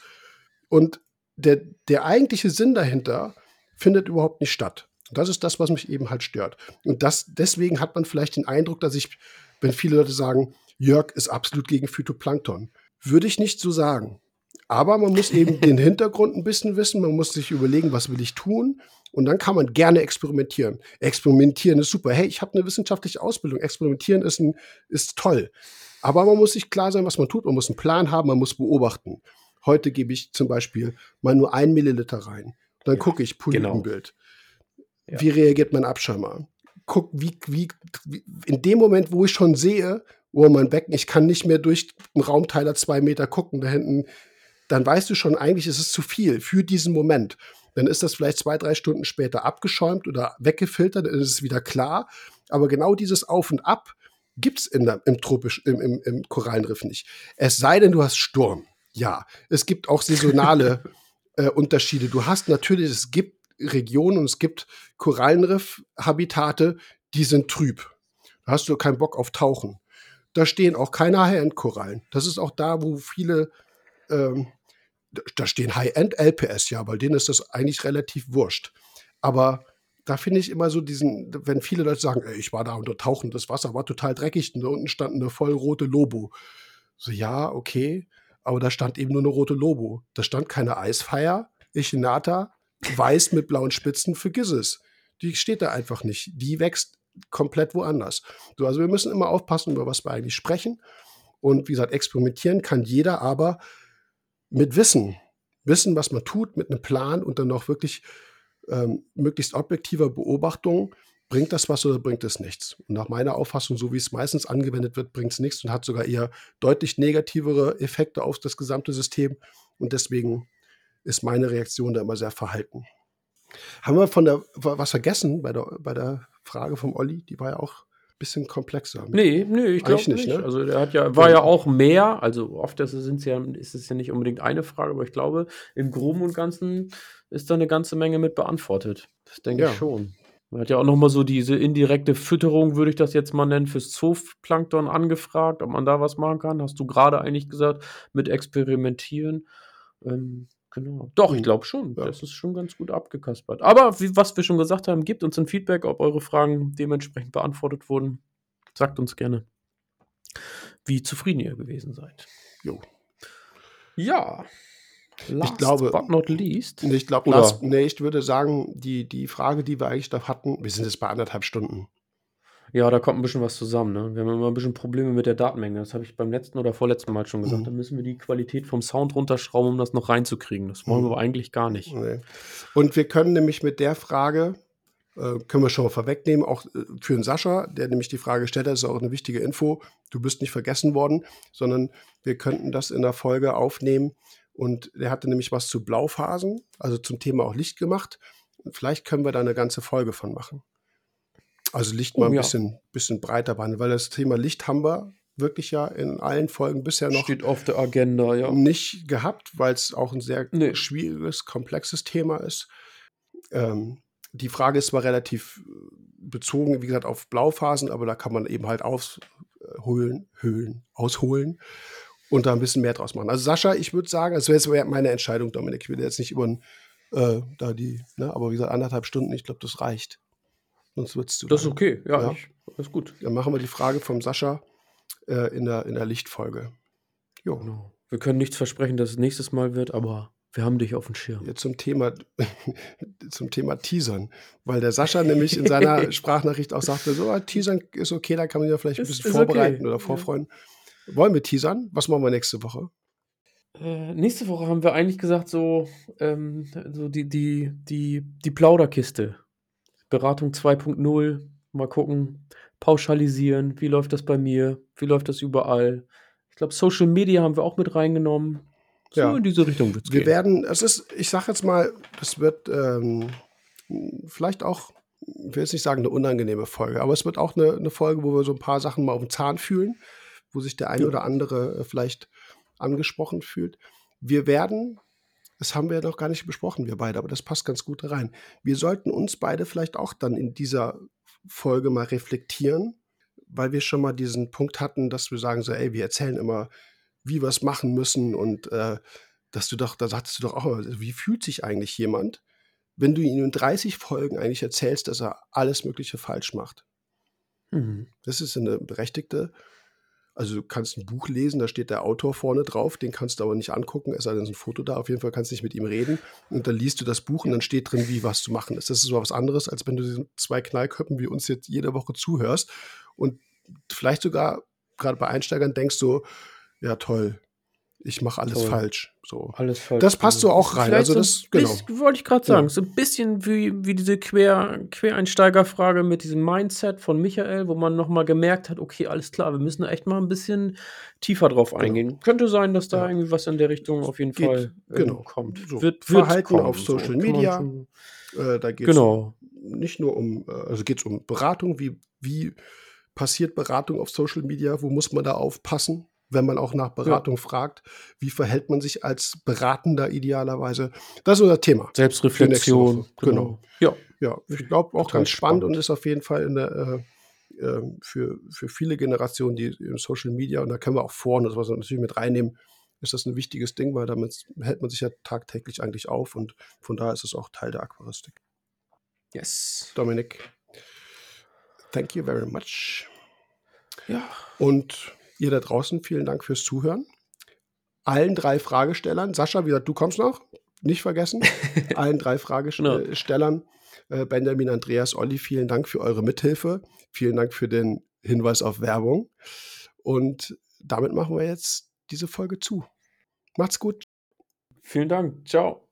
und der, der eigentliche Sinn dahinter findet überhaupt nicht statt. Und das ist das, was mich eben halt stört. Und das, deswegen hat man vielleicht den Eindruck, dass ich, wenn viele Leute sagen, Jörg ist absolut gegen Phytoplankton, würde ich nicht so sagen. Aber man muss eben den Hintergrund ein bisschen wissen, man muss sich überlegen, was will ich tun. Und dann kann man gerne experimentieren. Experimentieren ist super. Hey, ich habe eine wissenschaftliche Ausbildung. Experimentieren ist, ein, ist toll. Aber man muss sich klar sein, was man tut. Man muss einen Plan haben, man muss beobachten. Heute gebe ich zum Beispiel mal nur ein Milliliter rein. Dann ja, gucke ich Polypenbild. Genau. Ja. Wie reagiert mein Abschirmer? Guck, wie, wie, wie, in dem Moment, wo ich schon sehe, oh, mein Becken, ich kann nicht mehr durch einen Raumteiler zwei Meter gucken, da hinten, dann weißt du schon, eigentlich ist es zu viel für diesen Moment. Dann ist das vielleicht zwei, drei Stunden später abgeschäumt oder weggefiltert, dann ist es wieder klar. Aber genau dieses Auf und Ab gibt es im, tropisch, im, im, im Korallenriff nicht. Es sei denn, du hast Sturm. Ja, es gibt auch saisonale äh, Unterschiede. Du hast natürlich, es gibt Regionen und es gibt Korallenriff-Habitate, die sind trüb. Da hast du keinen Bock auf Tauchen. Da stehen auch keine High-End-Korallen. Das ist auch da, wo viele, ähm, da stehen High-End-LPS, ja, weil denen ist das eigentlich relativ wurscht. Aber da finde ich immer so diesen, wenn viele Leute sagen, ey, ich war da unter Tauchen, das Wasser war total dreckig und da unten stand eine voll rote Lobo. So, ja, okay, aber da stand eben nur eine rote Lobo. Da stand keine Eisfeier, Echinata, weiß mit blauen Spitzen, vergiss es. Die steht da einfach nicht. Die wächst komplett woanders. So, also wir müssen immer aufpassen, über was wir eigentlich sprechen. Und wie gesagt, experimentieren kann jeder, aber mit Wissen. Wissen, was man tut, mit einem Plan und dann noch wirklich ähm, möglichst objektiver Beobachtung, bringt das was oder bringt es nichts? Und nach meiner Auffassung, so wie es meistens angewendet wird, bringt es nichts und hat sogar eher deutlich negativere Effekte auf das gesamte System. Und deswegen ist meine Reaktion da immer sehr verhalten. Haben wir von der was vergessen bei der, bei der Frage vom Olli? Die war ja auch ein bisschen komplexer. Nee, nee, ich glaube nicht. nicht. Ne? Also der hat ja, war ja auch mehr, also oft ist es, ja, ist es ja nicht unbedingt eine Frage, aber ich glaube, im Groben und Ganzen ist da eine ganze Menge mit beantwortet. Das denke ja. ich schon. Man hat ja auch nochmal so diese indirekte Fütterung, würde ich das jetzt mal nennen, fürs Zooplankton angefragt, ob man da was machen kann. Hast du gerade eigentlich gesagt, mit Experimentieren. Ähm, genau. Doch, ich mhm. glaube schon. Ja. Das ist schon ganz gut abgekaspert. Aber wie, was wir schon gesagt haben, gebt uns ein Feedback, ob eure Fragen dementsprechend beantwortet wurden. Sagt uns gerne, wie zufrieden ihr gewesen seid. Jo. Ja. Last ich glaube, but not least. Ich glaube, nee, ich würde sagen, die, die Frage, die wir eigentlich da hatten, wir sind jetzt bei anderthalb Stunden. Ja, da kommt ein bisschen was zusammen. Ne? Wir haben immer ein bisschen Probleme mit der Datenmenge. Das habe ich beim letzten oder vorletzten Mal schon gesagt. Mhm. Da müssen wir die Qualität vom Sound runterschrauben, um das noch reinzukriegen. Das wollen mhm. wir eigentlich gar nicht. Nee. Und wir können nämlich mit der Frage, äh, können wir schon mal vorwegnehmen, auch äh, für den Sascha, der nämlich die Frage stellt, das ist auch eine wichtige Info. Du bist nicht vergessen worden, sondern wir könnten das in der Folge aufnehmen. Und der hatte nämlich was zu Blauphasen, also zum Thema auch Licht gemacht. Vielleicht können wir da eine ganze Folge von machen. Also Licht oh, mal ein ja. bisschen, bisschen breiter behandeln, weil das Thema Licht haben wir wirklich ja in allen Folgen bisher noch Steht auf der Agenda, ja. nicht gehabt, weil es auch ein sehr nee. schwieriges, komplexes Thema ist. Ähm, die Frage ist zwar relativ äh, bezogen, wie gesagt, auf Blauphasen, aber da kann man eben halt ausholen, höhlen, ausholen und da ein bisschen mehr draus machen. Also Sascha, ich würde sagen, das wäre jetzt meine Entscheidung, Dominik. Ich will jetzt nicht über äh, da die, ne, aber wie gesagt, anderthalb Stunden, ich glaube, das reicht. Sonst wird's zu Das ist okay, ja, ja? Ich, ist gut. Dann machen wir die Frage vom Sascha äh, in, der, in der Lichtfolge. Jo. Genau. Wir können nichts versprechen, dass es nächstes Mal wird, aber wir haben dich auf dem Schirm. Jetzt zum Thema, zum Thema Teasern. Weil der Sascha nämlich in seiner Sprachnachricht auch sagte, so, ah, Teasern ist okay, da kann man ja vielleicht ein bisschen vorbereiten okay. oder vorfreuen. Ja. Wollen wir teasern? Was machen wir nächste Woche? Äh, nächste Woche haben wir eigentlich gesagt, so, ähm, so die, die, die, die Plauderkiste. Beratung 2.0, mal gucken, pauschalisieren, wie läuft das bei mir, wie läuft das überall. Ich glaube, Social Media haben wir auch mit reingenommen. So ja. in diese Richtung wird es Wir werden, es ist, ich sage jetzt mal, das wird ähm, vielleicht auch, ich will jetzt nicht sagen, eine unangenehme Folge, aber es wird auch eine, eine Folge, wo wir so ein paar Sachen mal auf den Zahn fühlen, wo sich der eine ja. oder andere äh, vielleicht angesprochen fühlt. Wir werden das haben wir ja noch gar nicht besprochen, wir beide, aber das passt ganz gut rein. Wir sollten uns beide vielleicht auch dann in dieser Folge mal reflektieren, weil wir schon mal diesen Punkt hatten, dass wir sagen so, ey, wir erzählen immer, wie wir es machen müssen und äh, dass du doch, da sagtest du doch auch immer, wie fühlt sich eigentlich jemand, wenn du ihm in 30 Folgen eigentlich erzählst, dass er alles Mögliche falsch macht. Mhm. Das ist eine berechtigte also du kannst ein Buch lesen, da steht der Autor vorne drauf, den kannst du aber nicht angucken, es sei denn, es ist ein Foto da. Auf jeden Fall kannst du nicht mit ihm reden. Und dann liest du das Buch und dann steht drin, wie was zu machen ist. Das ist so was anderes, als wenn du diesen zwei Knallköppen wie uns jetzt jede Woche zuhörst und vielleicht sogar gerade bei Einsteigern denkst so, ja toll, ich mache alles Toll. falsch. So. Alles falsch. Das passt so auch rein. also das, so genau. wollte ich gerade sagen. Ja. So ein bisschen wie, wie diese Quer, Quereinsteigerfrage mit diesem Mindset von Michael, wo man nochmal gemerkt hat, okay, alles klar, wir müssen echt mal ein bisschen tiefer drauf genau. eingehen. Genau. Könnte sein, dass da ja. irgendwie was in der Richtung auf jeden Geht, Fall ähm, genau. kommt. So. Wird, Verhalten kommen, auf Social so. Media. Äh, da geht es genau. nicht nur um, äh, also geht es um Beratung, wie, wie passiert Beratung auf Social Media, wo muss man da aufpassen? Wenn man auch nach Beratung ja. fragt, wie verhält man sich als Beratender idealerweise? Das ist unser Thema. Selbstreflexion. Genau. genau. Ja. Ja, ich glaube auch ganz spannend, spannend, und ist auf jeden Fall in der, äh, ähm, für, für viele Generationen, die im Social Media, und da können wir auch vorne, das was natürlich mit reinnehmen, ist das ein wichtiges Ding, weil damit hält man sich ja tagtäglich eigentlich auf und von daher ist es auch Teil der Aquaristik. Yes. Dominik, thank you very much. Ja. Und Ihr da draußen, vielen Dank fürs Zuhören. Allen drei Fragestellern, Sascha, wie gesagt, du kommst noch, nicht vergessen. Allen drei Fragestellern, äh, Benjamin, Andreas, Olli, vielen Dank für eure Mithilfe. Vielen Dank für den Hinweis auf Werbung. Und damit machen wir jetzt diese Folge zu. Macht's gut. Vielen Dank. Ciao.